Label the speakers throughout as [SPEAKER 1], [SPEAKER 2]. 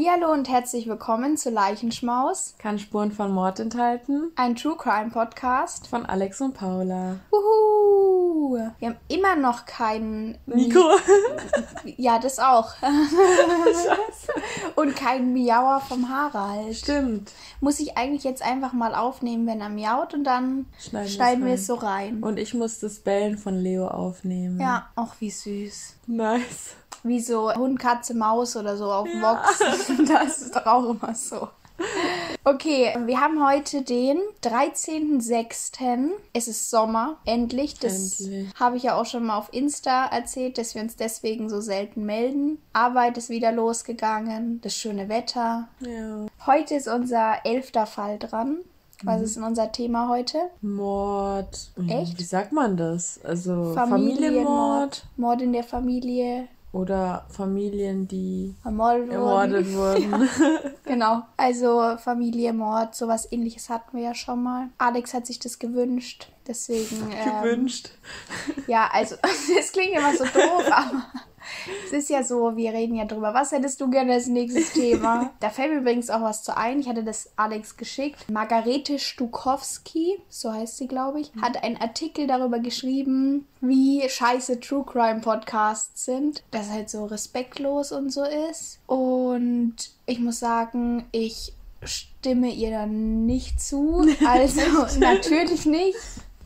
[SPEAKER 1] Hallihallo und herzlich willkommen zu Leichenschmaus.
[SPEAKER 2] Kann Spuren von Mord enthalten.
[SPEAKER 1] Ein True Crime Podcast.
[SPEAKER 2] Von Alex und Paula.
[SPEAKER 1] Uhu. Wir haben immer noch keinen...
[SPEAKER 2] Nico.
[SPEAKER 1] ja, das auch. und keinen Miauer vom Harald.
[SPEAKER 2] Stimmt.
[SPEAKER 1] Muss ich eigentlich jetzt einfach mal aufnehmen, wenn er miaut und dann schneiden, schneiden wir es so rein.
[SPEAKER 2] Und ich muss das Bellen von Leo aufnehmen.
[SPEAKER 1] Ja, auch wie süß.
[SPEAKER 2] Nice.
[SPEAKER 1] Wie so Hund, Katze, Maus oder so auf ja. Vox. Das ist doch auch immer so. Okay, wir haben heute den 13.06. Es ist Sommer, endlich. Das habe ich ja auch schon mal auf Insta erzählt, dass wir uns deswegen so selten melden. Arbeit ist wieder losgegangen, das schöne Wetter.
[SPEAKER 2] Ja.
[SPEAKER 1] Heute ist unser elfter Fall dran. Was mhm. ist denn unser Thema heute?
[SPEAKER 2] Mord.
[SPEAKER 1] Echt?
[SPEAKER 2] Wie sagt man das? Also
[SPEAKER 1] Familienmord.
[SPEAKER 2] Familienmord.
[SPEAKER 1] Mord in der Familie.
[SPEAKER 2] Oder Familien, die
[SPEAKER 1] ermordet,
[SPEAKER 2] ermordet wurden.
[SPEAKER 1] Ja. genau. Also Familie, Mord, sowas ähnliches hatten wir ja schon mal. Alex hat sich das gewünscht. Deswegen.
[SPEAKER 2] Ähm, gewünscht.
[SPEAKER 1] Ja, also, es klingt immer so doof, aber es ist ja so, wir reden ja drüber. Was hättest du gerne als nächstes Thema? da fällt mir übrigens auch was zu ein. Ich hatte das Alex geschickt. Margarete Stukowski, so heißt sie, glaube ich, hat einen Artikel darüber geschrieben, wie scheiße True Crime Podcasts sind. Dass halt so respektlos und so ist. Und ich muss sagen, ich stimme ihr dann nicht zu. Also natürlich nicht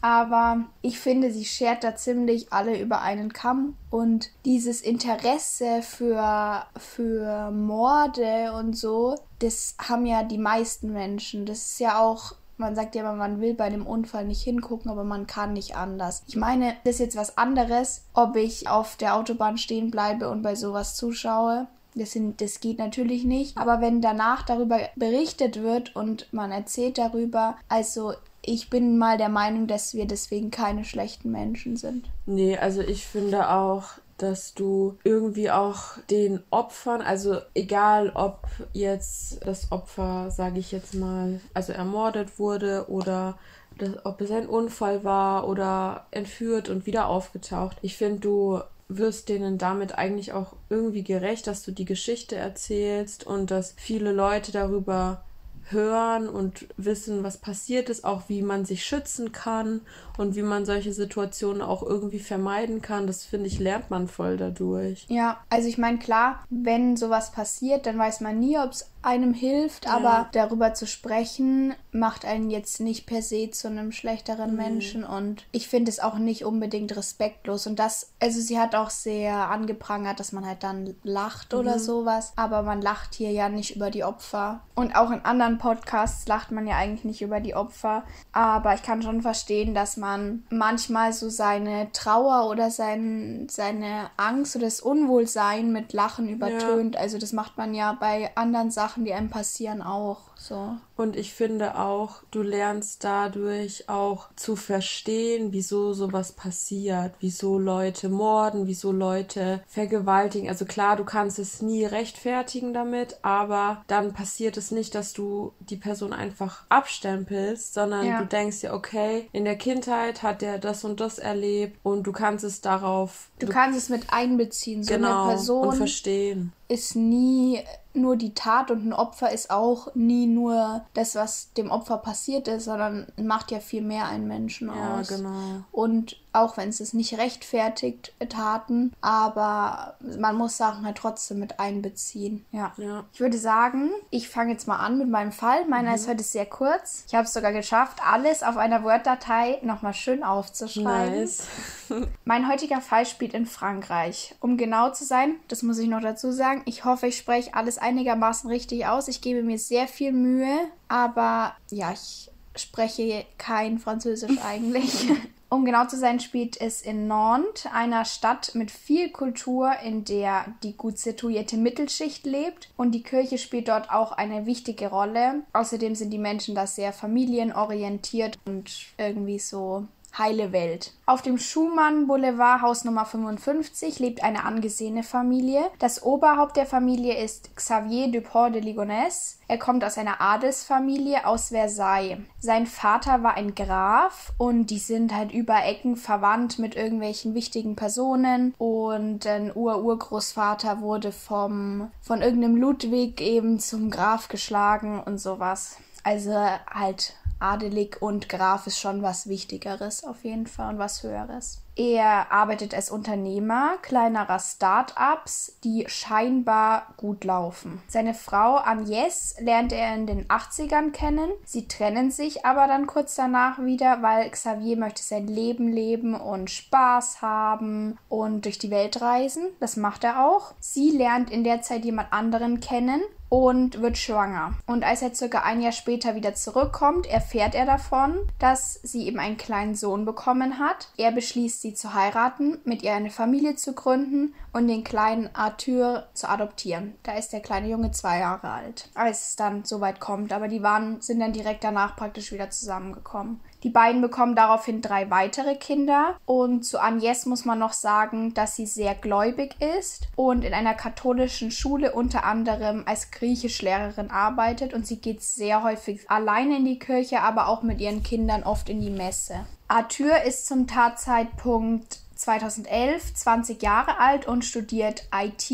[SPEAKER 1] aber ich finde, sie schert da ziemlich alle über einen Kamm und dieses Interesse für, für Morde und so, das haben ja die meisten Menschen. Das ist ja auch man sagt ja immer, man will bei dem Unfall nicht hingucken, aber man kann nicht anders. Ich meine, das ist jetzt was anderes, ob ich auf der Autobahn stehen bleibe und bei sowas zuschaue. Das, sind, das geht natürlich nicht. Aber wenn danach darüber berichtet wird und man erzählt darüber, also ich bin mal der Meinung, dass wir deswegen keine schlechten Menschen sind.
[SPEAKER 2] Nee, also ich finde auch, dass du irgendwie auch den Opfern, also egal ob jetzt das Opfer, sage ich jetzt mal, also ermordet wurde oder das, ob es ein Unfall war oder entführt und wieder aufgetaucht. Ich finde, du wirst denen damit eigentlich auch irgendwie gerecht, dass du die Geschichte erzählst und dass viele Leute darüber hören und wissen, was passiert ist, auch wie man sich schützen kann und wie man solche Situationen auch irgendwie vermeiden kann. Das finde ich, lernt man voll dadurch.
[SPEAKER 1] Ja, also ich meine, klar, wenn sowas passiert, dann weiß man nie, ob es einem hilft, ja. aber darüber zu sprechen macht einen jetzt nicht per se zu einem schlechteren mhm. Menschen und ich finde es auch nicht unbedingt respektlos und das, also sie hat auch sehr angeprangert, dass man halt dann lacht mhm. oder sowas, aber man lacht hier ja nicht über die Opfer und auch in anderen Podcasts lacht man ja eigentlich nicht über die Opfer, aber ich kann schon verstehen, dass man manchmal so seine Trauer oder sein, seine Angst oder das Unwohlsein mit Lachen übertönt, ja. also das macht man ja bei anderen Sachen Sachen, die einem passieren, auch so.
[SPEAKER 2] Und ich finde auch, du lernst dadurch auch zu verstehen, wieso sowas passiert, wieso Leute morden, wieso Leute vergewaltigen. Also klar, du kannst es nie rechtfertigen damit, aber dann passiert es nicht, dass du die Person einfach abstempelst, sondern ja. du denkst dir, okay, in der Kindheit hat der das und das erlebt und du kannst es darauf.
[SPEAKER 1] Du, du kannst es mit einbeziehen, so
[SPEAKER 2] genau,
[SPEAKER 1] eine Person.
[SPEAKER 2] Und verstehen.
[SPEAKER 1] Ist nie nur die Tat und ein Opfer ist auch nie nur das, was dem Opfer passiert ist, sondern macht ja viel mehr einen Menschen
[SPEAKER 2] ja,
[SPEAKER 1] aus.
[SPEAKER 2] Genau.
[SPEAKER 1] Und auch wenn es es nicht rechtfertigt, Taten, aber man muss Sachen halt trotzdem mit einbeziehen. Ja.
[SPEAKER 2] ja.
[SPEAKER 1] Ich würde sagen, ich fange jetzt mal an mit meinem Fall. Meiner mhm. ist heute sehr kurz. Ich habe es sogar geschafft, alles auf einer Word-Datei nochmal schön aufzuschreiben.
[SPEAKER 2] Nice.
[SPEAKER 1] mein heutiger Fall spielt in Frankreich. Um genau zu sein, das muss ich noch dazu sagen, ich hoffe, ich spreche alles einigermaßen richtig aus. Ich gebe mir sehr viel Mühe, aber ja, ich spreche kein Französisch eigentlich. Um genau zu sein, spielt es in Nantes, einer Stadt mit viel Kultur, in der die gut situierte Mittelschicht lebt. Und die Kirche spielt dort auch eine wichtige Rolle. Außerdem sind die Menschen da sehr familienorientiert und irgendwie so heile Welt. Auf dem Schumann Boulevard Haus Nummer 55 lebt eine angesehene Familie. Das Oberhaupt der Familie ist Xavier Dupont de Ligonnès. Er kommt aus einer Adelsfamilie aus Versailles. Sein Vater war ein Graf und die sind halt über Ecken verwandt mit irgendwelchen wichtigen Personen und ein Ur-Urgroßvater wurde vom, von irgendeinem Ludwig eben zum Graf geschlagen und sowas. Also halt adelig und Graf ist schon was Wichtigeres auf jeden Fall und was Höheres. Er arbeitet als Unternehmer kleinerer Start-ups, die scheinbar gut laufen. Seine Frau Agnes lernt er in den 80ern kennen. Sie trennen sich aber dann kurz danach wieder, weil Xavier möchte sein Leben leben und Spaß haben und durch die Welt reisen. Das macht er auch. Sie lernt in der Zeit jemand anderen kennen und wird schwanger. Und als er circa ein Jahr später wieder zurückkommt, erfährt er davon, dass sie eben einen kleinen Sohn bekommen hat. Er beschließt, sie zu heiraten, mit ihr eine Familie zu gründen und den kleinen Arthur zu adoptieren. Da ist der kleine Junge zwei Jahre alt, als es dann soweit kommt. Aber die waren, sind dann direkt danach praktisch wieder zusammengekommen. Die beiden bekommen daraufhin drei weitere Kinder. Und zu Agnes muss man noch sagen, dass sie sehr gläubig ist und in einer katholischen Schule unter anderem als Griechischlehrerin arbeitet. Und sie geht sehr häufig alleine in die Kirche, aber auch mit ihren Kindern oft in die Messe. Arthur ist zum Tatzeitpunkt 2011 20 Jahre alt und studiert IT,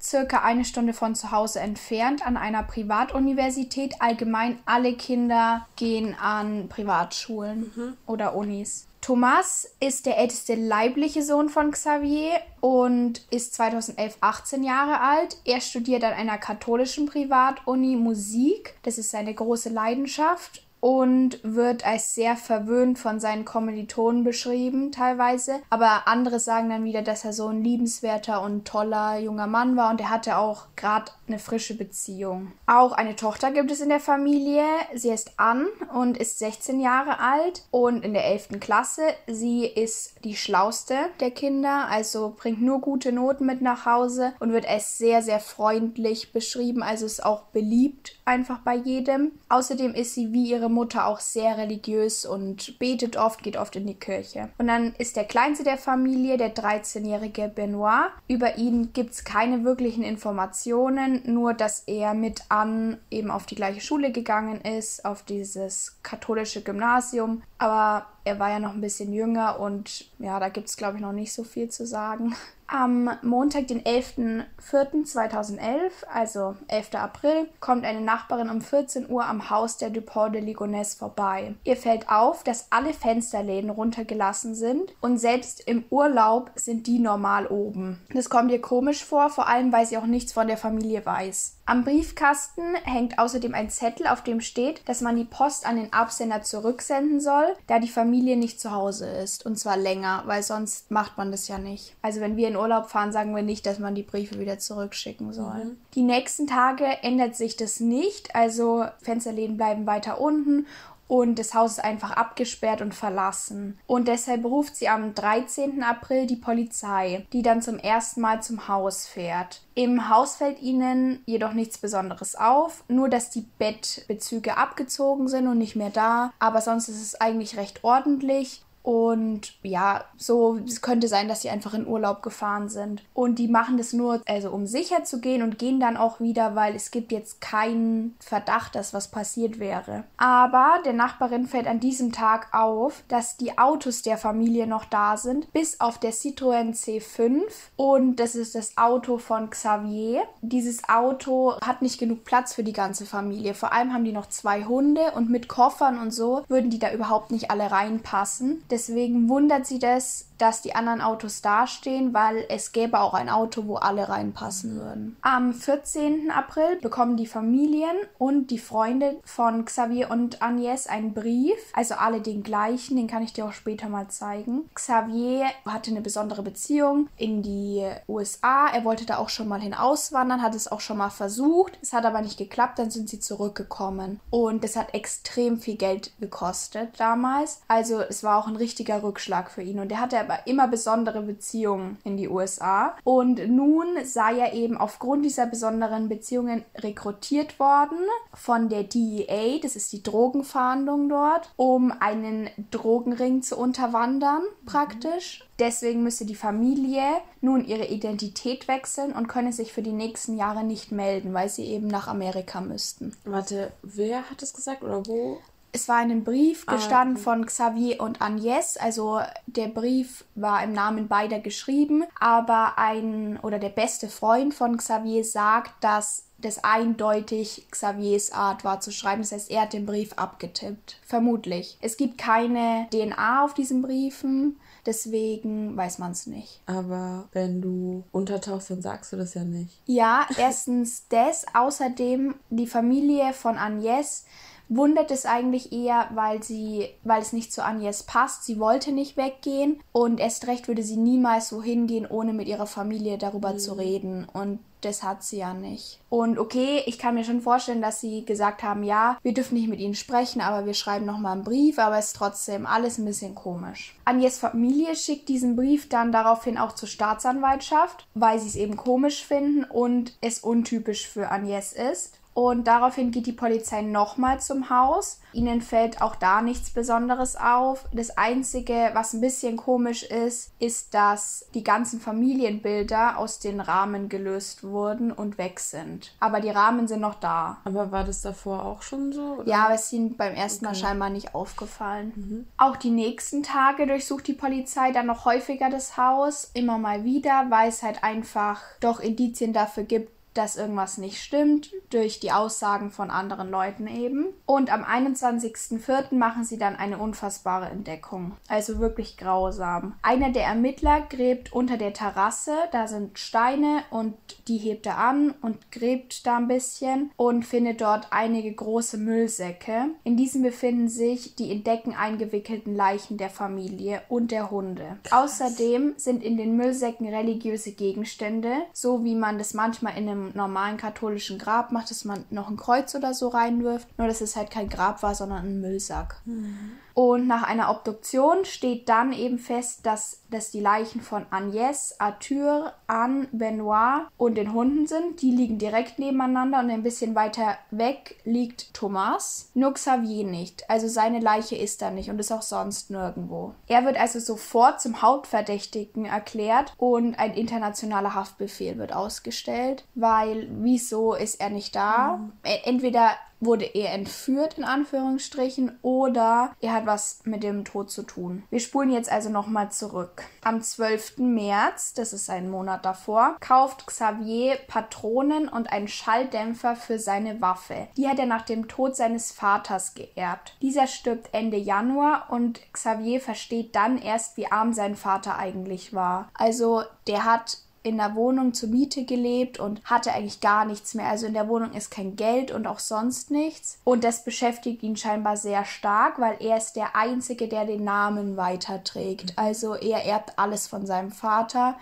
[SPEAKER 1] circa eine Stunde von zu Hause entfernt an einer Privatuniversität. Allgemein alle Kinder gehen an Privatschulen mhm. oder Unis. Thomas ist der älteste leibliche Sohn von Xavier und ist 2011 18 Jahre alt. Er studiert an einer katholischen Privatuni Musik. Das ist seine große Leidenschaft und wird als sehr verwöhnt von seinen Kommilitonen beschrieben teilweise. Aber andere sagen dann wieder, dass er so ein liebenswerter und toller junger Mann war und er hatte auch gerade eine frische Beziehung. Auch eine Tochter gibt es in der Familie. Sie ist Ann und ist 16 Jahre alt und in der 11. Klasse. Sie ist die schlauste der Kinder, also bringt nur gute Noten mit nach Hause und wird als sehr, sehr freundlich beschrieben, also ist auch beliebt einfach bei jedem. Außerdem ist sie wie ihre Mutter auch sehr religiös und betet oft, geht oft in die Kirche. Und dann ist der kleinste der Familie, der 13-jährige Benoit. Über ihn gibt es keine wirklichen Informationen, nur dass er mit an eben auf die gleiche Schule gegangen ist, auf dieses katholische Gymnasium. Aber er war ja noch ein bisschen jünger und ja, da gibt es, glaube ich, noch nicht so viel zu sagen. Am Montag, den 11.04.2011, also 11. April, kommt eine Nachbarin um 14 Uhr am Haus der Dupont de Ligonnès vorbei. Ihr fällt auf, dass alle Fensterläden runtergelassen sind und selbst im Urlaub sind die normal oben. Das kommt ihr komisch vor, vor allem weil sie auch nichts von der Familie weiß. Am Briefkasten hängt außerdem ein Zettel, auf dem steht, dass man die Post an den Absender zurücksenden soll, da die Familie nicht zu Hause ist. Und zwar länger, weil sonst macht man das ja nicht. Also wenn wir in Urlaub fahren, sagen wir nicht, dass man die Briefe wieder zurückschicken soll. Mhm. Die nächsten Tage ändert sich das nicht. Also Fensterläden bleiben weiter unten und das Haus ist einfach abgesperrt und verlassen. Und deshalb ruft sie am 13. April die Polizei, die dann zum ersten Mal zum Haus fährt. Im Haus fällt ihnen jedoch nichts Besonderes auf, nur dass die Bettbezüge abgezogen sind und nicht mehr da. Aber sonst ist es eigentlich recht ordentlich. Und ja, so könnte sein, dass sie einfach in Urlaub gefahren sind. Und die machen das nur, also um sicher zu gehen und gehen dann auch wieder, weil es gibt jetzt keinen Verdacht, dass was passiert wäre. Aber der Nachbarin fällt an diesem Tag auf, dass die Autos der Familie noch da sind, bis auf der Citroën C5. Und das ist das Auto von Xavier. Dieses Auto hat nicht genug Platz für die ganze Familie. Vor allem haben die noch zwei Hunde und mit Koffern und so würden die da überhaupt nicht alle reinpassen. Deswegen wundert sie das, dass die anderen Autos dastehen, weil es gäbe auch ein Auto, wo alle reinpassen würden. Am 14. April bekommen die Familien und die Freunde von Xavier und Agnes einen Brief, also alle den gleichen, den kann ich dir auch später mal zeigen. Xavier hatte eine besondere Beziehung in die USA, er wollte da auch schon mal hin auswandern, hat es auch schon mal versucht, es hat aber nicht geklappt, dann sind sie zurückgekommen und es hat extrem viel Geld gekostet damals, also es war auch ein richtiger Rückschlag für ihn und der hatte aber immer besondere Beziehungen in die USA. Und nun sei er eben aufgrund dieser besonderen Beziehungen rekrutiert worden von der DEA, das ist die Drogenfahndung dort, um einen Drogenring zu unterwandern, praktisch. Deswegen müsse die Familie nun ihre Identität wechseln und könne sich für die nächsten Jahre nicht melden, weil sie eben nach Amerika müssten.
[SPEAKER 2] Warte, wer hat das gesagt oder wo?
[SPEAKER 1] Es war in einem Brief gestanden ah, okay. von Xavier und Agnès. Also der Brief war im Namen beider geschrieben, aber ein oder der beste Freund von Xavier sagt, dass das eindeutig Xaviers Art war zu schreiben. Das heißt, er hat den Brief abgetippt. Vermutlich. Es gibt keine DNA auf diesen Briefen. Deswegen weiß man es nicht.
[SPEAKER 2] Aber wenn du untertauchst, dann sagst du das ja nicht.
[SPEAKER 1] Ja, erstens das. Außerdem die Familie von Agnès wundert es eigentlich eher, weil sie, weil es nicht zu Agnes passt. Sie wollte nicht weggehen und erst recht würde sie niemals so hingehen, ohne mit ihrer Familie darüber mhm. zu reden. Und das hat sie ja nicht. Und okay, ich kann mir schon vorstellen, dass sie gesagt haben, ja, wir dürfen nicht mit ihnen sprechen, aber wir schreiben nochmal einen Brief, aber es ist trotzdem alles ein bisschen komisch. Agnes Familie schickt diesen Brief dann daraufhin auch zur Staatsanwaltschaft, weil sie es eben komisch finden und es untypisch für Agnes ist. Und daraufhin geht die Polizei nochmal zum Haus. Ihnen fällt auch da nichts Besonderes auf. Das Einzige, was ein bisschen komisch ist, ist, dass die ganzen Familienbilder aus den Rahmen gelöst wurden und weg sind. Aber die Rahmen sind noch da.
[SPEAKER 2] Aber war das davor auch schon so?
[SPEAKER 1] Oder? Ja, aber es ist ihnen beim ersten okay. Mal scheinbar nicht aufgefallen. Mhm. Auch die nächsten Tage durchsucht die Polizei dann noch häufiger das Haus, immer mal wieder, weil es halt einfach doch Indizien dafür gibt, dass irgendwas nicht stimmt, durch die Aussagen von anderen Leuten eben. Und am 21.04. machen sie dann eine unfassbare Entdeckung. Also wirklich grausam. Einer der Ermittler gräbt unter der Terrasse, da sind Steine und die hebt er an und gräbt da ein bisschen und findet dort einige große Müllsäcke. In diesen befinden sich die in Decken eingewickelten Leichen der Familie und der Hunde. Krass. Außerdem sind in den Müllsäcken religiöse Gegenstände, so wie man das manchmal in einem normalen katholischen Grab macht, dass man noch ein Kreuz oder so reinwirft. Nur, dass es halt kein Grab war, sondern ein Müllsack. Mhm. Und nach einer Obduktion steht dann eben fest, dass das die Leichen von Agnès, Arthur, Anne, Benoit und den Hunden sind. Die liegen direkt nebeneinander und ein bisschen weiter weg liegt Thomas. Nur Xavier nicht. Also seine Leiche ist da nicht und ist auch sonst nirgendwo. Er wird also sofort zum Hauptverdächtigen erklärt und ein internationaler Haftbefehl wird ausgestellt, weil wieso ist er nicht da? Mhm. Entweder wurde er entführt in Anführungsstrichen oder er hat was mit dem Tod zu tun. Wir spulen jetzt also nochmal zurück. Am 12. März, das ist ein Monat davor, kauft Xavier Patronen und einen Schalldämpfer für seine Waffe. Die hat er nach dem Tod seines Vaters geerbt. Dieser stirbt Ende Januar und Xavier versteht dann erst, wie arm sein Vater eigentlich war. Also der hat in der Wohnung zur Miete gelebt und hatte eigentlich gar nichts mehr. Also in der Wohnung ist kein Geld und auch sonst nichts. Und das beschäftigt ihn scheinbar sehr stark, weil er ist der Einzige, der den Namen weiterträgt. Also er erbt alles von seinem Vater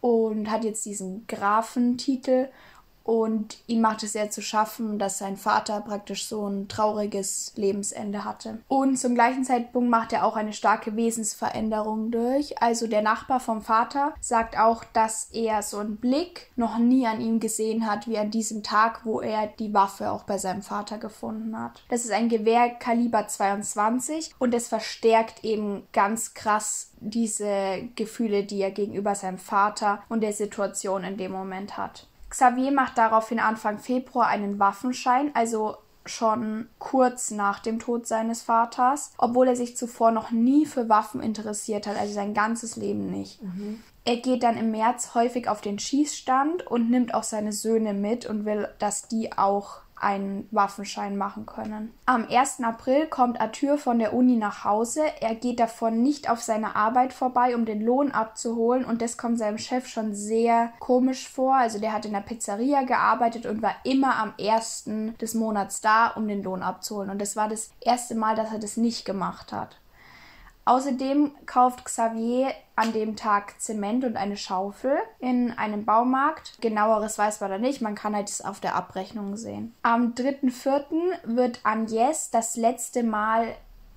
[SPEAKER 1] und hat jetzt diesen Grafentitel und ihm macht es sehr zu schaffen, dass sein Vater praktisch so ein trauriges Lebensende hatte. Und zum gleichen Zeitpunkt macht er auch eine starke Wesensveränderung durch. Also der Nachbar vom Vater sagt auch, dass er so einen Blick noch nie an ihm gesehen hat, wie an diesem Tag, wo er die Waffe auch bei seinem Vater gefunden hat. Das ist ein Gewehr Kaliber 22 und es verstärkt eben ganz krass diese Gefühle, die er gegenüber seinem Vater und der Situation in dem Moment hat. Xavier macht daraufhin Anfang Februar einen Waffenschein, also schon kurz nach dem Tod seines Vaters, obwohl er sich zuvor noch nie für Waffen interessiert hat, also sein ganzes Leben nicht. Mhm. Er geht dann im März häufig auf den Schießstand und nimmt auch seine Söhne mit und will, dass die auch einen Waffenschein machen können. Am 1. April kommt Arthur von der Uni nach Hause. Er geht davon nicht auf seine Arbeit vorbei, um den Lohn abzuholen und das kommt seinem Chef schon sehr komisch vor. Also der hat in der Pizzeria gearbeitet und war immer am 1. des Monats da, um den Lohn abzuholen und das war das erste Mal, dass er das nicht gemacht hat. Außerdem kauft Xavier an dem Tag Zement und eine Schaufel in einem Baumarkt. Genaueres weiß man da nicht, man kann halt es auf der Abrechnung sehen. Am 3.4. wird Agnes das letzte Mal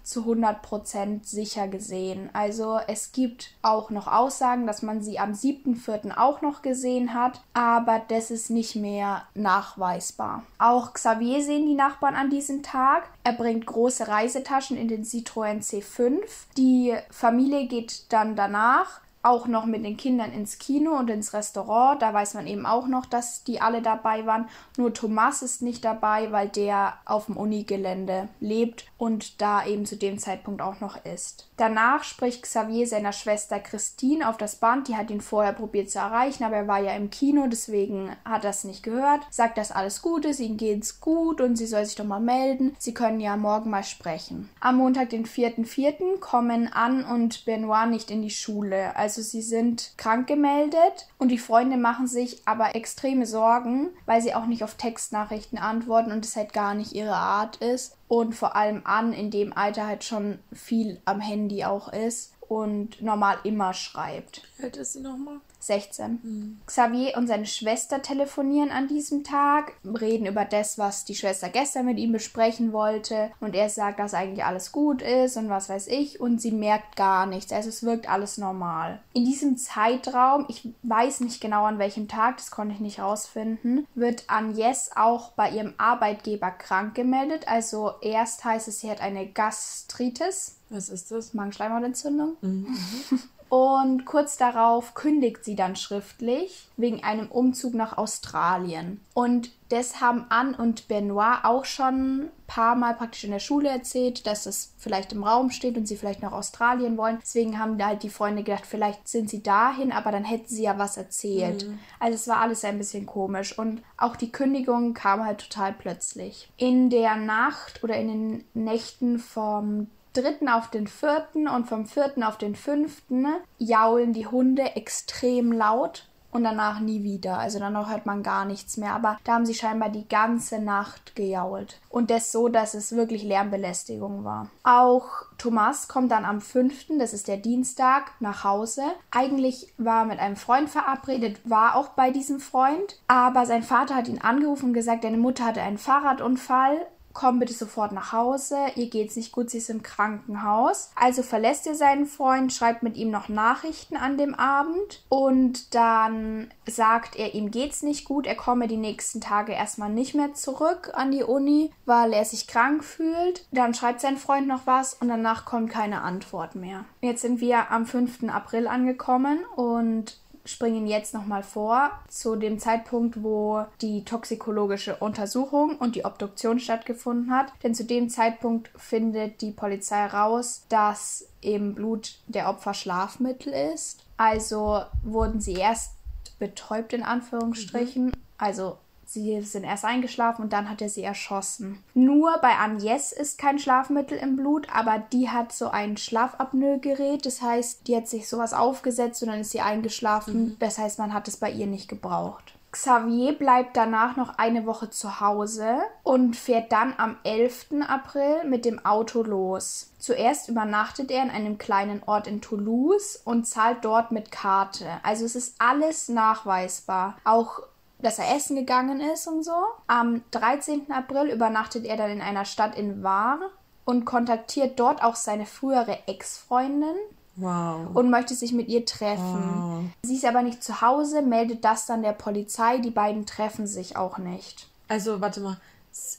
[SPEAKER 1] zu 100% sicher gesehen. Also es gibt auch noch Aussagen, dass man sie am 7.4. auch noch gesehen hat, aber das ist nicht mehr nachweisbar. Auch Xavier sehen die Nachbarn an diesem Tag. Er bringt große Reisetaschen in den Citroën C5. Die Familie geht dann danach auch noch mit den Kindern ins Kino und ins Restaurant. Da weiß man eben auch noch, dass die alle dabei waren. Nur Thomas ist nicht dabei, weil der auf dem Unigelände lebt und da eben zu dem Zeitpunkt auch noch ist. Danach spricht Xavier seiner Schwester Christine auf das Band. Die hat ihn vorher probiert zu erreichen, aber er war ja im Kino, deswegen hat er es nicht gehört. Sagt, dass alles gut ist, ihnen geht's gut und sie soll sich doch mal melden. Sie können ja morgen mal sprechen. Am Montag, den 4.4., kommen Anne und Benoit nicht in die Schule. Also sie sind krank gemeldet und die Freunde machen sich aber extreme Sorgen, weil sie auch nicht auf Textnachrichten antworten und es halt gar nicht ihre Art ist. Und vor allem an in dem Alter halt schon viel am Handy auch ist und normal immer schreibt.
[SPEAKER 2] Wie alt ist sie nochmal?
[SPEAKER 1] 16. Mhm. Xavier und seine Schwester telefonieren an diesem Tag, reden über das, was die Schwester gestern mit ihm besprechen wollte. Und er sagt, dass eigentlich alles gut ist und was weiß ich. Und sie merkt gar nichts. Also es wirkt alles normal. In diesem Zeitraum, ich weiß nicht genau an welchem Tag, das konnte ich nicht rausfinden, wird Agnes auch bei ihrem Arbeitgeber krank gemeldet. Also erst heißt es, sie hat eine Gastritis.
[SPEAKER 2] Was ist das?
[SPEAKER 1] Magenschleimhautentzündung. Mhm. Und kurz darauf kündigt sie dann schriftlich wegen einem Umzug nach Australien. Und das haben Anne und Benoit auch schon ein paar Mal praktisch in der Schule erzählt, dass das vielleicht im Raum steht und sie vielleicht nach Australien wollen. Deswegen haben halt die Freunde gedacht, vielleicht sind sie dahin, aber dann hätten sie ja was erzählt. Mhm. Also es war alles ein bisschen komisch. Und auch die Kündigung kam halt total plötzlich. In der Nacht oder in den Nächten vom dritten auf den vierten und vom vierten auf den fünften jaulen die Hunde extrem laut und danach nie wieder. Also danach hört man gar nichts mehr. Aber da haben sie scheinbar die ganze Nacht gejault. Und das so, dass es wirklich Lärmbelästigung war. Auch Thomas kommt dann am 5., das ist der Dienstag, nach Hause. Eigentlich war er mit einem Freund verabredet, war auch bei diesem Freund. Aber sein Vater hat ihn angerufen und gesagt, deine Mutter hatte einen Fahrradunfall komm bitte sofort nach Hause, ihr geht's nicht gut, sie ist im Krankenhaus. Also verlässt ihr seinen Freund, schreibt mit ihm noch Nachrichten an dem Abend und dann sagt er, ihm geht's nicht gut, er komme die nächsten Tage erstmal nicht mehr zurück an die Uni, weil er sich krank fühlt. Dann schreibt sein Freund noch was und danach kommt keine Antwort mehr. Jetzt sind wir am 5. April angekommen und springen jetzt nochmal vor zu dem Zeitpunkt, wo die toxikologische Untersuchung und die Obduktion stattgefunden hat. Denn zu dem Zeitpunkt findet die Polizei raus, dass im Blut der Opfer Schlafmittel ist. Also wurden sie erst betäubt in Anführungsstrichen. Mhm. Also Sie sind erst eingeschlafen und dann hat er sie erschossen. Nur bei Agnes ist kein Schlafmittel im Blut, aber die hat so ein Schlafapnoe-Gerät. Das heißt, die hat sich sowas aufgesetzt und dann ist sie eingeschlafen. Mhm. Das heißt, man hat es bei ihr nicht gebraucht. Xavier bleibt danach noch eine Woche zu Hause und fährt dann am 11. April mit dem Auto los. Zuerst übernachtet er in einem kleinen Ort in Toulouse und zahlt dort mit Karte. Also es ist alles nachweisbar. Auch dass er essen gegangen ist und so. Am 13. April übernachtet er dann in einer Stadt in Var und kontaktiert dort auch seine frühere Ex-Freundin. Wow. Und möchte sich mit ihr treffen. Wow. Sie ist aber nicht zu Hause, meldet das dann der Polizei. Die beiden treffen sich auch nicht.
[SPEAKER 2] Also, warte mal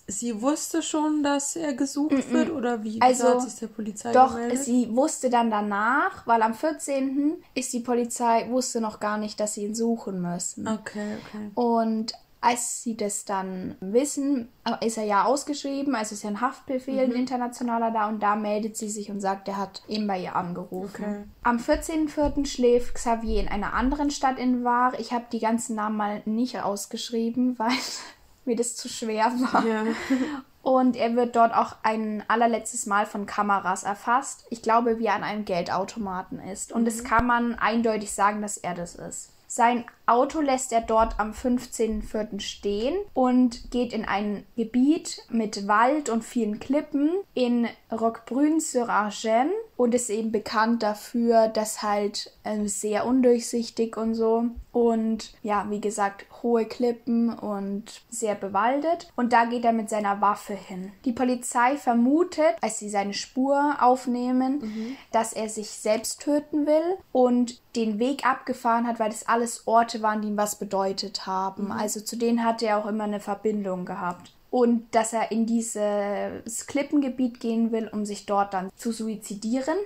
[SPEAKER 2] sie wusste schon, dass er gesucht mm -mm. wird oder wie also, hat sich
[SPEAKER 1] der Polizei Doch, gemeldet? sie wusste dann danach, weil am 14. ist die Polizei, wusste noch gar nicht, dass sie ihn suchen müssen. Okay, okay. Und als sie das dann wissen, ist er ja ausgeschrieben, also ist ja ein Haftbefehl, mhm. ein internationaler da und da meldet sie sich und sagt, er hat eben bei ihr angerufen. Okay. Am 14.04. schläft Xavier in einer anderen Stadt in Var. Ich habe die ganzen Namen mal nicht ausgeschrieben, weil mir das zu schwer war. Ja. Und er wird dort auch ein allerletztes Mal von Kameras erfasst. Ich glaube, wie er an einem Geldautomaten ist. Und mhm. das kann man eindeutig sagen, dass er das ist. Sein Auto lässt er dort am 15.04. stehen und geht in ein Gebiet mit Wald und vielen Klippen in Roquebrune-sur-Argent und ist eben bekannt dafür, dass halt äh, sehr undurchsichtig und so und ja, wie gesagt, hohe Klippen und sehr bewaldet und da geht er mit seiner Waffe hin. Die Polizei vermutet, als sie seine Spur aufnehmen, mhm. dass er sich selbst töten will und den Weg abgefahren hat, weil das alles Orte waren, die ihm was bedeutet haben. Mhm. Also zu denen hat er auch immer eine Verbindung gehabt und dass er in dieses Klippengebiet gehen will, um sich dort dann zu suizidieren,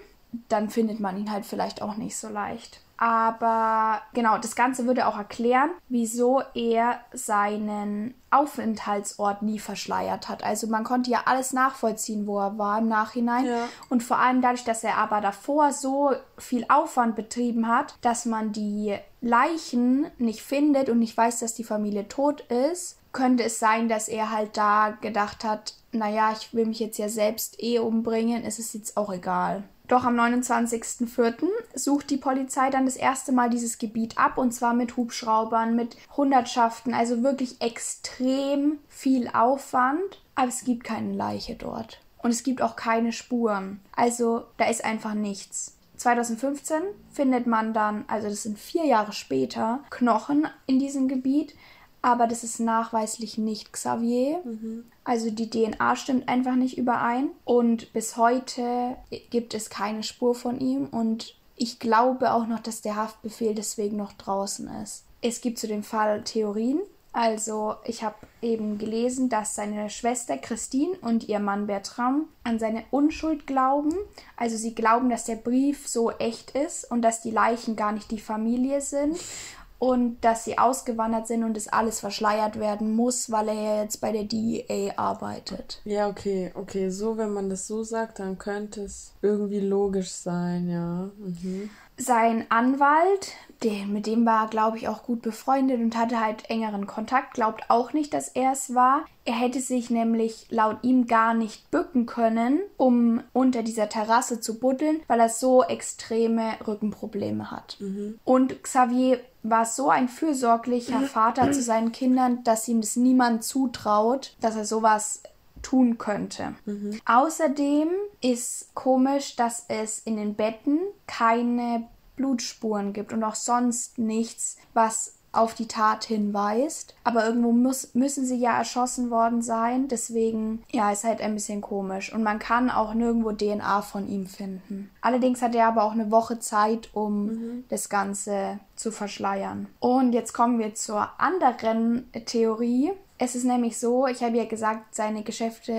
[SPEAKER 1] dann findet man ihn halt vielleicht auch nicht so leicht. Aber genau, das Ganze würde auch erklären, wieso er seinen Aufenthaltsort nie verschleiert hat. Also man konnte ja alles nachvollziehen, wo er war im Nachhinein. Ja. Und vor allem dadurch, dass er aber davor so viel Aufwand betrieben hat, dass man die Leichen nicht findet und nicht weiß, dass die Familie tot ist, könnte es sein, dass er halt da gedacht hat, naja, ich will mich jetzt ja selbst eh umbringen, es ist jetzt auch egal. Doch am 29.04. sucht die Polizei dann das erste Mal dieses Gebiet ab und zwar mit Hubschraubern, mit Hundertschaften, also wirklich extrem viel Aufwand, aber es gibt keine Leiche dort. Und es gibt auch keine Spuren. Also da ist einfach nichts. 2015 findet man dann, also das sind vier Jahre später, Knochen in diesem Gebiet aber das ist nachweislich nicht Xavier. Mhm. Also die DNA stimmt einfach nicht überein und bis heute gibt es keine Spur von ihm und ich glaube auch noch, dass der Haftbefehl deswegen noch draußen ist. Es gibt zu dem Fall Theorien. Also ich habe eben gelesen, dass seine Schwester Christine und ihr Mann Bertram an seine Unschuld glauben. Also sie glauben, dass der Brief so echt ist und dass die Leichen gar nicht die Familie sind und dass sie ausgewandert sind und das alles verschleiert werden muss, weil er ja jetzt bei der DEA arbeitet.
[SPEAKER 2] Ja, okay, okay, so wenn man das so sagt, dann könnte es irgendwie logisch sein, ja. Mhm.
[SPEAKER 1] Sein Anwalt, den, mit dem war, glaube ich, auch gut befreundet und hatte halt engeren Kontakt, glaubt auch nicht, dass er es war. Er hätte sich nämlich laut ihm gar nicht bücken können, um unter dieser Terrasse zu buddeln, weil er so extreme Rückenprobleme hat. Mhm. Und Xavier war so ein fürsorglicher mhm. Vater zu seinen Kindern, dass ihm das niemand zutraut, dass er sowas tun könnte. Mhm. Außerdem ist komisch, dass es in den Betten keine Blutspuren gibt und auch sonst nichts, was auf die Tat hinweist. Aber irgendwo muss, müssen sie ja erschossen worden sein. Deswegen, ja, ist halt ein bisschen komisch. Und man kann auch nirgendwo DNA von ihm finden. Allerdings hat er aber auch eine Woche Zeit, um mhm. das Ganze zu verschleiern. Und jetzt kommen wir zur anderen Theorie. Es ist nämlich so, ich habe ja gesagt, seine Geschäfte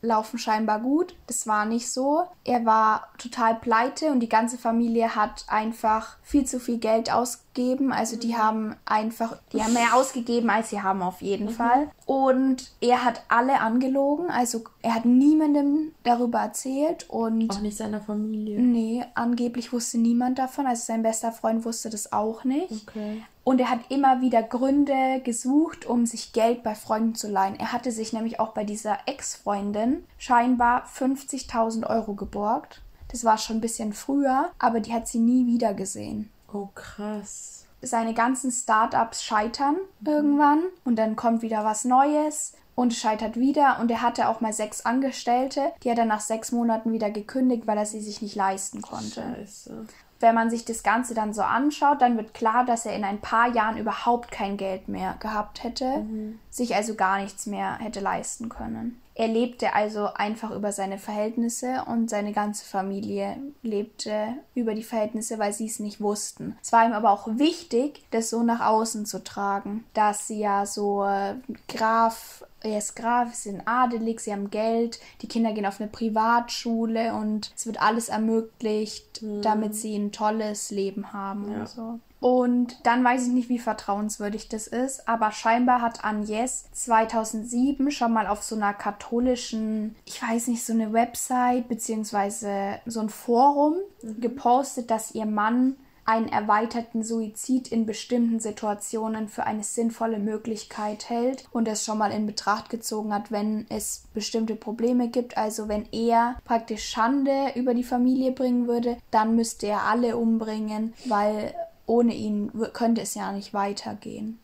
[SPEAKER 1] laufen scheinbar gut. Das war nicht so. Er war total pleite und die ganze Familie hat einfach viel zu viel Geld ausgegeben. Also die haben einfach, die haben mehr ausgegeben, als sie haben auf jeden mhm. Fall. Und er hat alle angelogen. Also er hat niemandem darüber erzählt und
[SPEAKER 2] auch nicht seiner Familie.
[SPEAKER 1] Nee, angeblich wusste niemand davon. Also sein bester Freund wusste das auch nicht. Okay. Und er hat immer wieder Gründe gesucht, um sich Geld bei Freunden zu leihen. Er hatte sich nämlich auch bei dieser Ex-Freundin scheinbar 50.000 Euro geborgt. Das war schon ein bisschen früher, aber die hat sie nie wieder gesehen.
[SPEAKER 2] Oh, krass.
[SPEAKER 1] Seine ganzen Startups scheitern mhm. irgendwann und dann kommt wieder was Neues und scheitert wieder. Und er hatte auch mal sechs Angestellte, die hat er nach sechs Monaten wieder gekündigt, weil er sie sich nicht leisten konnte. Scheiße wenn man sich das Ganze dann so anschaut, dann wird klar, dass er in ein paar Jahren überhaupt kein Geld mehr gehabt hätte, mhm. sich also gar nichts mehr hätte leisten können. Er lebte also einfach über seine Verhältnisse und seine ganze Familie lebte über die Verhältnisse, weil sie es nicht wussten. Es war ihm aber auch wichtig, das so nach außen zu tragen, dass sie ja so äh, Graf er ist Graf, sie sind adelig, sie haben Geld, die Kinder gehen auf eine Privatschule und es wird alles ermöglicht, mhm. damit sie ein tolles Leben haben ja. und so. Und dann weiß ich nicht, wie vertrauenswürdig das ist, aber scheinbar hat Agnes 2007 schon mal auf so einer katholischen, ich weiß nicht, so eine Website beziehungsweise so ein Forum mhm. gepostet, dass ihr Mann einen erweiterten Suizid in bestimmten Situationen für eine sinnvolle Möglichkeit hält und es schon mal in Betracht gezogen hat, wenn es bestimmte Probleme gibt. Also wenn er praktisch Schande über die Familie bringen würde, dann müsste er alle umbringen, weil ohne ihn könnte es ja nicht weitergehen.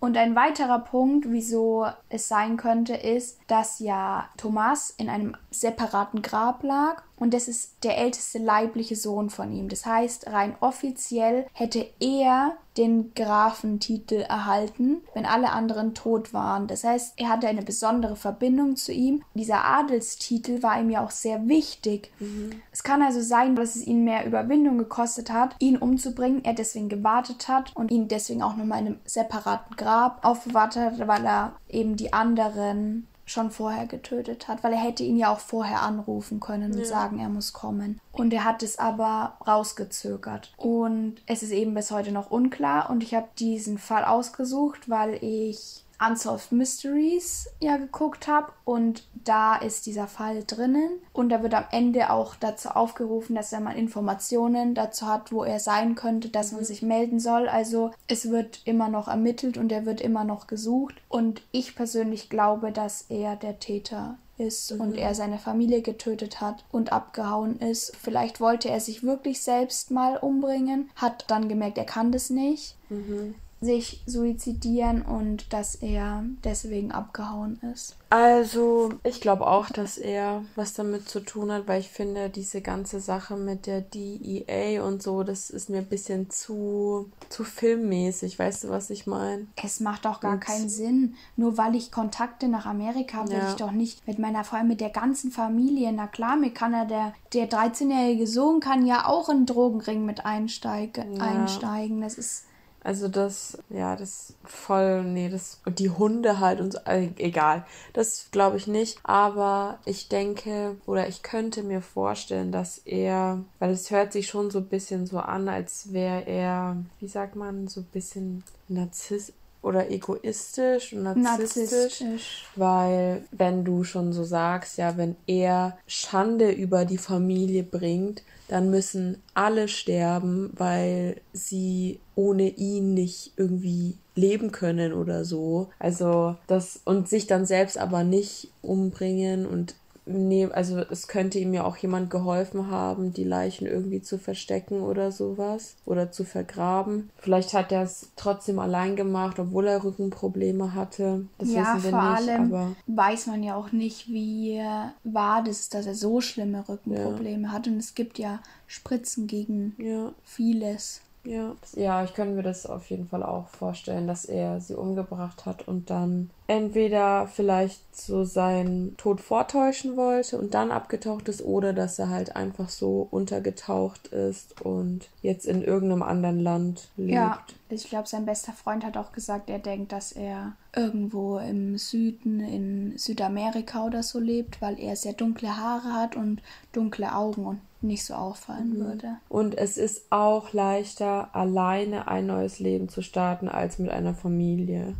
[SPEAKER 1] Und ein weiterer Punkt, wieso es sein könnte, ist, dass ja Thomas in einem separaten Grab lag und das ist der älteste leibliche Sohn von ihm. Das heißt, rein offiziell hätte er den Grafentitel erhalten, wenn alle anderen tot waren. Das heißt, er hatte eine besondere Verbindung zu ihm. Dieser Adelstitel war ihm ja auch sehr wichtig. Mhm. Es kann also sein, dass es ihn mehr Überwindung gekostet hat, ihn umzubringen, er deswegen gewartet hat und ihn deswegen auch nochmal in einem separaten Grab aufbewahrt hat, weil er eben die anderen schon vorher getötet hat, weil er hätte ihn ja auch vorher anrufen können und ja. sagen, er muss kommen. Und er hat es aber rausgezögert. Und es ist eben bis heute noch unklar. Und ich habe diesen Fall ausgesucht, weil ich Unsolved Mysteries ja geguckt habe und da ist dieser Fall drinnen und da wird am Ende auch dazu aufgerufen, dass er mal Informationen dazu hat, wo er sein könnte, dass man mhm. sich melden soll. Also es wird immer noch ermittelt und er wird immer noch gesucht und ich persönlich glaube, dass er der Täter ist mhm. und er seine Familie getötet hat und abgehauen ist. Vielleicht wollte er sich wirklich selbst mal umbringen, hat dann gemerkt, er kann das nicht. Mhm sich suizidieren und dass er deswegen abgehauen ist.
[SPEAKER 2] Also, ich glaube auch, dass er was damit zu tun hat, weil ich finde, diese ganze Sache mit der DEA und so, das ist mir ein bisschen zu, zu filmmäßig. Weißt du, was ich meine?
[SPEAKER 1] Es macht doch gar und keinen Sinn. Nur weil ich Kontakte nach Amerika habe, will ja. ich doch nicht mit meiner, allem mit der ganzen Familie. Na klar, mir kann er, der, der 13-jährige Sohn kann ja auch in Drogenring mit einsteigen. Ja. einsteigen. Das ist
[SPEAKER 2] also das, ja, das voll, nee, das, und die Hunde halt und so, äh, egal. Das glaube ich nicht. Aber ich denke, oder ich könnte mir vorstellen, dass er, weil es hört sich schon so ein bisschen so an, als wäre er, wie sagt man, so ein bisschen Narzisst oder egoistisch und narzisstisch, narzisstisch, weil wenn du schon so sagst, ja, wenn er Schande über die Familie bringt, dann müssen alle sterben, weil sie ohne ihn nicht irgendwie leben können oder so. Also das und sich dann selbst aber nicht umbringen und nee, also es könnte ihm ja auch jemand geholfen haben, die Leichen irgendwie zu verstecken oder sowas oder zu vergraben. Vielleicht hat er es trotzdem allein gemacht, obwohl er Rückenprobleme hatte. Das ja, wissen wir
[SPEAKER 1] vor nicht, allem aber weiß man ja auch nicht, wie war das, dass er so schlimme Rückenprobleme ja. hat und es gibt ja Spritzen gegen ja. vieles.
[SPEAKER 2] Ja. ja, ich könnte mir das auf jeden Fall auch vorstellen, dass er sie umgebracht hat und dann entweder vielleicht so seinen Tod vortäuschen wollte und dann abgetaucht ist oder dass er halt einfach so untergetaucht ist und jetzt in irgendeinem anderen Land lebt. Ja,
[SPEAKER 1] ich glaube, sein bester Freund hat auch gesagt, er denkt, dass er irgendwo im Süden in Südamerika oder so lebt, weil er sehr dunkle Haare hat und dunkle Augen und nicht so auffallen mhm. würde.
[SPEAKER 2] Und es ist auch leichter, alleine ein neues Leben zu starten, als mit einer Familie.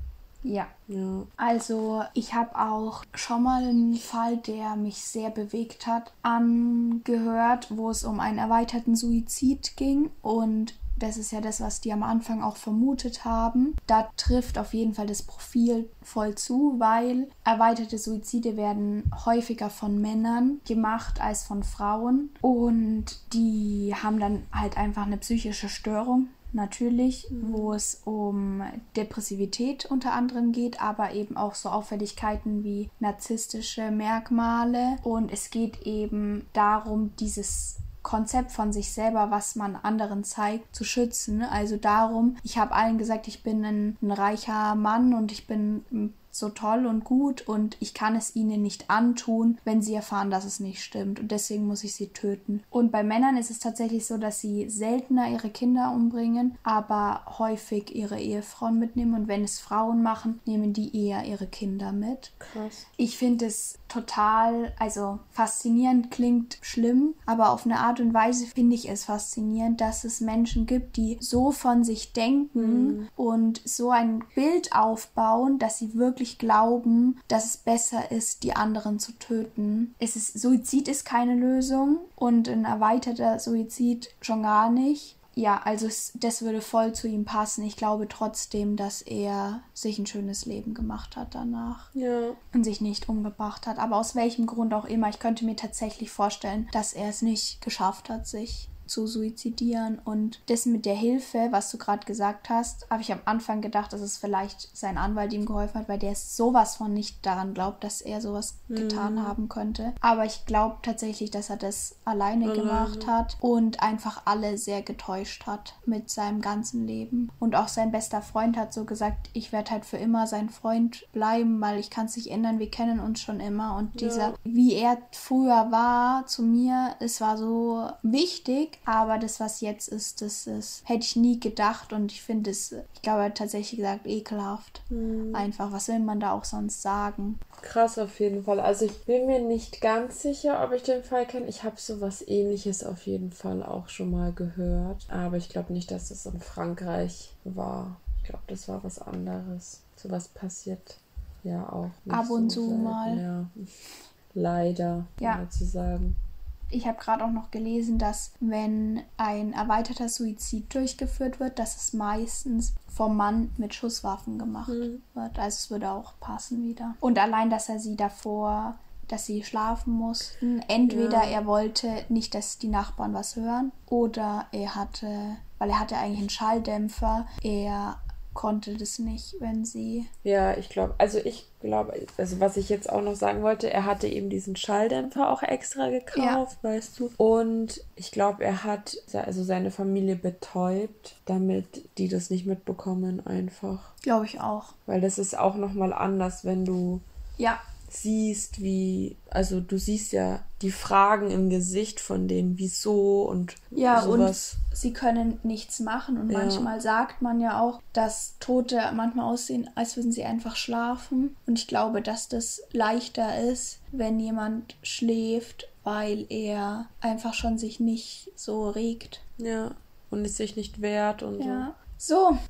[SPEAKER 1] Ja. ja. Also ich habe auch schon mal einen Fall, der mich sehr bewegt hat, angehört, wo es um einen erweiterten Suizid ging und das ist ja das, was die am Anfang auch vermutet haben. Da trifft auf jeden Fall das Profil voll zu, weil erweiterte Suizide werden häufiger von Männern gemacht als von Frauen. Und die haben dann halt einfach eine psychische Störung natürlich, mhm. wo es um Depressivität unter anderem geht, aber eben auch so Auffälligkeiten wie narzisstische Merkmale. Und es geht eben darum, dieses Konzept von sich selber, was man anderen zeigt, zu schützen. Also darum, ich habe allen gesagt, ich bin ein, ein reicher Mann und ich bin so toll und gut und ich kann es ihnen nicht antun, wenn sie erfahren, dass es nicht stimmt und deswegen muss ich sie töten. Und bei Männern ist es tatsächlich so, dass sie seltener ihre Kinder umbringen, aber häufig ihre Ehefrauen mitnehmen und wenn es Frauen machen, nehmen die eher ihre Kinder mit. Krass. Ich finde es total, also faszinierend klingt schlimm, aber auf eine Art und Weise finde ich es faszinierend, dass es Menschen gibt, die so von sich denken mhm. und so ein Bild aufbauen, dass sie wirklich glauben, dass es besser ist, die anderen zu töten. Es ist, Suizid ist keine Lösung und ein erweiterter Suizid schon gar nicht. Ja, also es, das würde voll zu ihm passen. Ich glaube trotzdem, dass er sich ein schönes Leben gemacht hat danach. Ja. Und sich nicht umgebracht hat. Aber aus welchem Grund auch immer. Ich könnte mir tatsächlich vorstellen, dass er es nicht geschafft hat, sich zu suizidieren. Und das mit der Hilfe, was du gerade gesagt hast, habe ich am Anfang gedacht, dass es vielleicht sein Anwalt ihm geholfen hat, weil der sowas von nicht daran glaubt, dass er sowas getan
[SPEAKER 2] Mhm.
[SPEAKER 1] haben könnte. Aber ich glaube tatsächlich, dass er das alleine
[SPEAKER 2] Alleine.
[SPEAKER 1] gemacht hat und einfach alle sehr getäuscht hat mit seinem ganzen Leben. Und auch sein bester Freund hat so gesagt, ich werde halt für immer sein Freund bleiben, weil ich kann es nicht ändern, wir kennen uns schon immer. Und
[SPEAKER 2] Ja.
[SPEAKER 1] dieser, wie er früher war zu mir, es war so wichtig, aber das, was jetzt ist, das ist, hätte ich nie gedacht und ich finde es, ich glaube, tatsächlich gesagt, ekelhaft.
[SPEAKER 2] Mhm.
[SPEAKER 1] Einfach, was will man da auch sonst sagen?
[SPEAKER 2] Krass auf jeden Fall. Also ich bin mir nicht ganz sicher, ob ich den Fall kenne. Ich habe sowas ähnliches auf jeden Fall auch schon mal gehört. Aber ich glaube nicht, dass das in Frankreich war. Ich glaube, das war was anderes. Sowas passiert ja auch. nicht
[SPEAKER 1] Ab und
[SPEAKER 2] so
[SPEAKER 1] zu mal.
[SPEAKER 2] Ja. Leider,
[SPEAKER 1] Ja.
[SPEAKER 2] ja.
[SPEAKER 1] Ich habe gerade auch noch gelesen, dass wenn ein erweiterter Suizid durchgeführt wird, dass es meistens vom Mann mit Schusswaffen gemacht
[SPEAKER 2] Mhm.
[SPEAKER 1] wird. Also es würde auch passen wieder. Und allein, dass er sie davor, dass sie schlafen mussten. Entweder
[SPEAKER 2] Ja.
[SPEAKER 1] er wollte nicht, dass die Nachbarn was hören, oder er hatte, weil er hatte eigentlich einen Schalldämpfer, er konnte das nicht, wenn sie
[SPEAKER 2] Ja, ich glaube, also ich glaube, also was ich jetzt auch noch sagen wollte, er hatte eben diesen Schalldämpfer auch extra gekauft, weißt du. Und ich glaube, er hat also seine Familie betäubt, damit die das nicht mitbekommen einfach.
[SPEAKER 1] glaube ich auch.
[SPEAKER 2] Weil das ist auch nochmal anders, wenn du
[SPEAKER 1] Ja,
[SPEAKER 2] siehst, wie, also du siehst ja die Fragen im Gesicht von denen, wieso und
[SPEAKER 1] Ja,
[SPEAKER 2] sowas.
[SPEAKER 1] und sie können nichts machen. Und
[SPEAKER 2] Ja.
[SPEAKER 1] manchmal sagt man ja auch, dass Tote manchmal aussehen, als würden sie einfach schlafen. Und ich glaube, dass das leichter ist, wenn jemand schläft, weil er einfach schon sich nicht so regt.
[SPEAKER 2] Ja, und es sich nicht wehrt und
[SPEAKER 1] Ja. So,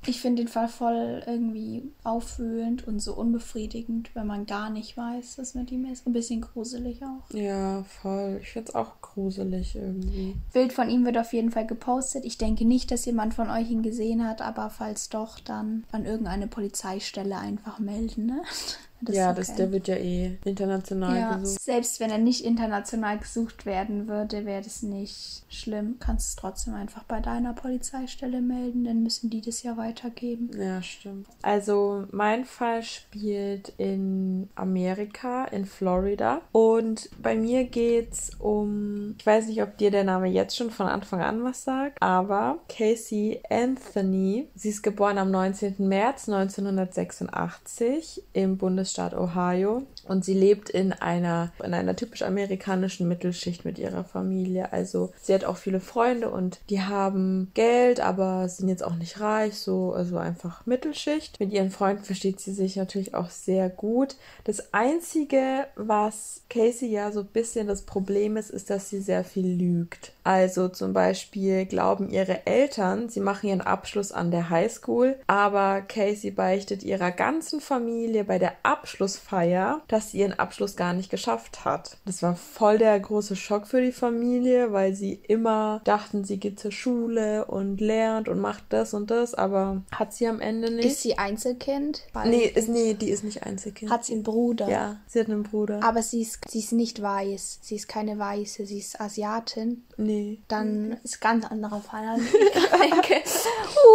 [SPEAKER 1] ich finde den Fall voll irgendwie aufwühlend und so unbefriedigend, wenn man gar nicht weiß, was mit ihm ist. Ein bisschen gruselig auch.
[SPEAKER 2] so. Ja, voll. Ich find's auch gruselig irgendwie.
[SPEAKER 1] Bild von ihm wird auf jeden Fall gepostet. Ich denke nicht, dass jemand von euch ihn gesehen hat, aber falls doch, dann an irgendeine Polizeistelle einfach melden, ne?
[SPEAKER 2] ja,
[SPEAKER 1] ist
[SPEAKER 2] das,
[SPEAKER 1] okay.
[SPEAKER 2] der wird ja eh international
[SPEAKER 1] ja,
[SPEAKER 2] gesucht.
[SPEAKER 1] selbst wenn er nicht international gesucht werden würde, wäre das nicht schlimm. Kannst es trotzdem einfach bei deiner Polizeistelle melden, dann müssen die das ja weitergeben.
[SPEAKER 2] Ja, stimmt. Also mein Fall spielt in Amerika, in Florida. Und bei mir geht's um, ich weiß nicht, ob dir der Name jetzt schon von Anfang an was sagt, aber Casey Anthony. Sie ist geboren am 19. März 1986 im Bundesstaat Ohio. Und sie lebt in einer, in einer typisch amerikanischen Mittelschicht mit ihrer Familie. Also sie hat auch viele Freunde und die haben Geld, aber sind jetzt auch nicht reich, so also einfach Mittelschicht. Mit ihren Freunden versteht sie sich natürlich auch sehr gut. Das Einzige, was Casey ja so ein bisschen das Problem ist, ist, dass sie sehr viel lügt. Also zum Beispiel glauben ihre Eltern, sie machen ihren Abschluss an der Highschool, aber Casey beichtet ihrer ganzen Familie bei der Abschlussfeier, sie ihren Abschluss gar nicht geschafft hat. Das war voll der große Schock für die Familie, weil sie immer dachten, sie geht zur Schule und lernt und macht das und das, aber hat sie am Ende nicht.
[SPEAKER 1] Ist sie Einzelkind? Weil-
[SPEAKER 2] nee, ist, nee, die ist nicht Einzelkind.
[SPEAKER 1] Hat sie einen Bruder?
[SPEAKER 2] ja, sie hat einen Bruder.
[SPEAKER 1] Aber sie ist, sie ist nicht weiß. Sie ist keine Weiße. Sie ist Asiatin.
[SPEAKER 2] nee.
[SPEAKER 1] Dann ist ganz anderer Fall. als ich denke.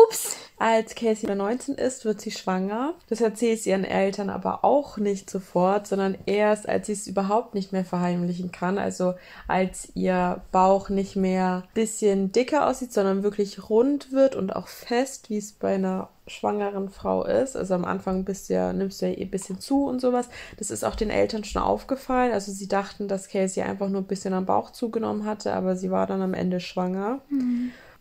[SPEAKER 1] Ups.
[SPEAKER 2] Als Casey 19 ist, wird sie schwanger. Das erzählt sie ihren Eltern aber auch nicht sofort, sondern erst, als sie es überhaupt nicht mehr verheimlichen kann. Also als ihr Bauch nicht mehr bisschen dicker aussieht, sondern wirklich rund wird und auch fest, wie es bei einer schwangeren Frau ist. Also am Anfang bist du ja, nimmst du ja eh ein bisschen zu und sowas. Das ist auch den Eltern schon aufgefallen. Also sie dachten, dass Casey einfach nur ein bisschen am Bauch zugenommen hatte, aber sie war dann am Ende schwanger.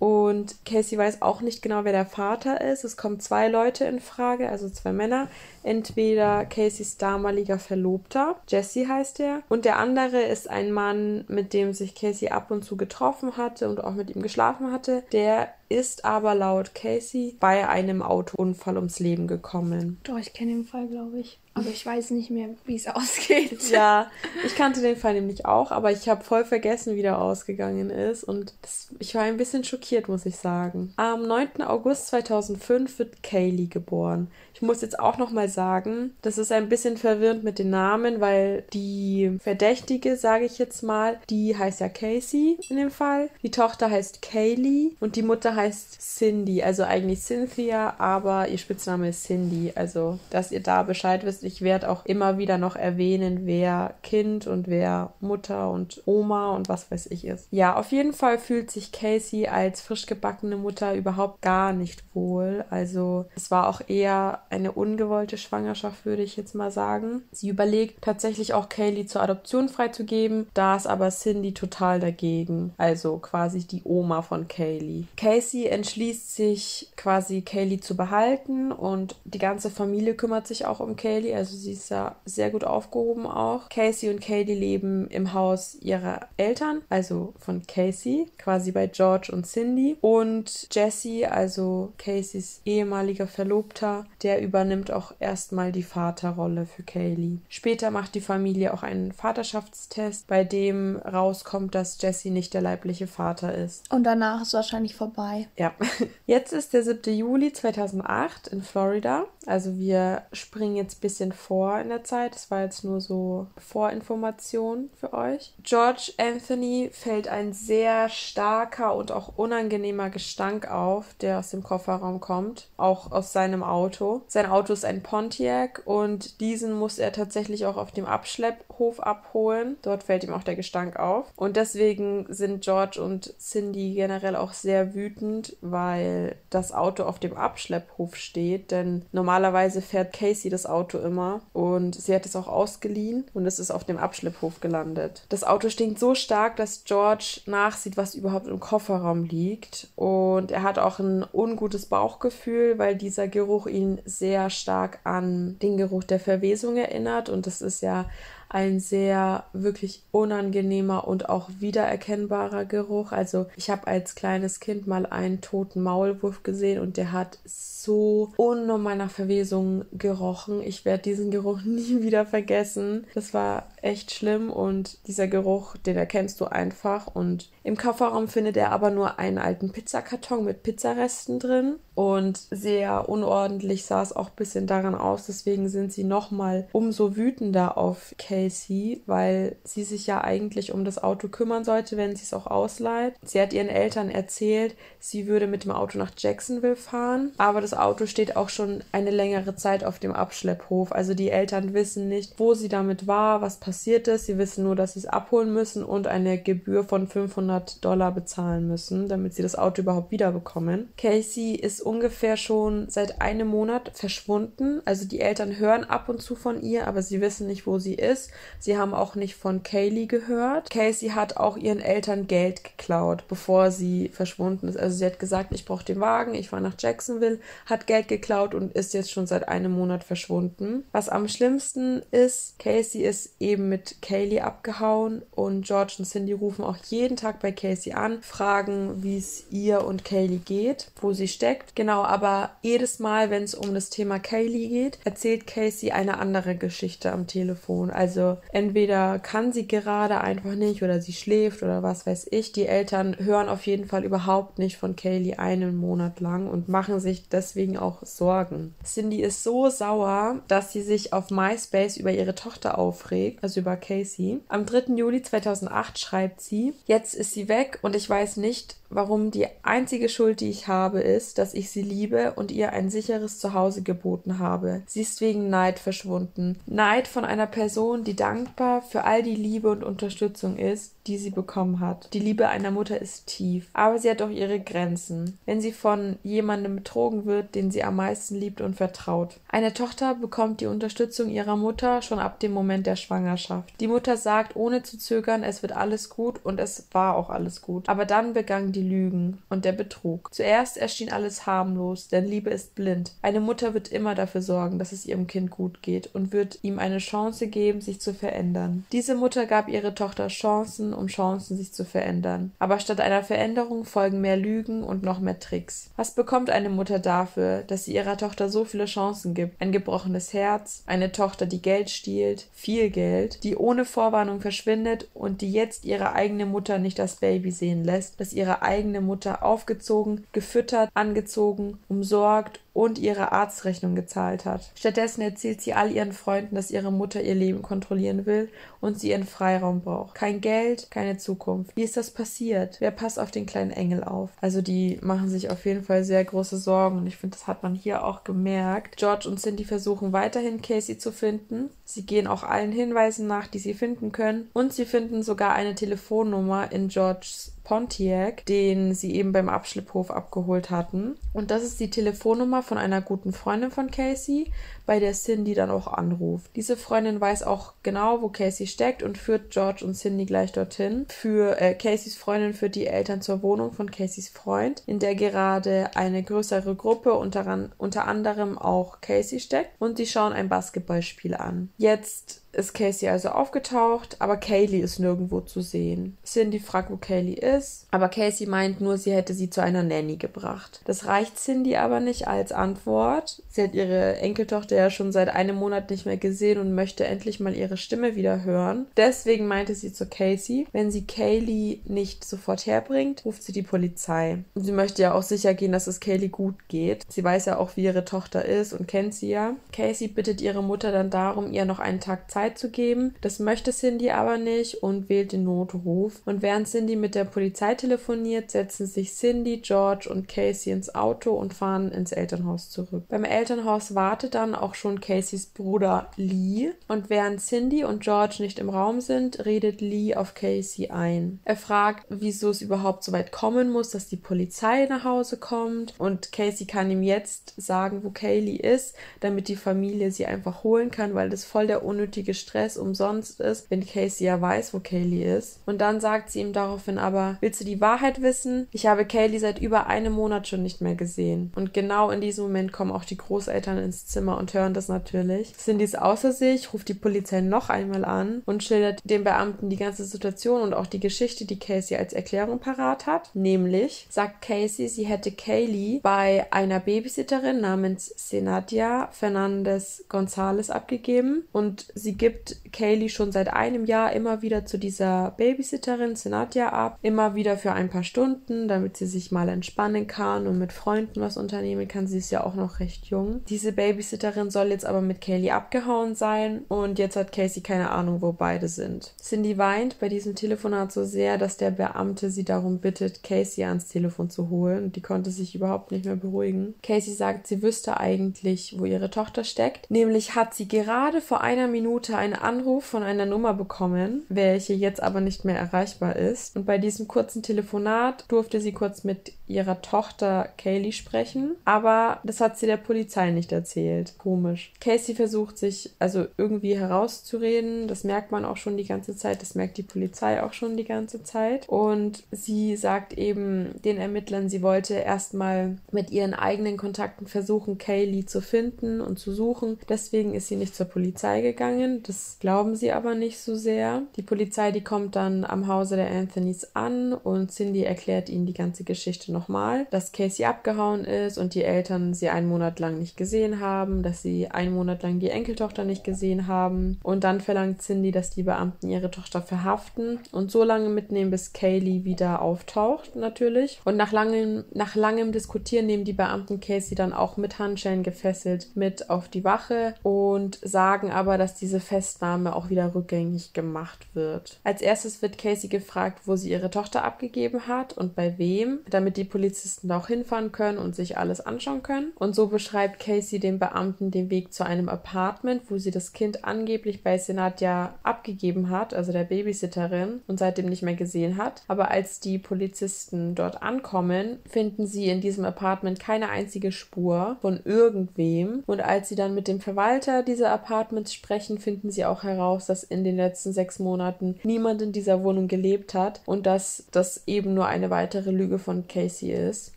[SPEAKER 2] Und Casey weiß auch nicht genau, wer der Vater ist. Es kommen zwei Leute in Frage, also zwei Männer. Entweder Caseys damaliger Verlobter, Jesse heißt er, und der andere ist ein Mann, mit dem sich Casey ab und zu getroffen hatte und auch mit ihm geschlafen hatte. Der ist aber laut Casey bei einem Autounfall ums Leben gekommen.
[SPEAKER 1] Doch, ich kenne den Fall, glaube ich. Aber ich weiß nicht mehr, wie es ausgeht.
[SPEAKER 2] Ja, ich kannte den Fall nämlich auch, aber ich habe voll vergessen, wie der ausgegangen ist. Und das, ich war ein bisschen schockiert, muss ich sagen. Am 9. August 2005 wird Kaylee geboren. Ich muss jetzt auch noch mal sagen, das ist ein bisschen verwirrend mit den Namen, weil die Verdächtige, sage ich jetzt mal, die heißt ja Casey in dem Fall. Die Tochter heißt Kaylee und die Mutter heißt Cindy, also eigentlich Cynthia, aber ihr Spitzname ist Cindy. Also, dass ihr da Bescheid wisst. Ich werde auch immer wieder noch erwähnen, wer Kind und wer Mutter und Oma und was weiß ich ist. Ja, auf jeden Fall fühlt sich Casey als frisch gebackene Mutter überhaupt gar nicht wohl. Also, es war auch eher eine ungewollte Schwangerschaft, würde ich jetzt mal sagen. Sie überlegt tatsächlich auch Kaylee zur Adoption freizugeben, da ist aber Cindy total dagegen. Also quasi die Oma von Kaylee. Casey entschließt sich quasi Kaylee zu behalten und die ganze Familie kümmert sich auch um Kaylee, also sie ist ja sehr gut aufgehoben auch. Casey und Kaylee leben im Haus ihrer Eltern, also von Casey, quasi bei George und Cindy. Und Jesse, also Caseys ehemaliger Verlobter, der übernimmt auch erstmal die Vaterrolle für Kaylee. Später macht die Familie auch einen Vaterschaftstest, bei dem rauskommt, dass Jesse nicht der leibliche Vater ist.
[SPEAKER 1] Und danach ist wahrscheinlich vorbei.
[SPEAKER 2] Ja. Jetzt ist der 7. Juli 2008 in Florida. Also wir springen jetzt ein bisschen vor in der Zeit. Das war jetzt nur so Vorinformation für euch. George Anthony fällt ein sehr starker und auch unangenehmer Gestank auf, der aus dem Kofferraum kommt, auch aus seinem Auto. Sein Auto ist ein Pontiac und diesen muss er tatsächlich auch auf dem Abschlepphof abholen. Dort fällt ihm auch der Gestank auf. Und deswegen sind George und Cindy generell auch sehr wütend, weil das Auto auf dem Abschlepphof steht. Denn normalerweise fährt Casey das Auto immer und sie hat es auch ausgeliehen und es ist auf dem Abschlepphof gelandet. Das Auto stinkt so stark, dass George nachsieht, was überhaupt im Kofferraum liegt. Und er hat auch ein ungutes Bauchgefühl, weil dieser Geruch ihn sehr stark an den Geruch der Verwesung erinnert. Und das ist ja ein sehr wirklich unangenehmer und auch wiedererkennbarer Geruch. Also ich habe als kleines Kind mal einen toten Maulwurf gesehen und der hat so unnormal nach Verwesung gerochen. Ich werde diesen Geruch nie wieder vergessen. Das war echt schlimm und dieser Geruch, den erkennst du einfach. Und im Kofferraum findet er aber nur einen alten Pizzakarton mit Pizzaresten drin und sehr unordentlich sah es auch ein bisschen daran aus. Deswegen sind sie nochmal umso wütender auf Casey, weil sie sich ja eigentlich um das Auto kümmern sollte, wenn sie es auch ausleiht. Sie hat ihren Eltern erzählt, sie würde mit dem Auto nach Jacksonville fahren, aber das Auto steht auch schon eine längere Zeit auf dem Abschlepphof. Also die Eltern wissen nicht, wo sie damit war, was passiert ist. Sie wissen nur, dass sie es abholen müssen und eine Gebühr von 500 Dollar bezahlen müssen, damit sie das Auto überhaupt wiederbekommen. Casey ist ungefähr schon seit einem Monat verschwunden. Also die Eltern hören ab und zu von ihr, aber sie wissen nicht, wo sie ist. Sie haben auch nicht von Kaylee gehört. Casey hat auch ihren Eltern Geld geklaut, bevor sie verschwunden ist. Also sie hat gesagt, ich brauche den Wagen, ich fahre nach Jacksonville, hat Geld geklaut und ist jetzt schon seit einem Monat verschwunden. Was am schlimmsten ist, Casey ist eben mit Kaylee abgehauen und George und Cindy rufen auch jeden Tag bei Casey an, fragen, wie es ihr und Kaylee geht, wo sie steckt. Genau, aber jedes Mal, wenn es um das Thema Kaylee geht, erzählt Casey eine andere Geschichte am Telefon. Also entweder kann sie gerade einfach nicht oder sie schläft oder was weiß ich. Die Eltern hören auf jeden Fall überhaupt nicht von Kaylee einen Monat lang und machen sich deswegen auch Sorgen. Cindy ist so sauer, dass sie sich auf MySpace über ihre Tochter aufregt, also über Casey. Am 3. Juli 2008 schreibt sie, jetzt ist sie weg und ich weiß nicht, warum die einzige Schuld, die ich habe, ist, dass ich sie liebe und ihr ein sicheres Zuhause geboten habe. Sie ist wegen Neid verschwunden. Neid von einer Person, die dankbar für all die Liebe und Unterstützung ist, die sie bekommen hat. Die Liebe einer Mutter ist tief, aber sie hat auch ihre Grenzen, wenn sie von jemandem betrogen wird, den sie am meisten liebt und vertraut. Eine Tochter bekommt die Unterstützung ihrer Mutter schon ab dem Moment der Schwangerschaft. Die Mutter sagt ohne zu zögern, es wird alles gut und es war auch alles gut. Aber dann begann die die Lügen und der Betrug. Zuerst erschien alles harmlos, denn Liebe ist blind. Eine Mutter wird immer dafür sorgen, dass es ihrem Kind gut geht und wird ihm eine Chance geben, sich zu verändern. Diese Mutter gab ihre Tochter Chancen, um Chancen, sich zu verändern. Aber statt einer Veränderung folgen mehr Lügen und noch mehr Tricks. Was bekommt eine Mutter dafür, dass sie ihrer Tochter so viele Chancen gibt? Ein gebrochenes Herz, eine Tochter, die Geld stiehlt, viel Geld, die ohne Vorwarnung verschwindet und die jetzt ihre eigene Mutter nicht das Baby sehen lässt, das ihre eigene Mutter aufgezogen, gefüttert, angezogen, umsorgt und ihre Arztrechnung gezahlt hat. Stattdessen erzählt sie all ihren Freunden, dass ihre Mutter ihr Leben kontrollieren will und sie ihren Freiraum braucht. Kein Geld, keine Zukunft. Wie ist das passiert? Wer passt auf den kleinen Engel auf? Also die machen sich auf jeden Fall sehr große Sorgen und ich finde, das hat man hier auch gemerkt. George und Cindy versuchen weiterhin Casey zu finden. Sie gehen auch allen Hinweisen nach, die sie finden können und sie finden sogar eine Telefonnummer in Georges Pontiac, den sie eben beim Abschlepphof abgeholt hatten. Und das ist die Telefonnummer von einer guten Freundin von Casey, bei der Cindy dann auch anruft. Diese Freundin weiß auch genau, wo Casey steckt und führt George und Cindy gleich dorthin. Für äh, Caseys Freundin führt die Eltern zur Wohnung von Caseys Freund, in der gerade eine größere Gruppe, unter, unter anderem auch Casey steckt, und sie schauen ein Basketballspiel an. Jetzt ist Casey also aufgetaucht, aber Kaylee ist nirgendwo zu sehen. Cindy fragt, wo Kaylee ist, aber Casey meint nur, sie hätte sie zu einer Nanny gebracht. Das reicht Cindy aber nicht als Antwort. Sie hat ihre Enkeltochter ja schon seit einem Monat nicht mehr gesehen und möchte endlich mal ihre Stimme wieder hören. Deswegen meinte sie zu Casey, wenn sie Kaylee nicht sofort herbringt, ruft sie die Polizei. Und sie möchte ja auch sicher gehen, dass es Kaylee gut geht. Sie weiß ja auch, wie ihre Tochter ist und kennt sie ja. Casey bittet ihre Mutter dann darum, ihr noch einen Tag Zeit zu geben. Das möchte Cindy aber nicht und wählt den Notruf. Und während Cindy mit der Polizei telefoniert, setzen sich Cindy, George und Casey ins Auto und fahren ins Elternhaus zurück. Beim Elternhaus wartet dann auch schon Caseys Bruder Lee. Und während Cindy und George nicht im Raum sind, redet Lee auf Casey ein. Er fragt, wieso es überhaupt so weit kommen muss, dass die Polizei nach Hause kommt. Und Casey kann ihm jetzt sagen, wo Kaylee ist, damit die Familie sie einfach holen kann, weil das voll der unnötige Stress umsonst ist, wenn Casey ja weiß, wo Kaylee ist. Und dann sagt sie ihm daraufhin aber, willst du die Wahrheit wissen? Ich habe Kaylee seit über einem Monat schon nicht mehr gesehen. Und genau in diesem Moment kommen auch die Großeltern ins Zimmer und hören das natürlich. Cindy ist außer sich, ruft die Polizei noch einmal an und schildert dem Beamten die ganze Situation und auch die Geschichte, die Casey als Erklärung parat hat. Nämlich sagt Casey, sie hätte Kaylee bei einer Babysitterin namens Senadia Fernandez Gonzalez abgegeben und sie gibt Kaylee schon seit einem Jahr immer wieder zu dieser Babysitterin Senadia ab, immer wieder für ein paar Stunden, damit sie sich mal entspannen kann und mit Freunden was unternehmen kann. Sie ist ja auch noch recht jung. Diese Babysitterin soll jetzt aber mit Kaylee abgehauen sein und jetzt hat Casey keine Ahnung, wo beide sind. Cindy weint bei diesem Telefonat so sehr, dass der Beamte sie darum bittet, Casey ans Telefon zu holen. Die konnte sich überhaupt nicht mehr beruhigen. Casey sagt, sie wüsste eigentlich, wo ihre Tochter steckt. Nämlich hat sie gerade vor einer Minute einen Anruf von einer Nummer bekommen, welche jetzt aber nicht mehr erreichbar ist. Und bei diesem kurzen Telefonat durfte sie kurz mit ihrer Tochter Kaylee sprechen, aber das hat sie der Polizei nicht erzählt. Komisch. Casey versucht sich also irgendwie herauszureden, das merkt man auch schon die ganze Zeit, das merkt die Polizei auch schon die ganze Zeit und sie sagt eben den Ermittlern, sie wollte erstmal mit ihren eigenen Kontakten versuchen, Kaylee zu finden und zu suchen. Deswegen ist sie nicht zur Polizei gegangen. Das glauben sie aber nicht so sehr. Die Polizei, die kommt dann am Hause der Anthonys an und Cindy erklärt ihnen die ganze Geschichte nochmal, dass Casey abgehauen ist und die Eltern sie einen Monat lang nicht gesehen haben, dass sie einen Monat lang die Enkeltochter nicht gesehen haben. Und dann verlangt Cindy, dass die Beamten ihre Tochter verhaften und so lange mitnehmen, bis Kaylee wieder auftaucht, natürlich. Und nach langem, nach langem Diskutieren nehmen die Beamten Casey dann auch mit Handschellen gefesselt mit auf die Wache und sagen aber, dass diese Festnahme auch wieder rückgängig gemacht wird. Als erstes wird Casey gefragt, wo sie ihre Tochter abgegeben hat und bei wem, damit die Polizisten auch hinfahren können und sich alles anschauen können. Und so beschreibt Casey den Beamten den Weg zu einem Apartment, wo sie das Kind angeblich bei Senatja abgegeben hat, also der Babysitterin, und seitdem nicht mehr gesehen hat. Aber als die Polizisten dort ankommen, finden sie in diesem Apartment keine einzige Spur von irgendwem. Und als sie dann mit dem Verwalter dieser Apartments sprechen, finden sie auch heraus, dass in den letzten sechs Monaten niemand in dieser Wohnung gelebt hat und dass das eben nur eine weitere Lüge von Casey ist.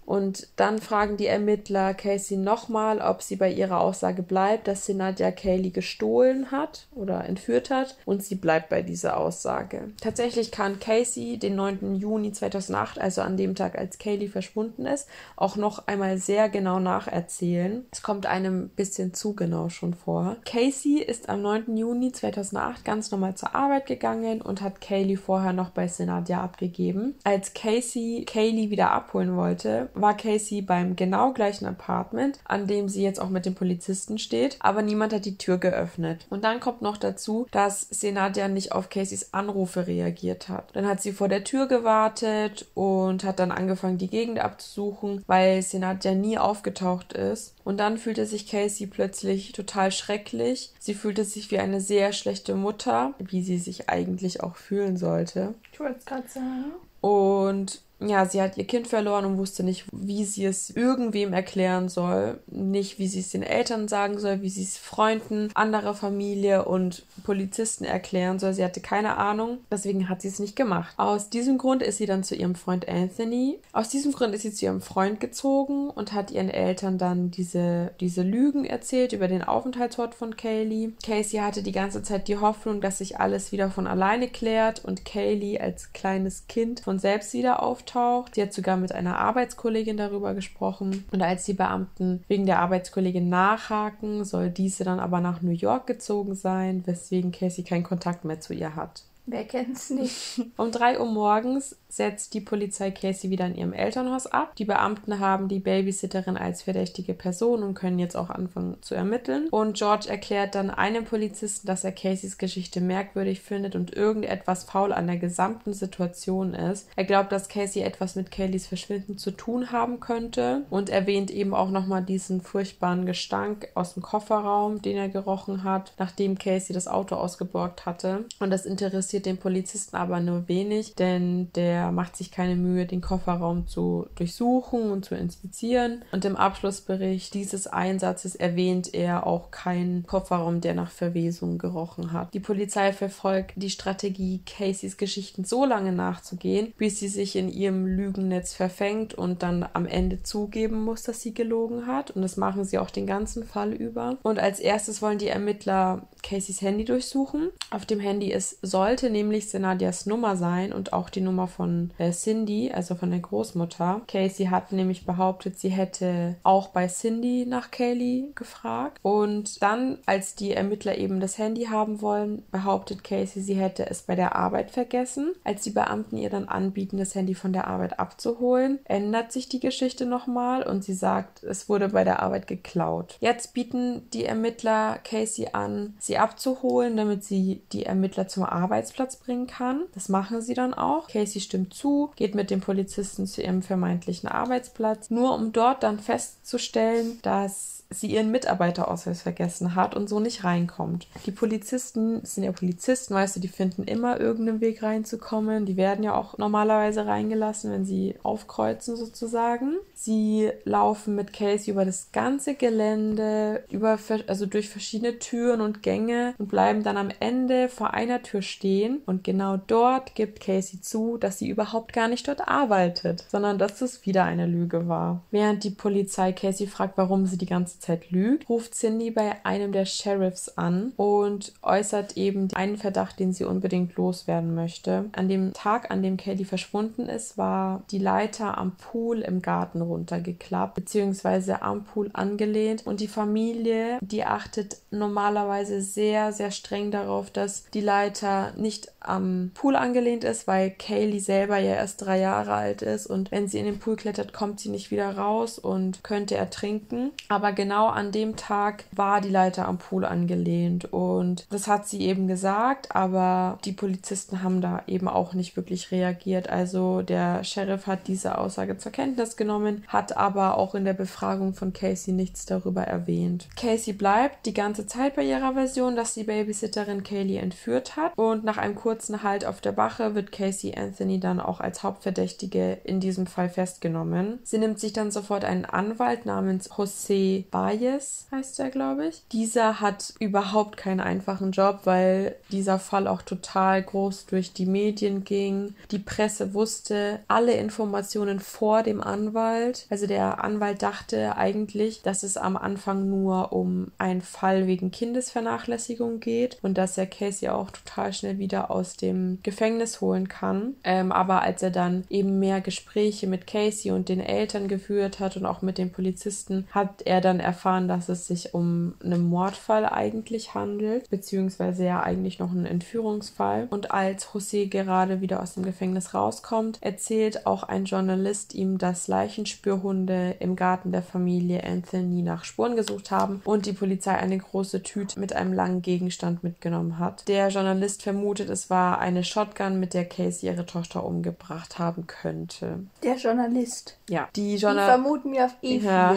[SPEAKER 2] Und dann fragen die Ermittler Casey nochmal, ob sie bei ihrer Aussage bleibt, dass sie Nadja Kaylee gestohlen hat oder entführt hat. Und sie bleibt bei dieser Aussage. Tatsächlich kann Casey den 9. Juni 2008, also an dem Tag, als Kaylee verschwunden ist, auch noch einmal sehr genau nacherzählen. Es kommt einem bisschen zu genau schon vor. Casey ist am 9. Juni 2008 ganz normal zur Arbeit gegangen und hat Kaylee vorher noch bei Senadja abgegeben. Als Casey Kaylee wieder abholen wollte, war Casey beim genau gleichen Apartment, an dem sie jetzt auch mit dem Polizisten steht, aber niemand hat die Tür geöffnet. Und dann kommt noch dazu, dass Senadja nicht auf Caseys Anrufe reagiert hat. Dann hat sie vor der Tür gewartet und hat dann angefangen, die Gegend abzusuchen, weil Senadja nie aufgetaucht ist. Und dann fühlte sich Casey plötzlich total schrecklich. Sie fühlte sich wie eine sehr schlechte Mutter, wie sie sich eigentlich auch fühlen sollte.
[SPEAKER 1] Ich wollte es gerade sagen.
[SPEAKER 2] Und ja, sie hat ihr Kind verloren und wusste nicht, wie sie es irgendwem erklären soll. Nicht, wie sie es den Eltern sagen soll, wie sie es Freunden, anderer Familie und Polizisten erklären soll. Sie hatte keine Ahnung. Deswegen hat sie es nicht gemacht. Aus diesem Grund ist sie dann zu ihrem Freund Anthony. Aus diesem Grund ist sie zu ihrem Freund gezogen und hat ihren Eltern dann diese, diese Lügen erzählt über den Aufenthaltsort von Kaylee. Casey hatte die ganze Zeit die Hoffnung, dass sich alles wieder von alleine klärt und Kaylee als kleines Kind von selbst wieder auftaucht auftaucht. Sie hat sogar mit einer Arbeitskollegin darüber gesprochen. Und als die Beamten wegen der Arbeitskollegin nachhaken, soll diese dann aber nach New York gezogen sein, weswegen Casey keinen Kontakt mehr zu ihr hat.
[SPEAKER 1] Wer kennt's nicht?
[SPEAKER 2] Um 3 Uhr morgens setzt die Polizei Casey wieder in ihrem Elternhaus ab. Die Beamten haben die Babysitterin als verdächtige Person und können jetzt auch anfangen zu ermitteln. Und George erklärt dann einem Polizisten, dass er Caseys Geschichte merkwürdig findet und irgendetwas faul an der gesamten Situation ist. Er glaubt, dass Casey etwas mit Kellys Verschwinden zu tun haben könnte und erwähnt eben auch nochmal diesen furchtbaren Gestank aus dem Kofferraum, den er gerochen hat, nachdem Casey das Auto ausgeborgt hatte. Und das interessiert den Polizisten aber nur wenig, denn der er macht sich keine Mühe, den Kofferraum zu durchsuchen und zu inspizieren. Und im Abschlussbericht dieses Einsatzes erwähnt er auch keinen Kofferraum, der nach Verwesung gerochen hat. Die Polizei verfolgt die Strategie, Caseys Geschichten so lange nachzugehen, bis sie sich in ihrem Lügennetz verfängt und dann am Ende zugeben muss, dass sie gelogen hat. Und das machen sie auch den ganzen Fall über. Und als erstes wollen die Ermittler Caseys Handy durchsuchen. Auf dem Handy ist, sollte nämlich Senadias Nummer sein und auch die Nummer von äh, Cindy, also von der Großmutter. Casey hat nämlich behauptet, sie hätte auch bei Cindy nach Kaylee gefragt. Und dann, als die Ermittler eben das Handy haben wollen, behauptet Casey, sie hätte es bei der Arbeit vergessen. Als die Beamten ihr dann anbieten, das Handy von der Arbeit abzuholen, ändert sich die Geschichte nochmal und sie sagt, es wurde bei der Arbeit geklaut. Jetzt bieten die Ermittler Casey an, sie abzuholen, damit sie die Ermittler zum Arbeitsplatz bringen kann. Das machen sie dann auch. Casey stimmt zu, geht mit dem Polizisten zu ihrem vermeintlichen Arbeitsplatz, nur um dort dann festzustellen, dass sie ihren Mitarbeiterausweis vergessen hat und so nicht reinkommt. Die Polizisten sind ja Polizisten, weißt du, die finden immer irgendeinen Weg reinzukommen. Die werden ja auch normalerweise reingelassen, wenn sie aufkreuzen sozusagen. Sie laufen mit Casey über das ganze Gelände, über, also durch verschiedene Türen und Gänge und bleiben dann am Ende vor einer Tür stehen. Und genau dort gibt Casey zu, dass sie überhaupt gar nicht dort arbeitet, sondern dass es wieder eine Lüge war. Während die Polizei Casey fragt, warum sie die ganze Zeit lügt, ruft Cindy bei einem der Sheriffs an und äußert eben einen Verdacht, den sie unbedingt loswerden möchte. An dem Tag, an dem Kelly verschwunden ist, war die Leiter am Pool im Garten runtergeklappt, beziehungsweise am Pool angelehnt und die Familie, die achtet normalerweise sehr, sehr streng darauf, dass die Leiter nicht am Pool angelehnt ist, weil Kaylee selber ja erst drei Jahre alt ist und wenn sie in den Pool klettert, kommt sie nicht wieder raus und könnte ertrinken. Aber genau an dem Tag war die Leiter am Pool angelehnt und das hat sie eben gesagt, aber die Polizisten haben da eben auch nicht wirklich reagiert. Also der Sheriff hat diese Aussage zur Kenntnis genommen, hat aber auch in der Befragung von Casey nichts darüber erwähnt. Casey bleibt die ganze Zeit bei ihrer Version, dass die Babysitterin Kaylee entführt hat und nach einem kurzen Halt auf der Bache wird Casey Anthony dann auch als Hauptverdächtige in diesem Fall festgenommen. Sie nimmt sich dann sofort einen Anwalt namens José Bayes, heißt er, glaube ich. Dieser hat überhaupt keinen einfachen Job, weil dieser Fall auch total groß durch die Medien ging. Die Presse wusste alle Informationen vor dem Anwalt. Also der Anwalt dachte eigentlich, dass es am Anfang nur um einen Fall wegen Kindesvernachlässigung geht und dass er Casey auch total schnell wieder aus dem Gefängnis holen kann. Ähm, aber als er dann eben mehr Gespräche mit Casey und den Eltern geführt hat und auch mit den Polizisten, hat er dann erfahren, dass es sich um einen Mordfall eigentlich handelt, beziehungsweise ja eigentlich noch einen Entführungsfall. Und als José gerade wieder aus dem Gefängnis rauskommt, erzählt auch ein Journalist ihm, dass Leichenspürhunde im Garten der Familie Anthony nach Spuren gesucht haben und die Polizei eine große Tüte mit einem langen Gegenstand mitgenommen hat. Der Journalist vermutet, es war eine Shotgun, mit der Casey ihre Tochter umgebracht haben könnte.
[SPEAKER 1] Der Journalist.
[SPEAKER 2] Ja, die
[SPEAKER 1] Die
[SPEAKER 2] Journalist.
[SPEAKER 1] vermuten wir auf eh
[SPEAKER 2] Ja.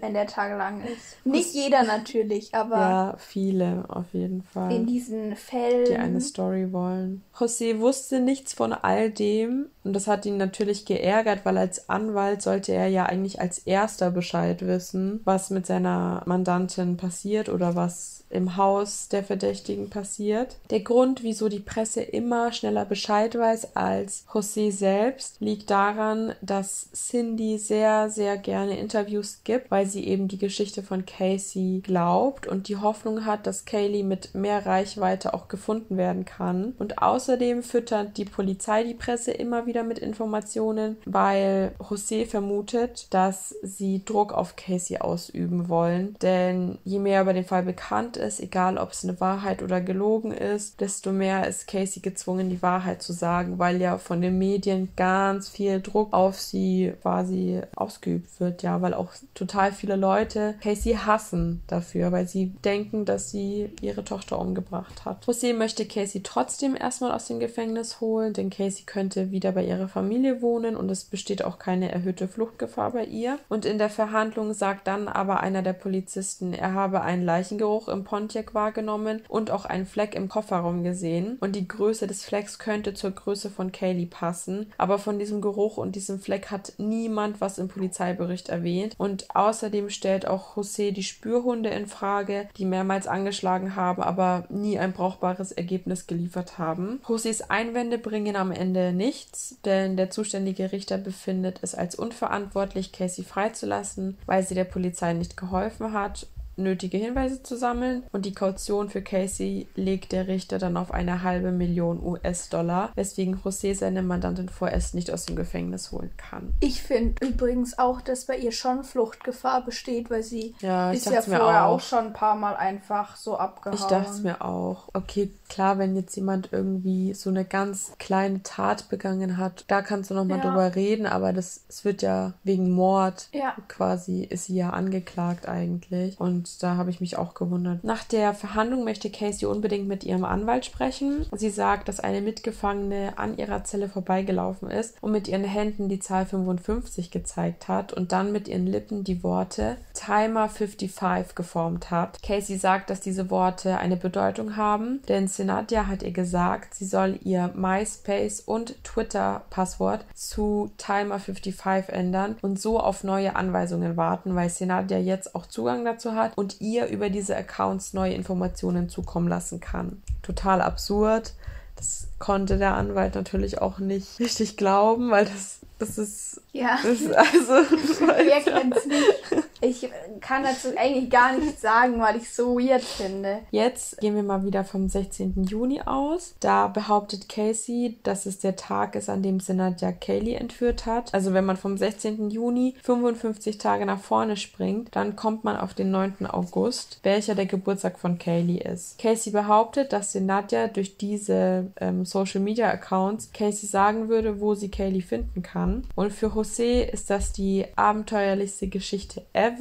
[SPEAKER 1] wenn der tagelang ist. Nicht jeder natürlich, aber
[SPEAKER 2] Ja, viele auf jeden Fall.
[SPEAKER 1] in diesen Fällen.
[SPEAKER 2] die eine Story wollen. José wusste nichts von all dem und das hat ihn natürlich geärgert, weil als Anwalt sollte er ja eigentlich als erster Bescheid wissen, was mit seiner Mandantin passiert oder was im Haus der Verdächtigen passiert. Der Grund, wieso die Presse immer schneller Bescheid weiß als José selbst, liegt daran, dass Cindy sehr, sehr gerne Interviews gibt, weil sie eben die Geschichte von Casey glaubt und die Hoffnung hat, dass Kaylee mit mehr Reichweite auch gefunden werden kann. Und außerdem füttert die Polizei die Presse immer wieder mit Informationen, weil José vermutet, dass sie Druck auf Casey ausüben wollen. Denn je mehr über den Fall bekannt ist, egal ob es eine Wahrheit oder gelogen ist, desto mehr ist Casey gezwungen, die Wahrheit zu sagen, weil ja von den Medien ganz viel Druck auf sie quasi ausgeübt wird. Ja, weil auch total viele Leute Casey hassen dafür, weil sie denken, dass sie ihre Tochter umgebracht hat. José möchte Casey trotzdem erstmal aus dem Gefängnis holen, denn Casey könnte wieder bei ihrer Familie wohnen und es besteht auch keine erhöhte Fluchtgefahr bei ihr. Und in der Verhandlung sagt dann aber einer der Polizisten, er habe einen Leichengeruch im Pontiac wahrgenommen und auch einen Fleck im Kofferraum gesehen. Und die Größe des Flecks könnte zur Größe von Kaylee passen. Aber von diesem Geruch und diesem Fleck hat niemand was im Polizeibericht erwähnt. Und außerdem stellt auch José die Spürhunde in Frage, die mehrmals angeschlagen haben, aber nie ein brauchbares Ergebnis geliefert haben. Josés Einwände bringen am Ende nichts, denn der zuständige Richter befindet es als unverantwortlich, Casey freizulassen, weil sie der Polizei nicht geholfen hat nötige Hinweise zu sammeln und die Kaution für Casey legt der Richter dann auf eine halbe Million US-Dollar, weswegen José seine Mandantin vorerst nicht aus dem Gefängnis holen kann.
[SPEAKER 1] Ich finde übrigens auch, dass bei ihr schon Fluchtgefahr besteht, weil sie
[SPEAKER 2] Ja,
[SPEAKER 1] ist ja vorher
[SPEAKER 2] auch.
[SPEAKER 1] auch schon ein paar Mal einfach so abgehauen.
[SPEAKER 2] Ich dachte es mir auch. Okay, klar, wenn jetzt jemand irgendwie so eine ganz kleine Tat begangen hat, da kannst du nochmal
[SPEAKER 1] Ja.
[SPEAKER 2] drüber reden, aber das es wird ja wegen Mord
[SPEAKER 1] Ja.
[SPEAKER 2] quasi, ist sie ja angeklagt eigentlich. Und da habe ich mich auch gewundert. Nach der Verhandlung möchte Casey unbedingt mit ihrem Anwalt sprechen. Sie sagt, dass eine Mitgefangene an ihrer Zelle vorbeigelaufen ist und mit ihren Händen die Zahl 55 gezeigt hat und dann mit ihren Lippen die Worte Timer 55 geformt hat. Casey sagt, dass diese Worte eine Bedeutung haben, denn Senadia hat ihr gesagt, sie soll ihr MySpace und Twitter-Passwort zu Timer 55 ändern und so auf neue Anweisungen warten, weil Senadia jetzt auch Zugang dazu hat und ihr über diese Accounts neue Informationen zukommen lassen kann. Total absurd. Das konnte der Anwalt natürlich auch nicht richtig glauben, weil das Das ist. Ja. Das ist also.
[SPEAKER 1] Wer kennt's nicht? Ich kann dazu eigentlich gar nichts sagen, weil ich es so weird finde.
[SPEAKER 2] Jetzt gehen wir mal wieder vom 16. Juni aus. Da behauptet Casey, dass es der Tag ist, an dem Senatja Kaylee entführt hat. Also wenn man vom 16. Juni 55 Tage nach vorne springt, dann kommt man auf den 9. August, welcher der Geburtstag von Kaylee ist. Casey behauptet, dass Senatja durch diese ähm, Social Media Accounts Casey sagen würde, wo sie Kaylee finden kann. Und für José ist das die abenteuerlichste Geschichte ever,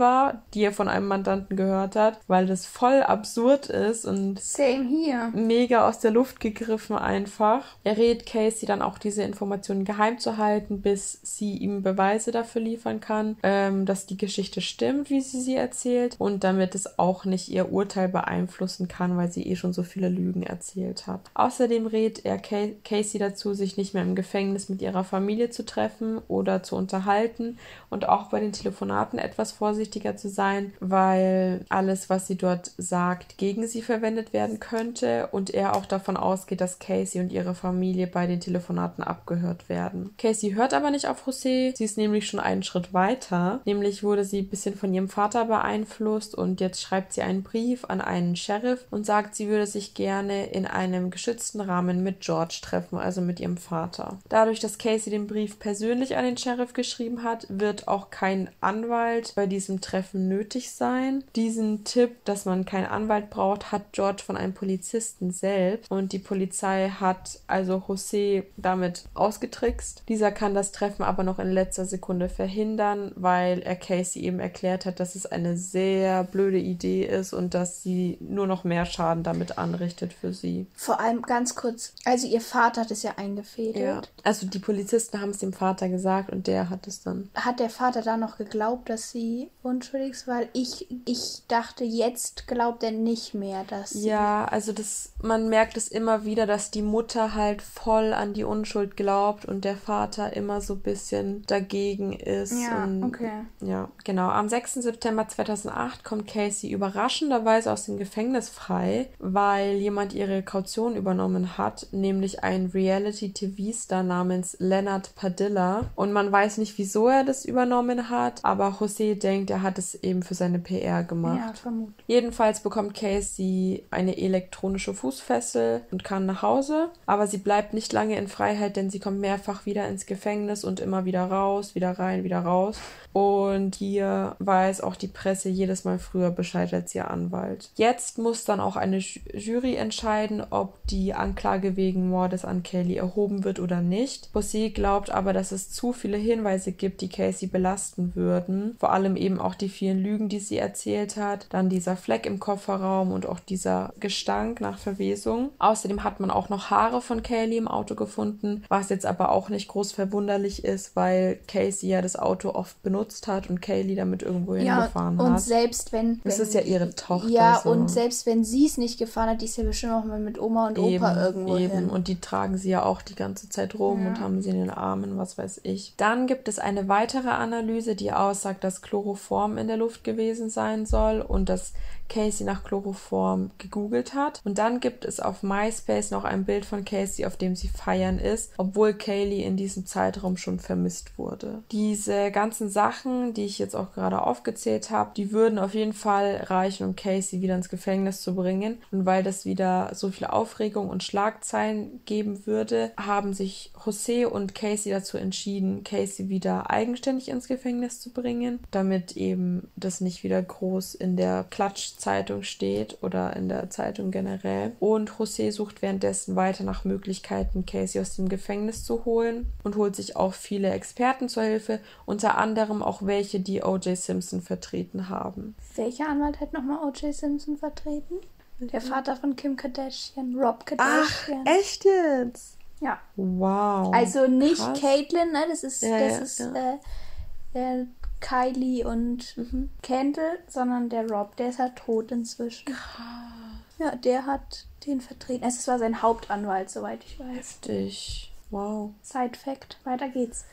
[SPEAKER 2] die er von einem Mandanten gehört hat, weil das voll absurd ist und
[SPEAKER 1] Same here.
[SPEAKER 2] mega aus der Luft gegriffen einfach. Er rät Casey dann auch diese Informationen geheim zu halten, bis sie ihm Beweise dafür liefern kann, ähm, dass die Geschichte stimmt, wie sie sie erzählt und damit es auch nicht ihr Urteil beeinflussen kann, weil sie eh schon so viele Lügen erzählt hat. Außerdem rät er Casey dazu, sich nicht mehr im Gefängnis mit ihrer Familie zu treffen oder zu unterhalten und auch bei den Telefonaten etwas vorsichtiger zu sein, weil alles, was sie dort sagt, gegen sie verwendet werden könnte und er auch davon ausgeht, dass Casey und ihre Familie bei den Telefonaten abgehört werden. Casey hört aber nicht auf José, sie ist nämlich schon einen Schritt weiter, nämlich wurde sie ein bisschen von ihrem Vater beeinflusst und jetzt schreibt sie einen Brief an einen Sheriff und sagt, sie würde sich gerne in einem geschützten Rahmen mit George treffen, also mit ihrem Vater. Dadurch, dass Casey den Brief persönlich an den Sheriff geschrieben hat, wird auch kein Anwalt bei diesem Treffen nötig sein. Diesen Tipp, dass man keinen Anwalt braucht, hat George von einem Polizisten selbst und die Polizei hat also José damit ausgetrickst. Dieser kann das Treffen aber noch in letzter Sekunde verhindern, weil er Casey eben erklärt hat, dass es eine sehr blöde Idee ist und dass sie nur noch mehr Schaden damit anrichtet für sie.
[SPEAKER 1] Vor allem ganz kurz, also ihr Vater hat es ja eingefädelt. Ja.
[SPEAKER 2] Also die Polizisten haben es dem Vater gesagt und der hat es dann.
[SPEAKER 1] Hat der Vater da noch geglaubt, dass sie unschuldig? Weil ich, ich dachte, jetzt glaubt er nicht mehr, dass.
[SPEAKER 2] Ja, also das, man merkt es immer wieder, dass die Mutter halt voll an die Unschuld glaubt und der Vater immer so ein bisschen dagegen ist.
[SPEAKER 1] Ja,
[SPEAKER 2] und,
[SPEAKER 1] okay.
[SPEAKER 2] Ja, genau. Am 6. September 2008 kommt Casey überraschenderweise aus dem Gefängnis frei, weil jemand ihre Kaution übernommen hat, nämlich ein Reality-TV-Star namens Leonard Padilla. Und man weiß nicht, wieso er das übernommen hat, aber José denkt, er hat es eben für seine PR gemacht.
[SPEAKER 1] Ja, vermutlich.
[SPEAKER 2] Jedenfalls bekommt Casey eine elektronische Fußfessel und kann nach Hause, aber sie bleibt nicht lange in Freiheit, denn sie kommt mehrfach wieder ins Gefängnis und immer wieder raus, wieder rein, wieder raus. Und hier weiß auch die Presse jedes Mal früher Bescheid als ihr Anwalt. Jetzt muss dann auch eine Jury entscheiden, ob die Anklage wegen Mordes an Kelly erhoben wird oder nicht. José glaubt aber, dass es zu viele Hinweise gibt, die Casey belasten würden. Vor allem eben auch die vielen Lügen, die sie erzählt hat. Dann dieser Fleck im Kofferraum und auch dieser Gestank nach Verwesung. Außerdem hat man auch noch Haare von Kelly im Auto gefunden, was jetzt aber auch nicht groß verwunderlich ist, weil Casey ja das Auto oft benutzt hat und Kaylee damit irgendwo ja, hingefahren
[SPEAKER 1] und
[SPEAKER 2] hat.
[SPEAKER 1] Und selbst wenn.
[SPEAKER 2] Das
[SPEAKER 1] wenn,
[SPEAKER 2] ist ja ihre Tochter.
[SPEAKER 1] Ja, so. und selbst wenn sie es nicht gefahren hat, die ist ja bestimmt auch mal mit Oma und
[SPEAKER 2] eben,
[SPEAKER 1] Opa irgendwo
[SPEAKER 2] eben.
[SPEAKER 1] hin.
[SPEAKER 2] Und die tragen sie ja auch die ganze Zeit rum ja. und haben sie in den Armen, was weiß ich. Dann gibt es eine weitere Analyse, die aussagt, dass Chloroform in der Luft gewesen sein soll und dass Casey nach Chloroform gegoogelt hat. Und dann gibt es auf MySpace noch ein Bild von Casey, auf dem sie feiern ist, obwohl Kaylee in diesem Zeitraum schon vermisst wurde. Diese ganzen Sachen, die ich jetzt auch gerade aufgezählt habe, die würden auf jeden Fall reichen, um Casey wieder ins Gefängnis zu bringen. Und weil das wieder so viel Aufregung und Schlagzeilen geben würde, haben sich José und Casey dazu entschieden, Casey wieder eigenständig ins Gefängnis zu bringen, damit eben das nicht wieder groß in der Klatsch Zeitung steht oder in der Zeitung generell. Und José sucht währenddessen weiter nach Möglichkeiten, Casey aus dem Gefängnis zu holen und holt sich auch viele Experten zur Hilfe, unter anderem auch welche, die O.J. Simpson vertreten haben.
[SPEAKER 1] Welcher Anwalt hat nochmal O.J. Simpson vertreten? Der Vater von Kim Kardashian, Rob Kardashian.
[SPEAKER 2] Ach, echt jetzt?
[SPEAKER 1] Ja.
[SPEAKER 2] Wow.
[SPEAKER 1] Also nicht Krass. Caitlyn, ne? Das ist, ja, das ja, ist ja. Äh, Kylie und mhm. Kendall, sondern der Rob, der ist halt tot inzwischen.
[SPEAKER 2] Krass.
[SPEAKER 1] Ja, der hat den vertreten. Es war sein Hauptanwalt, soweit ich weiß.
[SPEAKER 2] Heftig. Wow.
[SPEAKER 1] Side Fact. Weiter geht's.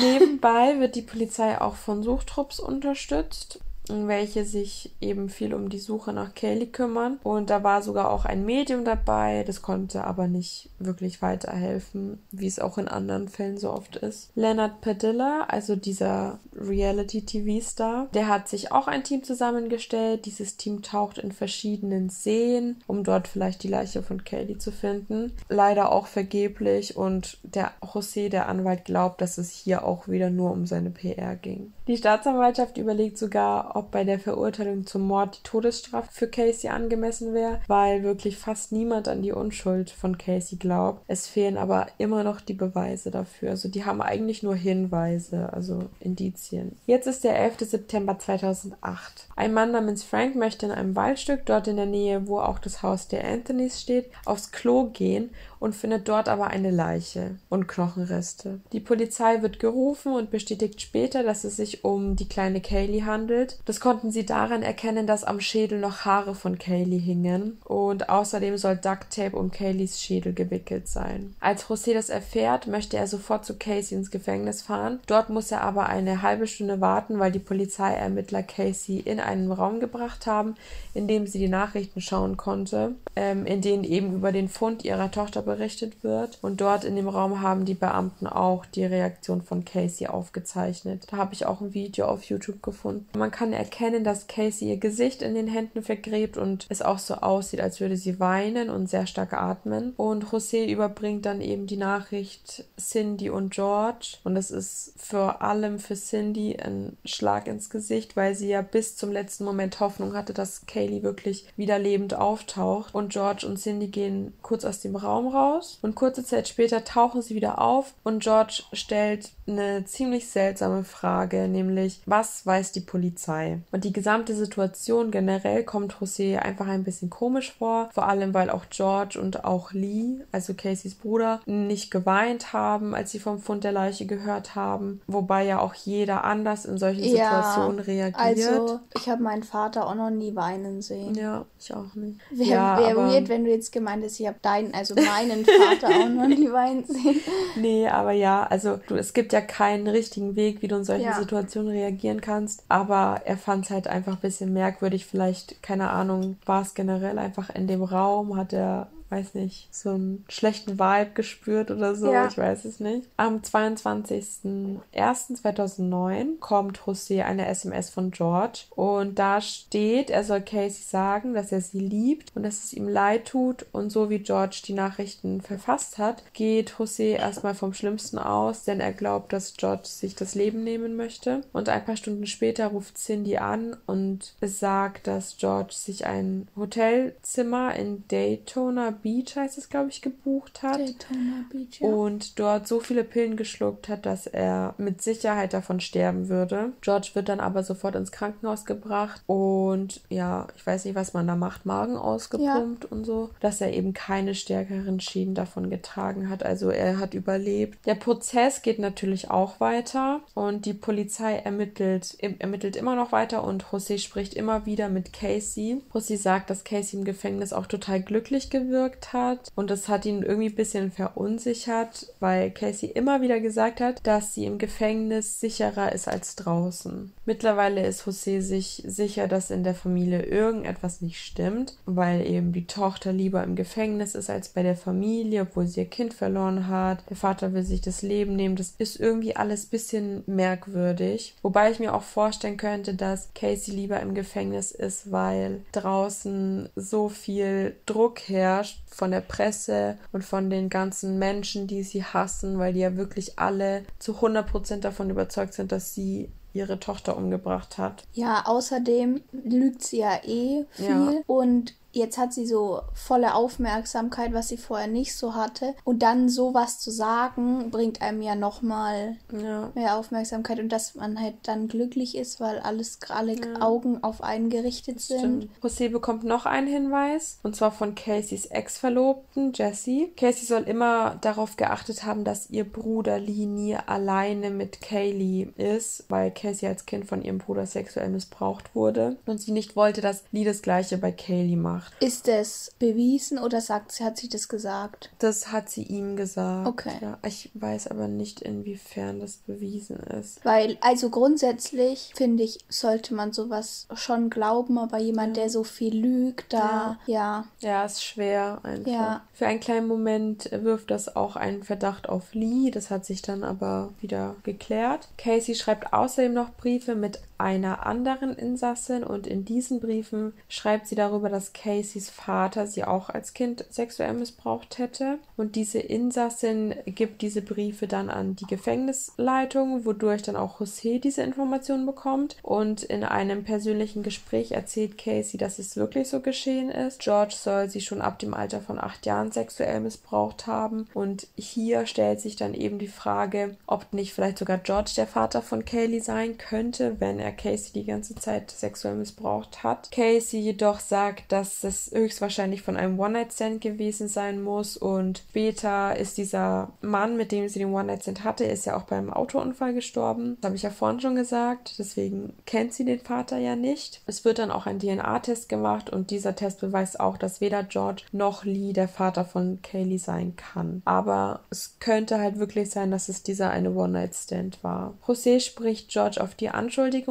[SPEAKER 2] Nebenbei wird die Polizei auch von Suchtrupps unterstützt. Welche sich eben viel um die Suche nach Kaylee kümmern. Und da war sogar auch ein Medium dabei, das konnte aber nicht wirklich weiterhelfen, wie es auch in anderen Fällen so oft ist. Leonard Padilla, also dieser Reality-TV-Star, der hat sich auch ein Team zusammengestellt. Dieses Team taucht in verschiedenen Seen, um dort vielleicht die Leiche von Kaylee zu finden. Leider auch vergeblich und der José, der Anwalt, glaubt, dass es hier auch wieder nur um seine PR ging. Die Staatsanwaltschaft überlegt sogar, ob bei der Verurteilung zum Mord die Todesstrafe für Casey angemessen wäre, weil wirklich fast niemand an die Unschuld von Casey glaubt. Es fehlen aber immer noch die Beweise dafür. Also die haben eigentlich nur Hinweise, also Indizien. Jetzt ist der 11. September 2008. Ein Mann namens Frank möchte in einem Waldstück, dort in der Nähe, wo auch das Haus der Anthonys steht, aufs Klo gehen und findet dort aber eine Leiche und Knochenreste. Die Polizei wird gerufen und bestätigt später, dass es sich um die kleine Kaylee handelt. Das konnten sie daran erkennen, dass am Schädel noch Haare von Kaylee hingen und außerdem soll Ducktape um Kayleys Schädel gewickelt sein. Als José das erfährt, möchte er sofort zu Casey ins Gefängnis fahren. Dort muss er aber eine halbe Stunde warten, weil die Polizeiermittler Casey in einen Raum gebracht haben, in dem sie die Nachrichten schauen konnte, ähm, in denen eben über den Fund ihrer Tochter berichtet wird. Und dort in dem Raum haben die Beamten auch die Reaktion von Casey aufgezeichnet. Da habe ich auch ein Video auf YouTube gefunden. Man kann erkennen, dass Casey ihr Gesicht in den Händen vergräbt und es auch so aussieht, als würde sie weinen und sehr stark atmen. Und José überbringt dann eben die Nachricht Cindy und George. Und es ist vor allem für Cindy ein Schlag ins Gesicht, weil sie ja bis zum letzten Moment Hoffnung hatte, dass Kaylee wirklich wieder lebend auftaucht. Und George und Cindy gehen kurz aus dem Raum raus und kurze Zeit später tauchen sie wieder auf und George stellt eine ziemlich seltsame Frage, nämlich was weiß die Polizei? Und die gesamte Situation generell kommt José einfach ein bisschen komisch vor, vor allem weil auch George und auch Lee, also Caseys Bruder, nicht geweint haben, als sie vom Fund der Leiche gehört haben, wobei ja auch jeder anders in solchen Situationen ja, reagiert.
[SPEAKER 1] Also, ich habe meinen Vater auch noch nie weinen sehen.
[SPEAKER 2] Ja, ich auch nicht.
[SPEAKER 1] Wäre
[SPEAKER 2] ja,
[SPEAKER 1] wär weird, wenn du jetzt gemeint hast, ich habe deinen, also meinen Vater auch noch nie weinen sehen.
[SPEAKER 2] Nee, aber ja, also du, es gibt ja keinen richtigen Weg, wie du in solchen ja. Situationen reagieren kannst. Aber er fand es halt einfach ein bisschen merkwürdig. Vielleicht, keine Ahnung, war es generell einfach in dem Raum, hat er weiß nicht, so einen schlechten Vibe gespürt oder so, ja. ich weiß es nicht. Am 22.01.2009 kommt José eine SMS von George und da steht, er soll Casey sagen, dass er sie liebt und dass es ihm leid tut und so wie George die Nachrichten verfasst hat, geht José erstmal vom Schlimmsten aus, denn er glaubt, dass George sich das Leben nehmen möchte und ein paar Stunden später ruft Cindy an und sagt, dass George sich ein Hotelzimmer in Daytona Beach heißt es, glaube ich, gebucht hat.
[SPEAKER 1] Daytona Beach, ja.
[SPEAKER 2] Und dort so viele Pillen geschluckt hat, dass er mit Sicherheit davon sterben würde. George wird dann aber sofort ins Krankenhaus gebracht und ja, ich weiß nicht, was man da macht, Magen ausgepumpt ja. und so, dass er eben keine stärkeren Schäden davon getragen hat. Also er hat überlebt. Der Prozess geht natürlich auch weiter und die Polizei ermittelt, ermittelt immer noch weiter und José spricht immer wieder mit Casey. José sagt, dass Casey im Gefängnis auch total glücklich gewirkt gewirkt hat. Und das hat ihn irgendwie ein bisschen verunsichert, weil Casey immer wieder gesagt hat, dass sie im Gefängnis sicherer ist als draußen. Mittlerweile ist José sich sicher, dass in der Familie irgendetwas nicht stimmt, weil eben die Tochter lieber im Gefängnis ist als bei der Familie, obwohl sie ihr Kind verloren hat. Der Vater will sich das Leben nehmen. Das ist irgendwie alles ein bisschen merkwürdig. Wobei ich mir auch vorstellen könnte, dass Casey lieber im Gefängnis ist, weil draußen so viel Druck herrscht von der Presse und von den ganzen Menschen, die sie hassen, weil die ja wirklich alle zu 100% davon überzeugt sind, dass sie ihre Tochter umgebracht hat.
[SPEAKER 1] Ja, außerdem lügt sie ja eh viel ja. und jetzt hat sie so volle Aufmerksamkeit, was sie vorher nicht so hatte. Und dann sowas zu sagen, bringt einem ja nochmal ja. mehr Aufmerksamkeit und dass man halt dann glücklich ist, weil alles alle ja. Augen auf einen gerichtet sind.
[SPEAKER 2] José bekommt noch einen Hinweis und zwar von Caseys Ex-Verlobten Jesse. Casey soll immer darauf geachtet haben, dass ihr Bruder Lee nie alleine mit Kaylee ist, weil Casey als Kind von ihrem Bruder sexuell missbraucht wurde und sie nicht wollte, dass Lee das gleiche bei Kaylee macht. Gemacht.
[SPEAKER 1] Ist es bewiesen oder sagt sie, hat sie das gesagt?
[SPEAKER 2] Das hat sie ihm gesagt.
[SPEAKER 1] Okay.
[SPEAKER 2] Ja, ich weiß aber nicht, inwiefern das bewiesen ist.
[SPEAKER 1] Weil, also grundsätzlich finde ich, sollte man sowas schon glauben, aber jemand, der so viel lügt, da, ja.
[SPEAKER 2] Ja, ist schwer einfach.
[SPEAKER 1] Ja.
[SPEAKER 2] Für einen kleinen Moment wirft das auch einen Verdacht auf Lee, das hat sich dann aber wieder geklärt. Casey schreibt außerdem noch Briefe mit einer anderen Insassin und in diesen Briefen schreibt sie darüber, dass Caseys Vater sie auch als Kind sexuell missbraucht hätte. Und diese Insassin gibt diese Briefe dann an die Gefängnisleitung, wodurch dann auch José diese Informationen bekommt. Und in einem persönlichen Gespräch erzählt Casey, dass es wirklich so geschehen ist. George soll sie schon ab dem Alter von acht Jahren sexuell missbraucht haben. Und hier stellt sich dann eben die Frage, ob nicht vielleicht sogar George der Vater von Kaylee sein könnte, wenn er Casey die ganze Zeit sexuell missbraucht hat. Casey jedoch sagt, dass es höchstwahrscheinlich von einem One-Night-Stand gewesen sein muss und später ist dieser Mann, mit dem sie den One-Night-Stand hatte, ist ja auch beim Autounfall gestorben. Das habe ich ja vorhin schon gesagt, deswegen kennt sie den Vater ja nicht. Es wird dann auch ein DNA-Test gemacht und dieser Test beweist auch, dass weder George noch Lee der Vater von Kaylee sein kann. Aber es könnte halt wirklich sein, dass es dieser eine One-Night-Stand war. José spricht George auf die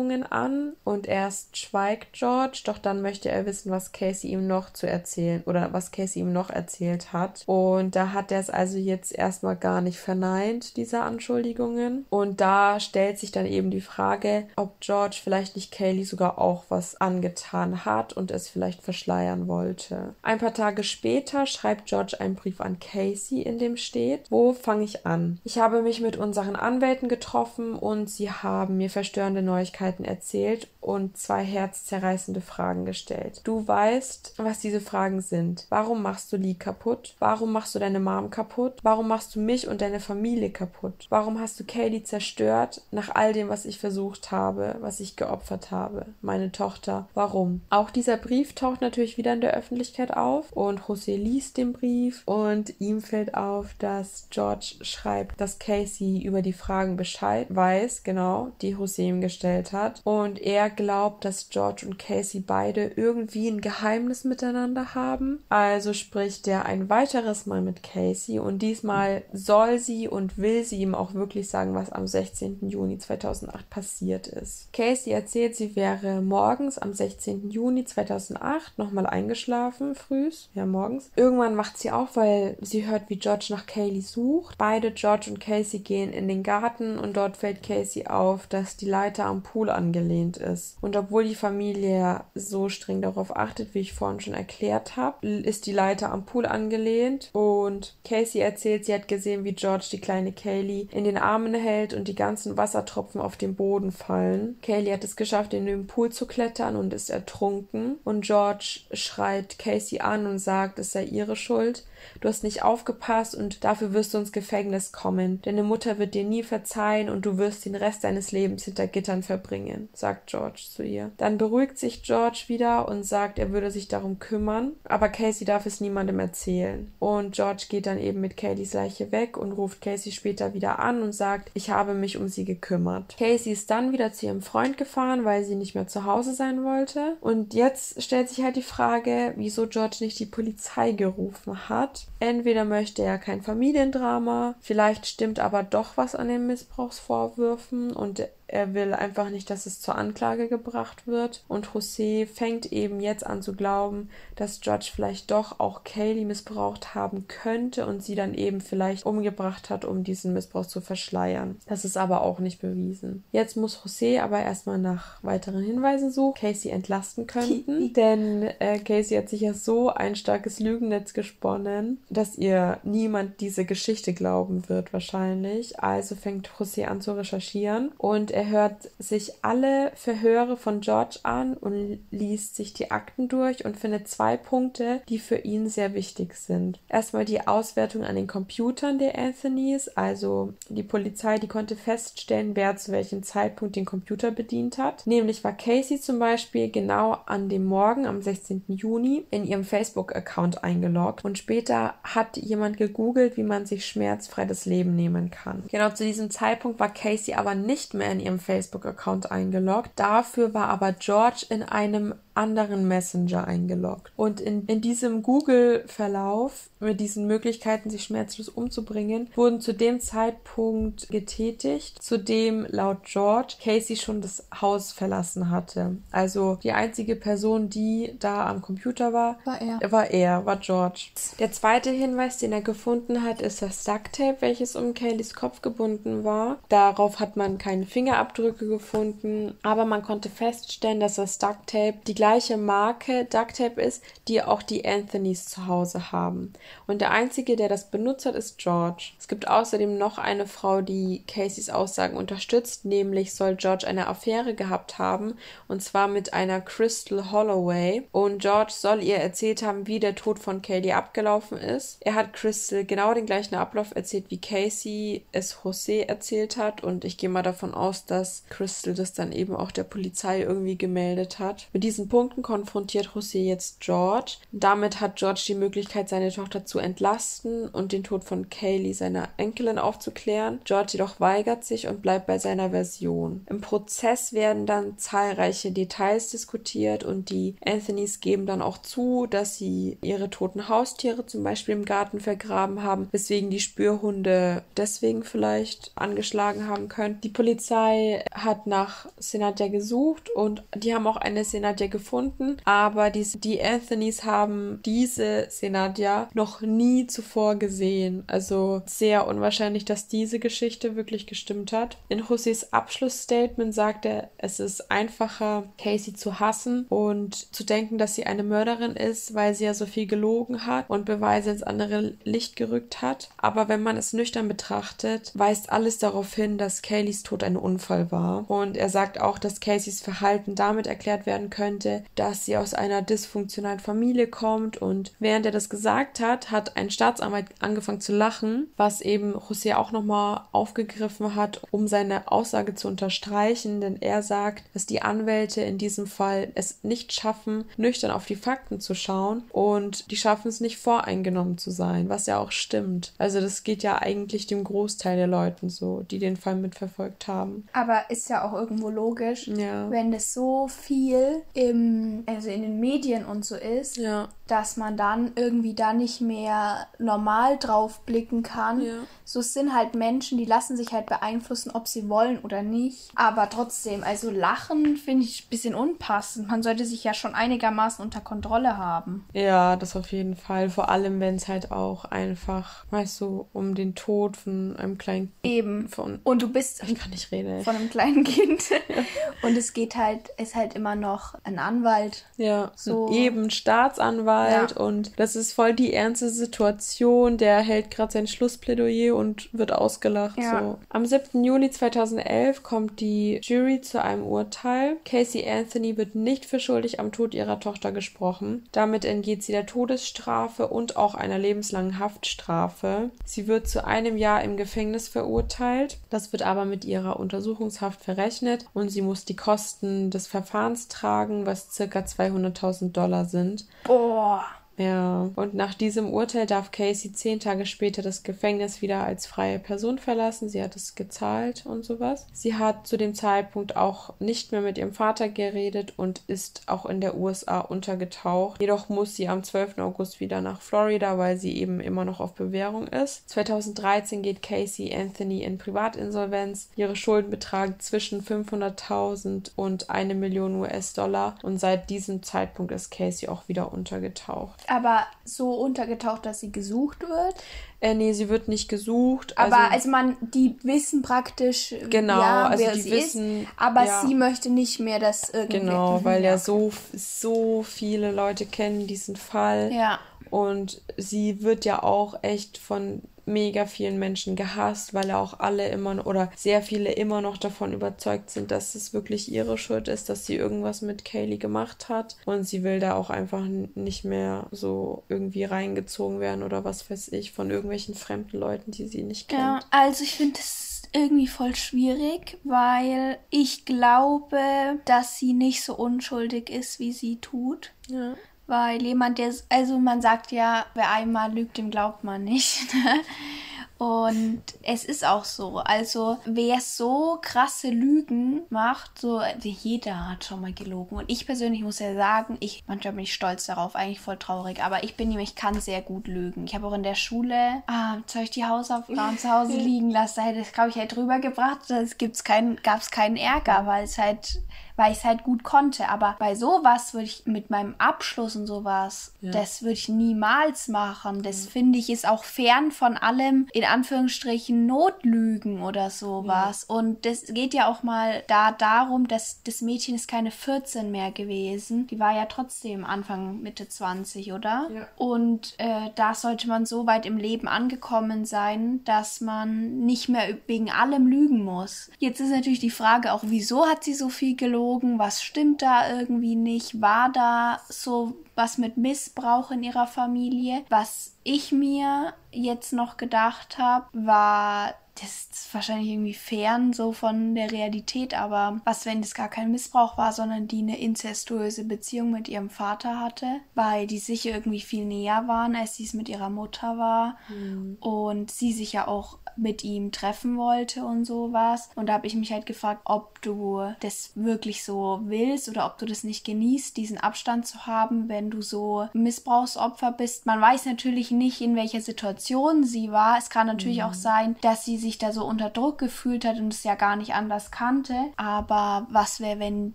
[SPEAKER 2] Anschuldigungen an und erst schweigt George, doch dann möchte er wissen, was Casey ihm noch zu erzählen oder was Casey ihm noch erzählt hat. Und da hat er es also jetzt erstmal gar nicht verneint, diese Anschuldigungen. Und da stellt sich dann eben die Frage, ob George vielleicht nicht Kaylee sogar auch was angetan hat und es vielleicht verschleiern wollte. Ein paar Tage später schreibt George einen Brief an Casey, in dem steht, wo fange ich an? Ich habe mich mit unseren Anwälten getroffen und sie haben mir verstörende Neuigkeiten erzählt und zwei herzzerreißende Fragen gestellt. Du weißt, was diese Fragen sind. Warum machst du Lee kaputt? Warum machst du deine Mom kaputt? Warum machst du mich und deine Familie kaputt? Warum hast du Kaylee zerstört nach all dem, was ich versucht habe, was ich geopfert habe? Meine Tochter. Warum? Auch dieser Brief taucht natürlich wieder in der Öffentlichkeit auf und José liest den Brief und ihm fällt auf, dass George schreibt, dass Casey über die Fragen Bescheid weiß, genau, die José ihm gestellt hat und er glaubt, dass George und Casey beide irgendwie ein Geheimnis miteinander haben. Also spricht er ein weiteres Mal mit Casey und diesmal soll sie und will sie ihm auch wirklich sagen, was am 16. Juni 2008 passiert ist. Casey erzählt, sie wäre morgens am 16. Juni 2008 nochmal eingeschlafen, frühs, ja morgens. Irgendwann wacht sie auf, weil sie hört, wie George nach Kaylee sucht. Beide, George und Casey, gehen in den Garten und dort fällt Casey auf, dass die Leiter am Pool angelehnt ist. Und obwohl die Familie so streng darauf achtet, wie ich vorhin schon erklärt habe, ist die Leiter am Pool angelehnt und Casey erzählt, sie hat gesehen, wie George die kleine Kaylee in den Armen hält und die ganzen Wassertropfen auf den Boden fallen. Kaylee hat es geschafft, in den Pool zu klettern und ist ertrunken und George schreit Casey an und sagt, es sei ihre Schuld. Du hast nicht aufgepasst und dafür wirst du ins Gefängnis kommen. Deine Mutter wird dir nie verzeihen und du wirst den Rest deines Lebens hinter Gittern verbringen, sagt George zu ihr. Dann beruhigt sich George wieder und sagt, er würde sich darum kümmern, aber Casey darf es niemandem erzählen. Und George geht dann eben mit Kayleys Leiche weg und ruft Casey später wieder an und sagt, ich habe mich um sie gekümmert. Casey ist dann wieder zu ihrem Freund gefahren, weil sie nicht mehr zu Hause sein wollte. Und jetzt stellt sich halt die Frage, wieso George nicht die Polizei gerufen hat. Entweder möchte er kein Familiendrama, vielleicht stimmt aber doch was an den Missbrauchsvorwürfen und er will einfach nicht, dass es zur Anklage gebracht wird. Und José fängt eben jetzt an zu glauben, dass George vielleicht doch auch Kaylee missbraucht haben könnte und sie dann eben vielleicht umgebracht hat, um diesen Missbrauch zu verschleiern. Das ist aber auch nicht bewiesen. Jetzt muss José aber erstmal nach weiteren Hinweisen suchen, Casey entlasten könnten. denn äh, Casey hat sich ja so ein starkes Lügennetz gesponnen, dass ihr niemand diese Geschichte glauben wird wahrscheinlich. Also fängt José an zu recherchieren und er hört sich alle Verhöre von George an und liest sich die Akten durch und findet zwei Punkte, die für ihn sehr wichtig sind. Erstmal die Auswertung an den Computern der Anthonys, also die Polizei, die konnte feststellen, wer zu welchem Zeitpunkt den Computer bedient hat. Nämlich war Casey zum Beispiel genau an dem Morgen am 16. Juni in ihrem Facebook-Account eingeloggt und später hat jemand gegoogelt, wie man sich schmerzfrei das Leben nehmen kann. Genau zu diesem Zeitpunkt war Casey aber nicht mehr in ihrem ihrem Facebook-Account eingeloggt. Dafür war aber George in einem anderen Messenger eingeloggt. Und in, in diesem Google-Verlauf mit diesen Möglichkeiten, sich schmerzlos umzubringen, wurden zu dem Zeitpunkt getätigt, zu dem laut George Casey schon das Haus verlassen hatte. Also die einzige Person, die da am Computer war,
[SPEAKER 1] war er.
[SPEAKER 2] War er, war George. Der zweite Hinweis, den er gefunden hat, ist das Ducktape, welches um Kayleys Kopf gebunden war. Darauf hat man keine Fingerabdrücke gefunden, aber man konnte feststellen, dass das Ducktape die gleiche Marke Ducktape ist, die auch die Anthonys zu Hause haben. Und der einzige, der das benutzt hat, ist George. Es gibt außerdem noch eine Frau, die Caseys Aussagen unterstützt, nämlich soll George eine Affäre gehabt haben, und zwar mit einer Crystal Holloway. Und George soll ihr erzählt haben, wie der Tod von Kaylee abgelaufen ist. Er hat Crystal genau den gleichen Ablauf erzählt, wie Casey es José erzählt hat. Und ich gehe mal davon aus, dass Crystal das dann eben auch der Polizei irgendwie gemeldet hat. Mit diesen Punkten konfrontiert José jetzt George. Damit hat George die Möglichkeit, seine Tochter zu entlasten und den Tod von Kaylee, seiner Enkelin, aufzuklären. George jedoch weigert sich und bleibt bei seiner Version. Im Prozess werden dann zahlreiche Details diskutiert und die Anthonys geben dann auch zu, dass sie ihre toten Haustiere zum Beispiel im Garten vergraben haben, weswegen die Spürhunde deswegen vielleicht angeschlagen haben können. Die Polizei hat nach Senatja gesucht und die haben auch eine Senatja gefunden aber die, die Anthonys haben diese Senadia noch nie zuvor gesehen. Also sehr unwahrscheinlich, dass diese Geschichte wirklich gestimmt hat. In Josés Abschlussstatement sagt er, es ist einfacher, Casey zu hassen und zu denken, dass sie eine Mörderin ist, weil sie ja so viel gelogen hat und Beweise ins andere Licht gerückt hat. Aber wenn man es nüchtern betrachtet, weist alles darauf hin, dass Kayleys Tod ein Unfall war. Und er sagt auch, dass Caseys Verhalten damit erklärt werden könnte, dass sie aus einer dysfunktionalen Familie kommt und während er das gesagt hat, hat ein Staatsanwalt angefangen zu lachen, was eben José auch nochmal aufgegriffen hat, um seine Aussage zu unterstreichen, denn er sagt, dass die Anwälte in diesem Fall es nicht schaffen, nüchtern auf die Fakten zu schauen und die schaffen es nicht voreingenommen zu sein, was ja auch stimmt. Also das geht ja eigentlich dem Großteil der Leuten so, die den Fall mitverfolgt haben.
[SPEAKER 1] Aber ist ja auch irgendwo logisch,
[SPEAKER 2] ja.
[SPEAKER 1] wenn es so viel im also in den Medien und so ist,
[SPEAKER 2] ja.
[SPEAKER 1] Dass man dann irgendwie da nicht mehr normal drauf blicken kann.
[SPEAKER 2] Ja.
[SPEAKER 1] So sind halt Menschen, die lassen sich halt beeinflussen, ob sie wollen oder nicht. Aber trotzdem, also Lachen finde ich ein bisschen unpassend. Man sollte sich ja schon einigermaßen unter Kontrolle haben.
[SPEAKER 2] Ja, das auf jeden Fall. Vor allem, wenn es halt auch einfach, weißt du, um den Tod von einem kleinen
[SPEAKER 1] Eben.
[SPEAKER 2] Von,
[SPEAKER 1] und du bist
[SPEAKER 2] ich kann nicht reden.
[SPEAKER 1] Von einem kleinen Kind. und es geht halt, ist halt immer noch ein Anwalt.
[SPEAKER 2] Ja, so. eben Staatsanwalt. Ja. Und das ist voll die ernste Situation. Der hält gerade sein Schlussplädoyer und wird ausgelacht. Ja. So. Am 7. Juli 2011 kommt die Jury zu einem Urteil. Casey Anthony wird nicht für schuldig am Tod ihrer Tochter gesprochen. Damit entgeht sie der Todesstrafe und auch einer lebenslangen Haftstrafe. Sie wird zu einem Jahr im Gefängnis verurteilt. Das wird aber mit ihrer Untersuchungshaft verrechnet und sie muss die Kosten des Verfahrens tragen, was circa 200.000 Dollar sind.
[SPEAKER 1] Boah. raw.
[SPEAKER 2] Ja, und nach diesem Urteil darf Casey zehn Tage später das Gefängnis wieder als freie Person verlassen. Sie hat es gezahlt und sowas. Sie hat zu dem Zeitpunkt auch nicht mehr mit ihrem Vater geredet und ist auch in der USA untergetaucht. Jedoch muss sie am 12. August wieder nach Florida, weil sie eben immer noch auf Bewährung ist. 2013 geht Casey Anthony in Privatinsolvenz. Ihre Schulden betragen zwischen 500.000 und eine Million US-Dollar und seit diesem Zeitpunkt ist Casey auch wieder untergetaucht
[SPEAKER 1] aber so untergetaucht, dass sie gesucht wird.
[SPEAKER 2] Äh, nee, sie wird nicht gesucht.
[SPEAKER 1] Aber also, also man, die wissen praktisch,
[SPEAKER 2] genau,
[SPEAKER 1] ja,
[SPEAKER 2] also
[SPEAKER 1] wer
[SPEAKER 2] die
[SPEAKER 1] sie
[SPEAKER 2] wissen,
[SPEAKER 1] ist, aber
[SPEAKER 2] ja.
[SPEAKER 1] sie möchte nicht mehr, dass irgendwie.
[SPEAKER 2] Genau, weil ja so, so viele Leute kennen diesen Fall.
[SPEAKER 1] Ja.
[SPEAKER 2] Und sie wird ja auch echt von mega vielen Menschen gehasst, weil auch alle immer oder sehr viele immer noch davon überzeugt sind, dass es wirklich ihre Schuld ist, dass sie irgendwas mit Kaylee gemacht hat und sie will da auch einfach nicht mehr so irgendwie reingezogen werden oder was weiß ich von irgendwelchen fremden Leuten, die sie nicht kennt. Ja,
[SPEAKER 1] also ich finde es irgendwie voll schwierig, weil ich glaube, dass sie nicht so unschuldig ist, wie sie tut.
[SPEAKER 2] Ja.
[SPEAKER 1] Weil jemand, der, also man sagt ja, wer einmal lügt, dem glaubt man nicht. Und es ist auch so. Also, wer so krasse Lügen macht, so jeder hat schon mal gelogen. Und ich persönlich muss ja sagen, ich manchmal bin ich stolz darauf, eigentlich voll traurig. Aber ich bin nämlich, kann sehr gut lügen. Ich habe auch in der Schule, ah, soll ich die Hausaufgaben zu Hause liegen lassen? Da hätte ich, glaube ich, halt drüber gebracht. Da kein, gab es keinen Ärger, weil es halt weil ich es halt gut konnte. Aber bei sowas würde ich mit meinem Abschluss und sowas, ja. das würde ich niemals machen. Das ja. finde ich ist auch fern von allem, in Anführungsstrichen, Notlügen oder sowas. Ja. Und das geht ja auch mal da darum, dass das Mädchen ist keine 14 mehr gewesen. Die war ja trotzdem Anfang, Mitte 20, oder? Ja. Und äh, da sollte man so weit im Leben angekommen sein, dass man nicht mehr wegen allem lügen muss. Jetzt ist natürlich die Frage auch, wieso hat sie so viel gelogen? gelogen, was stimmt da irgendwie nicht, war da so was mit Missbrauch in ihrer Familie. Was ich mir jetzt noch gedacht habe, war, das ist wahrscheinlich irgendwie fern so von der Realität, aber was, wenn das gar kein Missbrauch war, sondern die eine inzestuöse Beziehung mit ihrem Vater hatte, weil die sicher irgendwie viel näher waren, als sie es mit ihrer Mutter war mhm. und sie sich ja auch mit ihm treffen wollte und sowas. Und da habe ich mich halt gefragt, ob du das wirklich so willst oder ob du das nicht genießt, diesen Abstand zu haben, wenn du so Missbrauchsopfer bist. Man weiß natürlich nicht, in welcher Situation sie war. Es kann natürlich mhm. auch sein, dass sie sich da so unter Druck gefühlt hat und es ja gar nicht anders kannte. Aber was wäre, wenn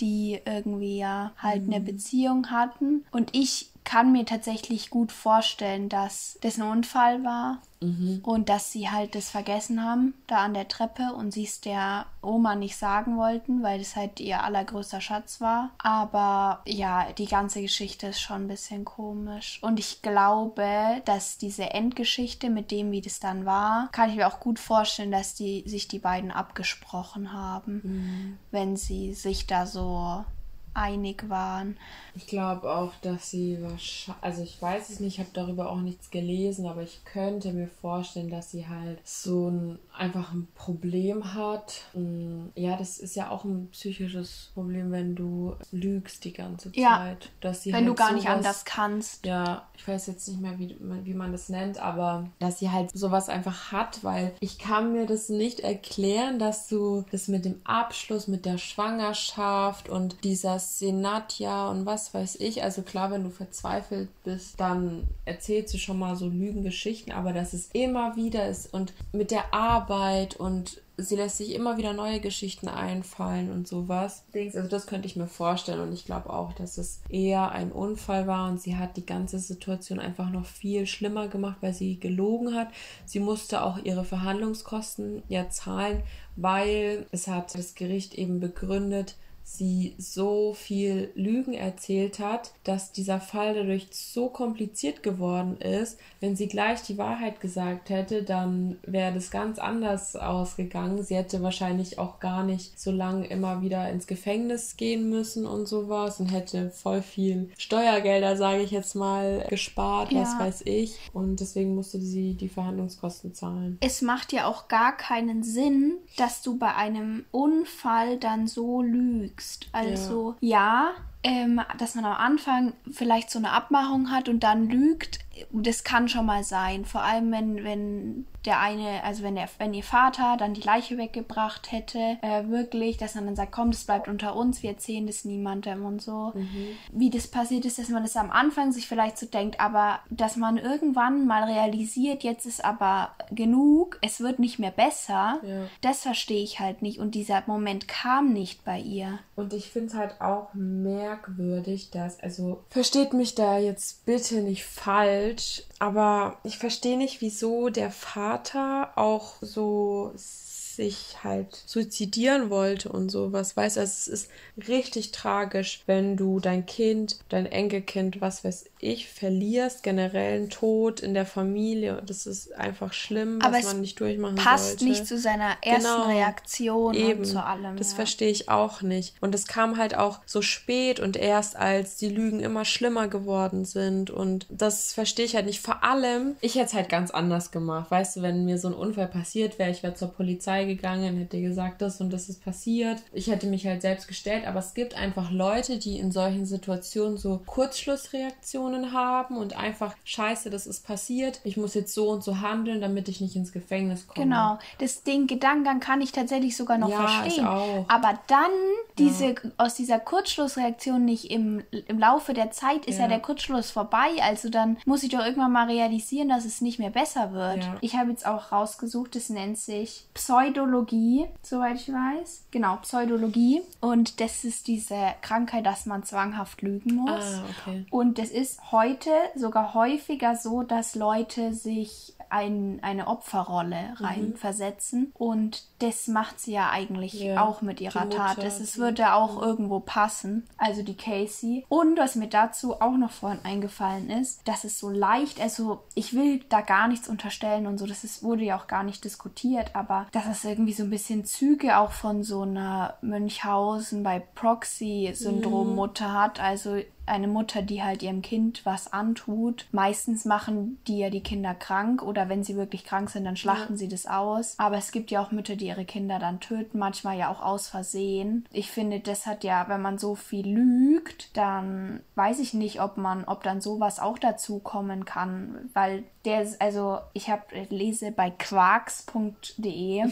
[SPEAKER 1] die irgendwie ja halt mhm. eine Beziehung hatten? Und ich kann mir tatsächlich gut vorstellen, dass das ein Unfall war mhm. und dass sie halt das vergessen haben, da an der Treppe und sie es der Oma nicht sagen wollten, weil das halt ihr allergrößter Schatz war. Aber ja, die ganze Geschichte ist schon ein bisschen komisch. Und ich glaube, dass diese Endgeschichte mit dem, wie das dann war, kann ich mir auch gut vorstellen, dass die sich die beiden abgesprochen haben, mhm. wenn sie sich da so einig waren.
[SPEAKER 2] Ich glaube auch, dass sie wahrscheinlich, also ich weiß es nicht, ich habe darüber auch nichts gelesen, aber ich könnte mir vorstellen, dass sie halt so ein einfach ein Problem hat. Ja, das ist ja auch ein psychisches Problem, wenn du lügst die ganze Zeit. Ja,
[SPEAKER 1] dass sie wenn halt du gar sowas, nicht anders kannst.
[SPEAKER 2] Ja, ich weiß jetzt nicht mehr, wie, wie man das nennt, aber dass sie halt sowas einfach hat, weil ich kann mir das nicht erklären, dass du das mit dem Abschluss, mit der Schwangerschaft und dieser Senatja und was weiß ich, also klar, wenn du verzweifelt bist, dann erzählst du schon mal so Lügengeschichten, aber dass es immer wieder ist und mit der Arbeit und sie lässt sich immer wieder neue Geschichten einfallen und sowas. Also das könnte ich mir vorstellen und ich glaube auch, dass es eher ein Unfall war und sie hat die ganze Situation einfach noch viel schlimmer gemacht, weil sie gelogen hat. Sie musste auch ihre Verhandlungskosten ja zahlen, weil es hat das Gericht eben begründet, sie so viel Lügen erzählt hat, dass dieser Fall dadurch so kompliziert geworden ist. Wenn sie gleich die Wahrheit gesagt hätte, dann wäre das ganz anders ausgegangen. Sie hätte wahrscheinlich auch gar nicht so lange immer wieder ins Gefängnis gehen müssen und sowas und hätte voll viel Steuergelder, sage ich jetzt mal, gespart, ja. was weiß ich. Und deswegen musste sie die Verhandlungskosten zahlen.
[SPEAKER 1] Es macht ja auch gar keinen Sinn, dass du bei einem Unfall dann so lügst lügst. Also ja, ja ähm, dass man am Anfang vielleicht so eine Abmachung hat und dann lügt, das kann schon mal sein. Vor allem, wenn, wenn der eine, also wenn der, wenn ihr Vater dann die Leiche weggebracht hätte, äh, wirklich, dass man dann sagt, komm, das bleibt unter uns, wir erzählen das niemandem und so. Mhm. Wie das passiert ist, dass man das am Anfang sich vielleicht so denkt, aber dass man irgendwann mal realisiert, jetzt ist aber genug, es wird nicht mehr besser, ja. das verstehe ich halt nicht. Und dieser Moment kam nicht bei ihr.
[SPEAKER 2] Und ich finde es halt auch merkwürdig, dass, also versteht mich da jetzt bitte nicht falsch, aber ich verstehe nicht, wieso der Vater auch so sich halt suizidieren wollte und sowas. Weißt du, also es ist richtig tragisch, wenn du dein Kind, dein Enkelkind, was weiß ich, verlierst, generell einen Tod in der Familie. Das ist einfach schlimm, was man nicht durchmachen passt sollte. nicht zu seiner ersten genau, Reaktion eben, und zu allem. Das ja. verstehe ich auch nicht. Und es kam halt auch so spät und erst als die Lügen immer schlimmer geworden sind. Und das verstehe ich halt nicht. Vor allem, ich hätte es halt ganz anders gemacht. Weißt du, wenn mir so ein Unfall passiert wäre, ich wäre zur Polizei gegangen, hätte gesagt, das und das ist passiert. Ich hätte mich halt selbst gestellt, aber es gibt einfach Leute, die in solchen Situationen so Kurzschlussreaktionen haben und einfach, scheiße, das ist passiert, ich muss jetzt so und so handeln, damit ich nicht ins Gefängnis komme.
[SPEAKER 1] Genau, das den Gedankengang kann ich tatsächlich sogar noch ja, verstehen. Aber dann diese, ja. aus dieser Kurzschlussreaktion nicht im, im Laufe der Zeit ist ja. ja der Kurzschluss vorbei, also dann muss ich doch irgendwann mal realisieren, dass es nicht mehr besser wird. Ich habe jetzt auch rausgesucht, es nennt sich Pseudologie, soweit ich weiß. Genau, Pseudologie. Und das ist diese Krankheit, dass man zwanghaft lügen muss. Ah, okay. Und es ist heute sogar häufiger so, dass Leute sich ein, eine Opferrolle mhm. reinversetzen. Mhm. Und das macht sie ja eigentlich ja, auch mit ihrer Tat. Es würde auch irgendwo passen. Also die Casey. Und was mir dazu auch noch vorhin eingefallen ist, dass es so leicht, also ich will da gar nichts unterstellen und so, das ist, wurde ja auch gar nicht diskutiert, aber dass es irgendwie so ein bisschen Züge auch von so einer Münchhausen bei Proxy-Syndrom-Mutter mhm. hat. Also eine Mutter, die halt ihrem Kind was antut. Meistens machen die ja die Kinder krank oder wenn sie wirklich krank sind, dann schlachten ja. sie das aus. Aber es gibt ja auch Mütter, die ihre Kinder dann töten, manchmal ja auch aus Versehen. Ich finde, das hat ja, wenn man so viel lügt, dann weiß ich nicht, ob man, ob dann sowas auch dazu kommen kann, weil der, also ich habe lese bei quarks.de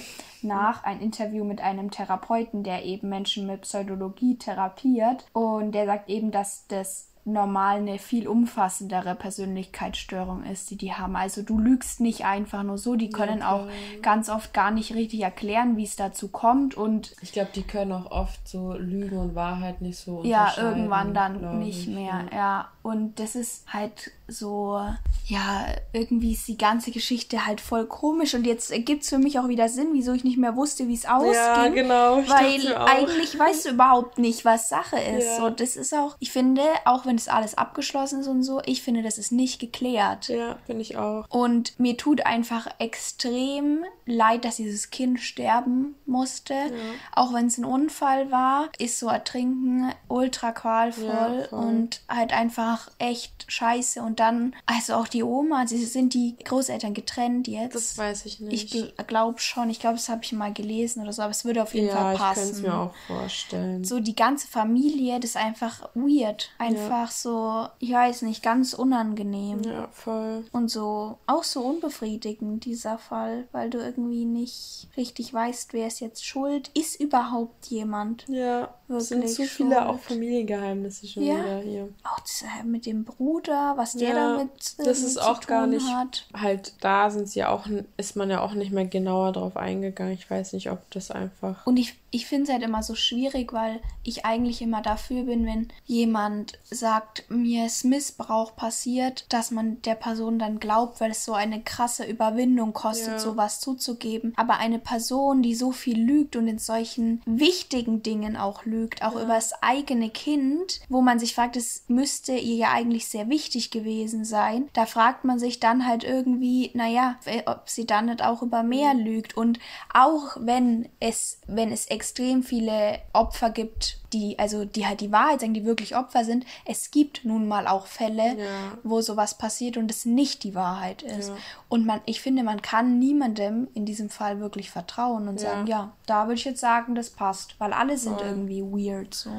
[SPEAKER 1] nach ein Interview mit einem Therapeuten, der eben Menschen mit Pseudologie therapiert und der sagt eben, dass das normal eine viel umfassendere Persönlichkeitsstörung ist, die die haben. Also du lügst nicht einfach nur so, die können okay. auch ganz oft gar nicht richtig erklären, wie es dazu kommt und
[SPEAKER 2] ich glaube, die können auch oft so Lügen und Wahrheit nicht so
[SPEAKER 1] Ja, irgendwann dann nicht ich, mehr. Ja. ja, und das ist halt so ja, irgendwie ist die ganze Geschichte halt voll komisch und jetzt ergibt es für mich auch wieder Sinn, wieso ich nicht mehr wusste, wie es ausging. Ja, genau. Ich weil eigentlich weißt du überhaupt nicht, was Sache ist. Ja. So, das ist auch, ich finde, auch wenn es alles abgeschlossen ist und so, ich finde, das ist nicht geklärt.
[SPEAKER 2] Ja, finde ich auch.
[SPEAKER 1] Und mir tut einfach extrem leid, dass dieses Kind sterben musste. Ja. Auch wenn es ein Unfall war, ist so ertrinken ultra qualvoll ja, und halt einfach echt scheiße. Und dann, also auch die Oma, sie sind die Großeltern getrennt jetzt.
[SPEAKER 2] Das weiß ich nicht.
[SPEAKER 1] Ich glaube schon. Ich glaube, das habe ich mal gelesen oder so, aber es würde auf jeden ja, Fall passen.
[SPEAKER 2] Ich kann es mir auch vorstellen.
[SPEAKER 1] So die ganze Familie, das ist einfach weird. Einfach ja. so, ich weiß nicht, ganz unangenehm.
[SPEAKER 2] Ja, voll.
[SPEAKER 1] Und so, auch so unbefriedigend, dieser Fall, weil du irgendwie nicht richtig weißt, wer ist jetzt schuld. Ist überhaupt jemand?
[SPEAKER 2] Ja, es sind zu viele auch Familiengeheimnisse schon ja. wieder hier.
[SPEAKER 1] Auch das, mit dem Bruder, was der damit.
[SPEAKER 2] Äh, das ist auch gar nicht. Hat. Halt, da sind sie auch, ist man ja auch nicht mehr genauer drauf eingegangen. Ich weiß nicht, ob das einfach.
[SPEAKER 1] Und ich, ich finde es halt immer so schwierig, weil ich eigentlich immer dafür bin, wenn jemand sagt, mir ist Missbrauch passiert, dass man der Person dann glaubt, weil es so eine krasse Überwindung kostet, ja. sowas zuzugeben. Aber eine Person, die so viel lügt und in solchen wichtigen Dingen auch lügt, auch ja. über das eigene Kind, wo man sich fragt, es müsste ihr ja eigentlich sehr wichtig gewesen sein, da fragt man sich dann halt irgendwie, naja, ob sie dann nicht auch über mehr lügt. Und auch wenn es, wenn es extrem viele Opfer gibt, die, also die halt die Wahrheit sagen, die wirklich Opfer sind, es gibt nun mal auch Fälle, ja. wo sowas passiert und es nicht die Wahrheit ist. Ja. Und man, ich finde, man kann niemandem in diesem Fall wirklich vertrauen und ja. sagen, ja, da würde ich jetzt sagen, das passt, weil alle sind irgendwie weird so.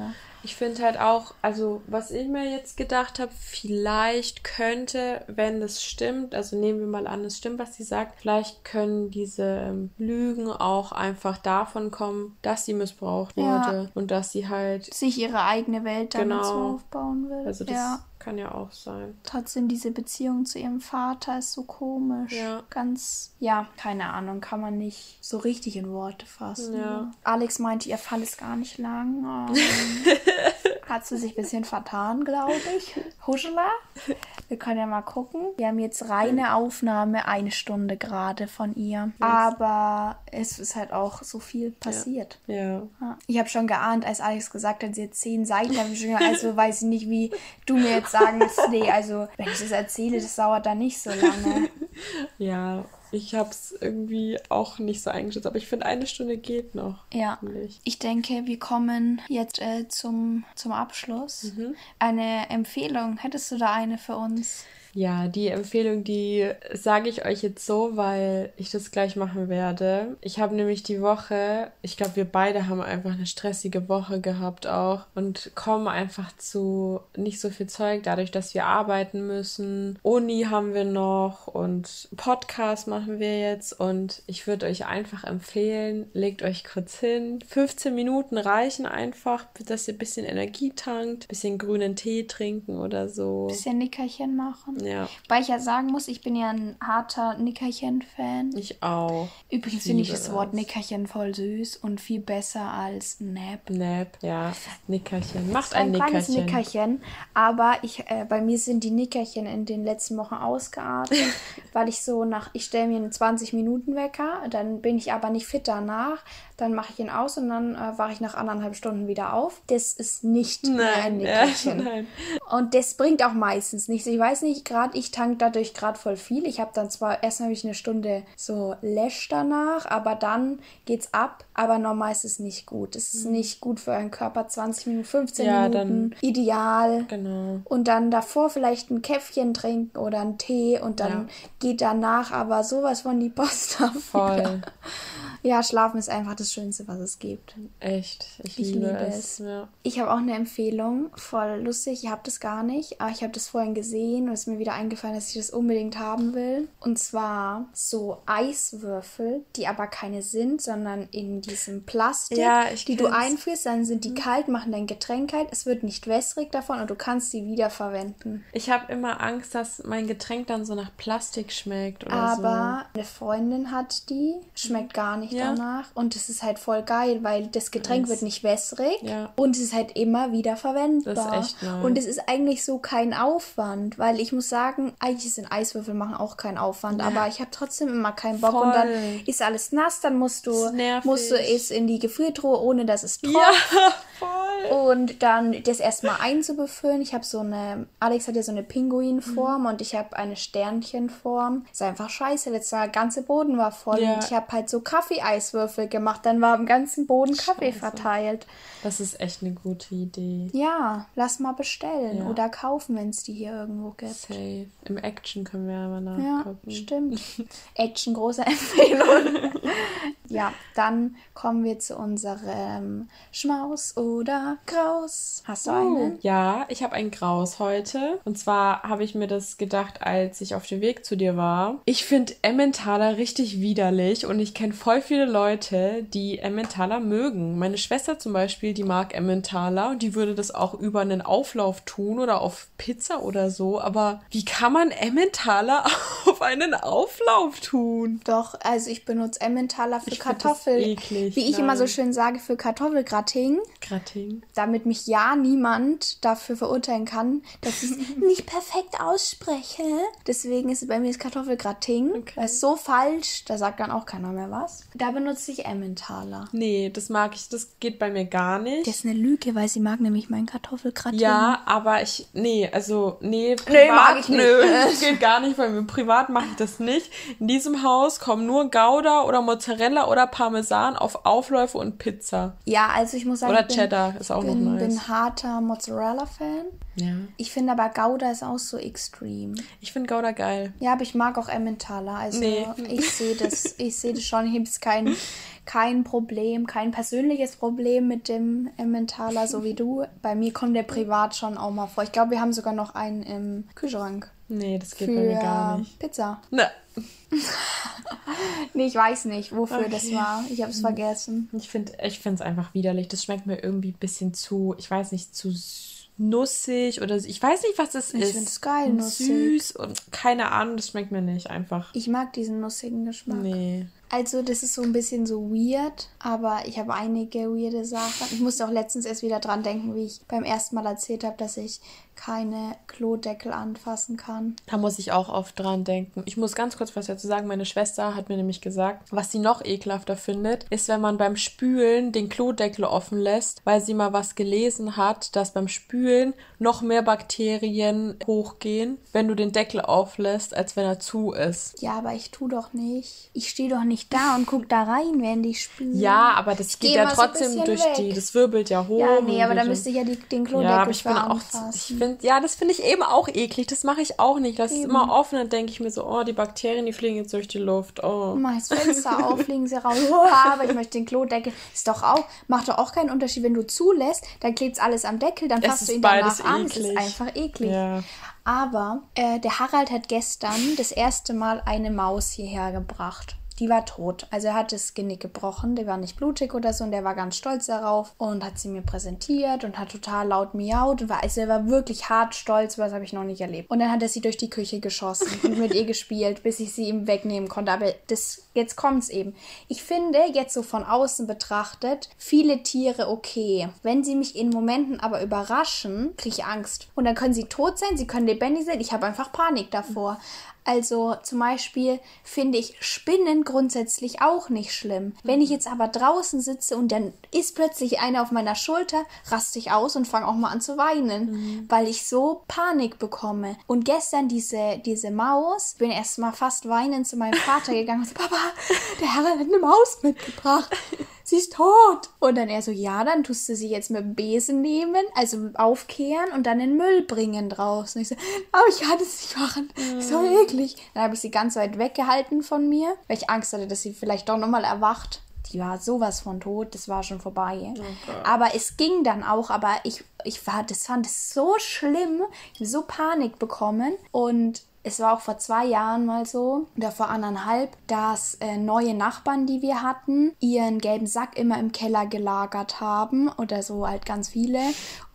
[SPEAKER 2] Ich finde halt auch, also was ich mir jetzt gedacht habe, vielleicht könnte, wenn das stimmt, also nehmen wir mal an, es stimmt, was sie sagt, vielleicht können diese ähm, Lügen auch einfach davon kommen, dass sie missbraucht wurde und dass sie halt
[SPEAKER 1] sich ihre eigene Welt damit genau. so aufbauen will.
[SPEAKER 2] Also das ja. kann ja auch sein.
[SPEAKER 1] Trotzdem diese Beziehung zu ihrem Vater ist so komisch. Ja. Ganz, ja, keine Ahnung, kann man nicht so richtig in Worte fassen. Ja. Alex meinte, ihr Fall ist gar nicht lang. Hat sie sich ein bisschen vertan, glaube ich. Huschela. Wir können ja mal gucken. Wir haben jetzt reine Aufnahme, eine Stunde gerade von ihr. Aber es ist halt auch so viel passiert.
[SPEAKER 2] Ja.
[SPEAKER 1] ja. Ich habe schon geahnt, als Alex gesagt hat, sie hat zehn Seiten. Habe ich schon gedacht, also weiß ich nicht, wie du mir jetzt sagen willst, nee, also wenn ich das erzähle, das dauert dann nicht so lange.
[SPEAKER 2] ja, ich habe es irgendwie auch nicht so eingeschätzt, aber ich finde, eine Stunde geht noch.
[SPEAKER 1] Ja. Ich denke, wir kommen jetzt äh, zum, zum Abschluss. Mhm. Eine Empfehlung, hättest du da eine für uns?
[SPEAKER 2] Ja, die Empfehlung, die sage ich euch jetzt so, weil ich das gleich machen werde. Ich habe nämlich die Woche, ich glaube, wir beide haben einfach eine stressige Woche gehabt auch und kommen einfach zu nicht so viel Zeug, dadurch, dass wir arbeiten müssen. Uni haben wir noch und Podcast machen wir jetzt und ich würde euch einfach empfehlen, legt euch kurz hin. 15 Minuten reichen einfach, dass ihr ein bisschen Energie tankt, ein bisschen grünen Tee trinken oder so.
[SPEAKER 1] Bisschen Nickerchen machen.
[SPEAKER 2] Ja.
[SPEAKER 1] Weil ich ja sagen muss, ich bin ja ein harter Nickerchen-Fan.
[SPEAKER 2] Ich auch.
[SPEAKER 1] Übrigens finde ich das Wort Nickerchen voll süß und viel besser als Nap.
[SPEAKER 2] Nap, ja. Nickerchen. Macht
[SPEAKER 1] ein,
[SPEAKER 2] ein
[SPEAKER 1] ein kleines
[SPEAKER 2] Nickerchen.
[SPEAKER 1] Nickerchen. Aber ich, äh, bei mir sind die Nickerchen in den letzten Wochen ausgeartet, weil ich so nach, ich stelle mir einen 20-Minuten-Wecker, dann bin ich aber nicht fit danach, dann mache ich ihn aus und dann äh, wache ich nach anderthalb Stunden wieder auf. Das ist nicht mehr ein
[SPEAKER 2] Nein,
[SPEAKER 1] Nickerchen.
[SPEAKER 2] nein.
[SPEAKER 1] Und das bringt auch meistens nichts. Ich weiß nicht, gerade ich tank dadurch gerade voll viel. Ich habe dann zwar erst habe ich eine Stunde so Lash danach, aber dann geht's ab. Aber normal ist es nicht gut. Es ist nicht gut für euren Körper. 20 Minuten, 15
[SPEAKER 2] Mhm. Ja,
[SPEAKER 1] Minuten,
[SPEAKER 2] dann-
[SPEAKER 1] ideal.
[SPEAKER 2] Genau.
[SPEAKER 1] Und dann davor vielleicht ein Käffchen trinken oder einen Tee und dann
[SPEAKER 2] Ja.
[SPEAKER 1] geht danach aber sowas von die Post ab.
[SPEAKER 2] Voll.
[SPEAKER 1] Ja, schlafen ist einfach das Schönste, was es gibt.
[SPEAKER 2] Echt. Ich,
[SPEAKER 1] Ich
[SPEAKER 2] liebe,
[SPEAKER 1] liebe
[SPEAKER 2] es.
[SPEAKER 1] es.
[SPEAKER 2] Ja.
[SPEAKER 1] Ich habe auch eine Empfehlung, voll lustig. Ich habe das gar nicht, aber ich habe das vorhin gesehen und es ist mir wieder eingefallen, dass ich das unbedingt haben will. Und zwar so Eiswürfel, die aber keine sind, sondern in diesem Plastik,
[SPEAKER 2] Ja, ich
[SPEAKER 1] die du einführst, dann sind die kalt, machen dein Getränk kalt. Es wird nicht wässrig davon und du kannst sie wiederverwenden.
[SPEAKER 2] Ich habe immer Angst, dass mein Getränk dann so nach Plastik schmeckt oder
[SPEAKER 1] Aber eine Freundin hat die, schmeckt gar nicht
[SPEAKER 2] Ja.
[SPEAKER 1] danach. Und es ist halt voll geil, weil das Getränk
[SPEAKER 2] Nice.
[SPEAKER 1] wird nicht wässrig
[SPEAKER 2] Ja.
[SPEAKER 1] und es ist halt immer wieder verwendbar.
[SPEAKER 2] Das ist echt nice.
[SPEAKER 1] Und es ist eigentlich so kein Aufwand, weil ich muss sagen, eigentlich sind Eiswürfel machen auch keinen Aufwand, aber ich habe trotzdem immer keinen Bock und dann
[SPEAKER 2] Voll.
[SPEAKER 1] ist alles nass, dann musst du musst du es in die Gefriertruhe, ohne dass es tropft.
[SPEAKER 2] Ja, voll.
[SPEAKER 1] Und dann das erstmal einzubefüllen. Ich habe so eine, Alex hat ja so eine Pinguinform
[SPEAKER 2] Mhm.
[SPEAKER 1] und ich habe eine Sternchenform. Ist einfach scheiße. Der ganze Boden war voll.
[SPEAKER 2] Ja.
[SPEAKER 1] Und ich habe halt so Kaffeeeiswürfel gemacht. Dann war am ganzen Boden Kaffee
[SPEAKER 2] Scheiße.
[SPEAKER 1] verteilt.
[SPEAKER 2] Das ist echt eine gute Idee.
[SPEAKER 1] Ja, lass mal bestellen
[SPEAKER 2] Ja.
[SPEAKER 1] oder kaufen, wenn es die hier irgendwo gibt.
[SPEAKER 2] Safe. Im Action können wir aber
[SPEAKER 1] Ja,
[SPEAKER 2] nachgucken.
[SPEAKER 1] stimmt. Action, große Empfehlung. ja, dann kommen wir zu unserem Schmaus oder Kraus. Hast du einen?
[SPEAKER 2] Ja, ich habe ein Graus heute. Und zwar habe ich mir das gedacht, als ich auf dem Weg zu dir war. Ich finde Emmentaler richtig widerlich und ich kenne voll viele Leute, die Emmentaler mögen. Meine Schwester zum Beispiel, die mag Emmentaler und die würde das auch über einen Auflauf tun oder auf Pizza oder so. Aber wie kann man Emmentaler auf einen Auflauf tun?
[SPEAKER 1] Doch, also ich benutze Emmentaler für Kartoffel.
[SPEAKER 2] eklig,
[SPEAKER 1] Wie ich immer so
[SPEAKER 2] nein.
[SPEAKER 1] schön sage, für Kartoffelgratin,
[SPEAKER 2] Gratting.
[SPEAKER 1] damit mich ja niemand dafür verurteilen kann, dass ich es nicht perfekt ausspreche. Deswegen ist bei mir das Kartoffelgratin.
[SPEAKER 2] Okay.
[SPEAKER 1] Das ist so falsch, da sagt dann auch keiner mehr was. Da benutze ich Emmentaler.
[SPEAKER 2] Nee, das mag ich, das geht bei mir gar nicht.
[SPEAKER 1] Das ist eine Lüge, weil sie mag nämlich meinen Kartoffelgratin.
[SPEAKER 2] Ja, aber ich, nee, also, nee, privat,
[SPEAKER 1] Nee, mag ich nicht.
[SPEAKER 2] nö, das geht gar nicht, weil mir privat mache ich das nicht. In diesem Haus kommen nur Gouda oder Mozzarella oder Parmesan auf Aufläufe und Pizza.
[SPEAKER 1] Ja, also ich muss sagen,
[SPEAKER 2] Oder
[SPEAKER 1] ich bin,
[SPEAKER 2] Cheddar ist auch
[SPEAKER 1] bin,
[SPEAKER 2] noch nice.
[SPEAKER 1] bin harter Mozzarella-Fan.
[SPEAKER 2] Ja.
[SPEAKER 1] Ich finde aber Gouda ist auch so extrem.
[SPEAKER 2] Ich finde Gouda geil.
[SPEAKER 1] Ja, aber ich mag auch Emmentaler. Also
[SPEAKER 2] Nee.
[SPEAKER 1] ich sehe das, ich sehe das schon. Ich habe jetzt kein, kein Problem, kein persönliches Problem mit dem Emmentaler, so wie du. Bei mir kommt der privat schon auch mal vor. Ich glaube, wir haben sogar noch einen im Kühlschrank.
[SPEAKER 2] Nee, das geht
[SPEAKER 1] für
[SPEAKER 2] bei mir gar nicht.
[SPEAKER 1] Pizza.
[SPEAKER 2] Ne.
[SPEAKER 1] Nee, ich weiß nicht, wofür das
[SPEAKER 2] Okay.
[SPEAKER 1] war. Ich habe es vergessen.
[SPEAKER 2] Ich finde ich finde es einfach widerlich. Das schmeckt mir irgendwie ein bisschen zu, ich weiß nicht, zu nussig oder ich weiß nicht, was das
[SPEAKER 1] Ich
[SPEAKER 2] ist.
[SPEAKER 1] find's geil,
[SPEAKER 2] Und
[SPEAKER 1] nussig.
[SPEAKER 2] Süß und keine Ahnung, das schmeckt mir nicht einfach.
[SPEAKER 1] Ich mag diesen nussigen Geschmack.
[SPEAKER 2] Nee.
[SPEAKER 1] Also, das ist so ein bisschen so weird, aber ich habe einige weirde Sachen. Ich musste auch letztens erst wieder dran denken, wie ich beim ersten Mal erzählt habe, dass ich keine Klodeckel anfassen kann.
[SPEAKER 2] Da muss ich auch oft dran denken. Ich muss ganz kurz was dazu sagen. Meine Schwester hat mir nämlich gesagt, was sie noch ekelhafter findet, ist, wenn man beim Spülen den Klodeckel offen lässt, weil sie mal was gelesen hat, dass beim Spülen noch mehr Bakterien hochgehen, wenn du den Deckel auflässt, als wenn er zu ist.
[SPEAKER 1] Ja, aber ich tu doch nicht. Ich stehe doch nicht da und guck da rein, während ich spüle.
[SPEAKER 2] Ja, aber das
[SPEAKER 1] Ich
[SPEAKER 2] geht
[SPEAKER 1] geh
[SPEAKER 2] ja
[SPEAKER 1] so
[SPEAKER 2] trotzdem
[SPEAKER 1] bisschen
[SPEAKER 2] durch
[SPEAKER 1] weg.
[SPEAKER 2] die, das wirbelt ja hoch.
[SPEAKER 1] Ja, nee, aber da müsste ich ja die, den Klodeckel
[SPEAKER 2] Ja, aber ich bin auch, ich finde, ja, das finde ich eben auch eklig. Das mache ich auch nicht. Das ist immer offen. Dann denke ich mir so, oh, die Bakterien, die fliegen jetzt durch die Luft. Oh.
[SPEAKER 1] Mach das Fenster auf, fliegen sie raus. Ja, aber ich möchte den Klodeckel. Ist doch auch, macht doch auch keinen Unterschied, wenn du zulässt, dann klebt alles am Deckel, dann
[SPEAKER 2] Es
[SPEAKER 1] fasst du ihn danach
[SPEAKER 2] beides
[SPEAKER 1] an. Es ist einfach eklig.
[SPEAKER 2] Ja.
[SPEAKER 1] Aber äh, der Harald hat gestern das erste Mal eine Maus hierher gebracht. Die war tot. Also er hat das Genick gebrochen. Der war nicht blutig oder so und der war ganz stolz darauf und hat sie mir präsentiert und hat total laut miaut und war, also er war wirklich hart stolz, was habe ich noch nicht erlebt. Und dann hat er sie durch die Küche geschossen und mit ihr gespielt, bis ich sie ihm wegnehmen konnte. Aber das, jetzt kommt's eben. Ich finde, jetzt so von außen betrachtet, viele Tiere okay. Wenn sie mich in Momenten aber überraschen, kriege ich Angst. Und dann können sie tot sein, sie können lebendig sein. Ich habe einfach Panik davor. Also zum Beispiel finde ich Spinnen grundsätzlich auch nicht schlimm. Wenn ich jetzt aber draußen sitze und dann ist plötzlich einer auf meiner Schulter, raste ich aus und fange auch mal an zu weinen, weil ich so Panik bekomme. Und gestern diese, diese Maus, bin erst mal fast weinend zu meinem Vater gegangen und so, Papa, der Herr hat eine Maus mitgebracht. Sie ist tot. Und dann er so, ja, dann tust du sie jetzt mit dem Besen nehmen, also aufkehren und dann in den Müll bringen draußen. Ich so, aber ich kann es nicht machen. So eklig. Dann habe ich sie ganz weit weggehalten von mir, weil ich Angst hatte, dass sie vielleicht doch nochmal erwacht. Die war sowas von tot, das war schon vorbei. aber es ging dann auch, aber ich, ich war, das fand es so schlimm. Ich habe so Panik bekommen und es war auch vor zwei Jahren mal so, oder vor anderthalb, dass äh, neue Nachbarn, die wir hatten, ihren gelben Sack immer im Keller gelagert haben oder so halt ganz viele.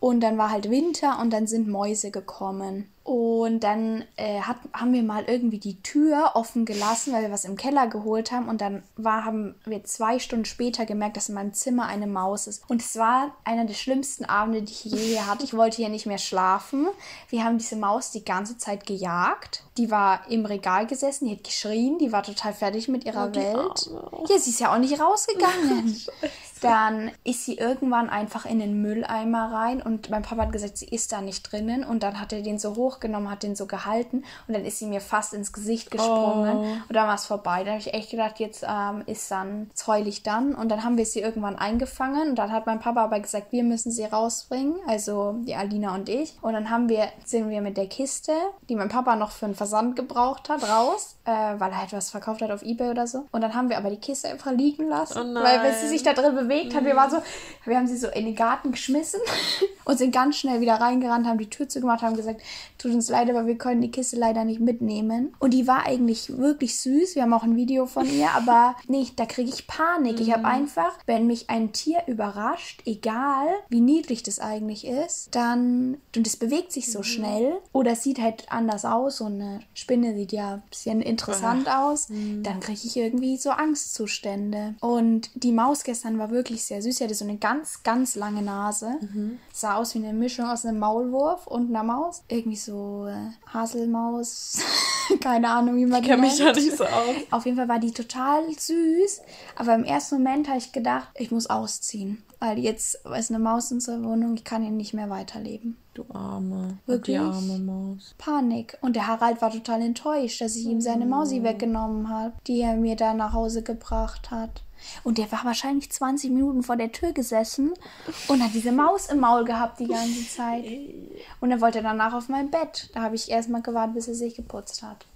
[SPEAKER 1] Und dann war halt Winter und dann sind Mäuse gekommen. Und dann äh, hat, haben wir mal irgendwie die Tür offen gelassen, weil wir was im Keller geholt haben. Und dann war, haben wir zwei Stunden später gemerkt, dass in meinem Zimmer eine Maus ist. Und es war einer der schlimmsten Abende, die ich je hier hatte. Ich wollte hier nicht mehr schlafen. Wir haben diese Maus die ganze Zeit gejagt. Die war im Regal gesessen, die hat geschrien, die war total fertig mit ihrer
[SPEAKER 2] die
[SPEAKER 1] Welt.
[SPEAKER 2] Arme.
[SPEAKER 1] Ja, sie ist ja auch nicht rausgegangen. dann ist sie irgendwann einfach in den Mülleimer rein und mein Papa hat gesagt, sie ist da nicht drinnen. Und dann hat er den so hochgenommen, hat den so gehalten und dann ist sie mir fast ins Gesicht gesprungen.
[SPEAKER 2] Oh.
[SPEAKER 1] Und dann war es vorbei. Da habe ich echt gedacht, jetzt ähm, ist dann, jetzt heul ich dann. Und dann haben wir sie irgendwann eingefangen und dann hat mein Papa aber gesagt, wir müssen sie rausbringen, also die Alina und ich. Und dann haben wir, sind wir mit der Kiste, die mein Papa noch für einen Versand gebraucht hat, raus, äh, weil er etwas verkauft hat auf Ebay oder so. Und dann haben wir aber die Kiste einfach liegen lassen,
[SPEAKER 2] Oh
[SPEAKER 1] weil wenn sie sich da drin bewegt hat, wir waren so, wir haben sie so in den Garten geschmissen und sind ganz schnell wieder reingerannt, haben die Tür zugemacht, haben gesagt, tut uns leid, aber wir können die Kiste leider nicht mitnehmen. Und die war eigentlich wirklich süß. Wir haben auch ein Video von ihr, aber nicht, da kriege ich Panik. Ich habe einfach, wenn mich ein Tier überrascht, egal wie niedlich das eigentlich ist, dann, und es bewegt sich so schnell oder es sieht halt anders aus, so eine Spinne sieht ja ein bisschen interessant aus, dann kriege ich irgendwie so Angstzustände. Und die Maus gestern war wirklich sehr süß. Sie hatte so eine ganz, ganz lange Nase. Sah aus wie eine Mischung aus einem Maulwurf und einer Maus. Irgendwie so äh, Haselmaus. Keine Ahnung, wie man
[SPEAKER 2] Ich
[SPEAKER 1] die
[SPEAKER 2] kenne mich da nicht so aus.
[SPEAKER 1] Auf jeden Fall war die total süß. Aber im ersten Moment habe ich gedacht, ich muss ausziehen. Weil jetzt ist eine Maus in unserer Wohnung, ich kann hier nicht mehr weiterleben.
[SPEAKER 2] Du Arme.
[SPEAKER 1] Wirklich?
[SPEAKER 2] Die arme Maus.
[SPEAKER 1] Panik. Und der Harald war total enttäuscht, dass ich ihm seine Mausi weggenommen habe, die er mir da nach Hause gebracht hat. Und der war wahrscheinlich 20 Minuten vor der Tür gesessen und hat diese Maus im Maul gehabt die ganze Zeit. Und er wollte danach auf mein Bett. Da habe ich erstmal gewartet, bis er sich geputzt hat.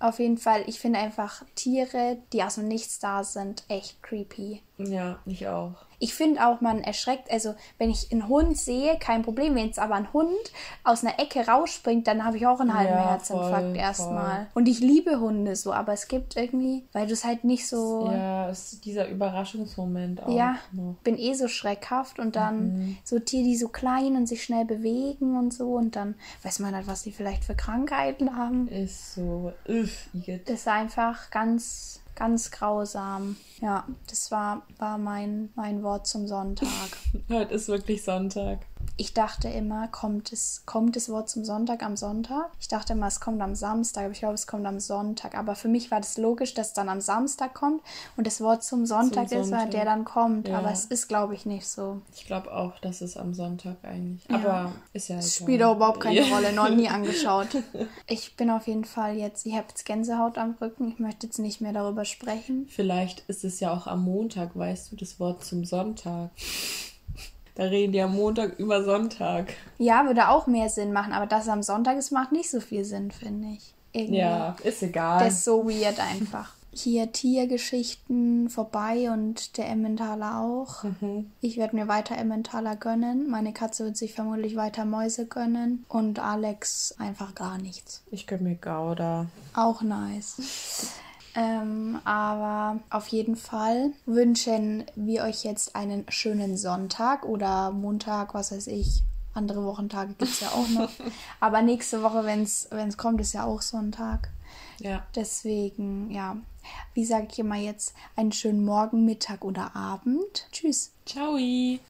[SPEAKER 1] Auf jeden Fall, ich finde einfach Tiere, die aus dem Nichts da sind, echt creepy.
[SPEAKER 2] Ja, ich auch.
[SPEAKER 1] Ich finde auch, man erschreckt, also wenn ich einen Hund sehe, kein Problem. Wenn jetzt aber ein Hund aus einer Ecke rausspringt, dann habe ich auch einen halben
[SPEAKER 2] Ja,
[SPEAKER 1] Herzinfarkt erstmal. Und ich liebe Hunde so, aber es gibt irgendwie, weil du es halt nicht so.
[SPEAKER 2] Ja, es ist dieser Überraschungsmoment auch.
[SPEAKER 1] Ja,
[SPEAKER 2] noch.
[SPEAKER 1] bin eh so schreckhaft und dann
[SPEAKER 2] Mhm.
[SPEAKER 1] so Tiere, die so klein und sich schnell bewegen und so und dann weiß man halt, was die vielleicht für Krankheiten haben.
[SPEAKER 2] Ist so. Üff.
[SPEAKER 1] Das ist einfach ganz, ganz grausam. Ja, das war, war mein, mein Wort zum Sonntag.
[SPEAKER 2] Heute ist wirklich Sonntag.
[SPEAKER 1] Ich dachte immer, kommt es, kommt das Wort zum Sonntag am Sonntag? Ich dachte immer, es kommt am Samstag, aber ich glaube, es kommt am Sonntag. Aber für mich war das logisch, dass es dann am Samstag kommt und das Wort zum Sonntag
[SPEAKER 2] Zum
[SPEAKER 1] ist, weil
[SPEAKER 2] Sonntag.
[SPEAKER 1] der dann kommt.
[SPEAKER 2] Ja.
[SPEAKER 1] Aber es ist, glaube ich, nicht so.
[SPEAKER 2] Ich glaube auch, das ist am Sonntag eigentlich.
[SPEAKER 1] Ja.
[SPEAKER 2] Aber ist ja
[SPEAKER 1] Es spielt auch überhaupt keine. Rolle, noch nie angeschaut. Ich bin auf jeden Fall jetzt, ich habe jetzt Gänsehaut am Rücken. Ich möchte jetzt nicht mehr darüber sprechen.
[SPEAKER 2] Vielleicht ist es ja auch am Montag, weißt du, das Wort zum Sonntag. Da reden die am Montag über Sonntag.
[SPEAKER 1] Ja, würde auch mehr Sinn machen, aber das am Sonntag ist, macht nicht so viel Sinn, finde ich. Irgendwie.
[SPEAKER 2] Ja, ist egal.
[SPEAKER 1] Das ist so weird einfach. Hier Tiergeschichten vorbei und der Emmentaler auch.
[SPEAKER 2] Mhm.
[SPEAKER 1] Ich werde mir weiter Emmentaler gönnen. Meine Katze wird sich vermutlich weiter Mäuse gönnen. Und Alex einfach gar nichts.
[SPEAKER 2] Ich gönn mir Gouda.
[SPEAKER 1] Auch nice. Ähm, aber auf jeden Fall wünschen wir euch jetzt einen schönen Sonntag oder Montag, was weiß ich. Andere Wochentage gibt es ja auch noch. aber nächste Woche, wenn es kommt, ist ja auch Sonntag.
[SPEAKER 2] Ja.
[SPEAKER 1] Deswegen, ja, wie sage ich immer jetzt, einen schönen Morgen, Mittag oder Abend. Tschüss.
[SPEAKER 2] Ciao.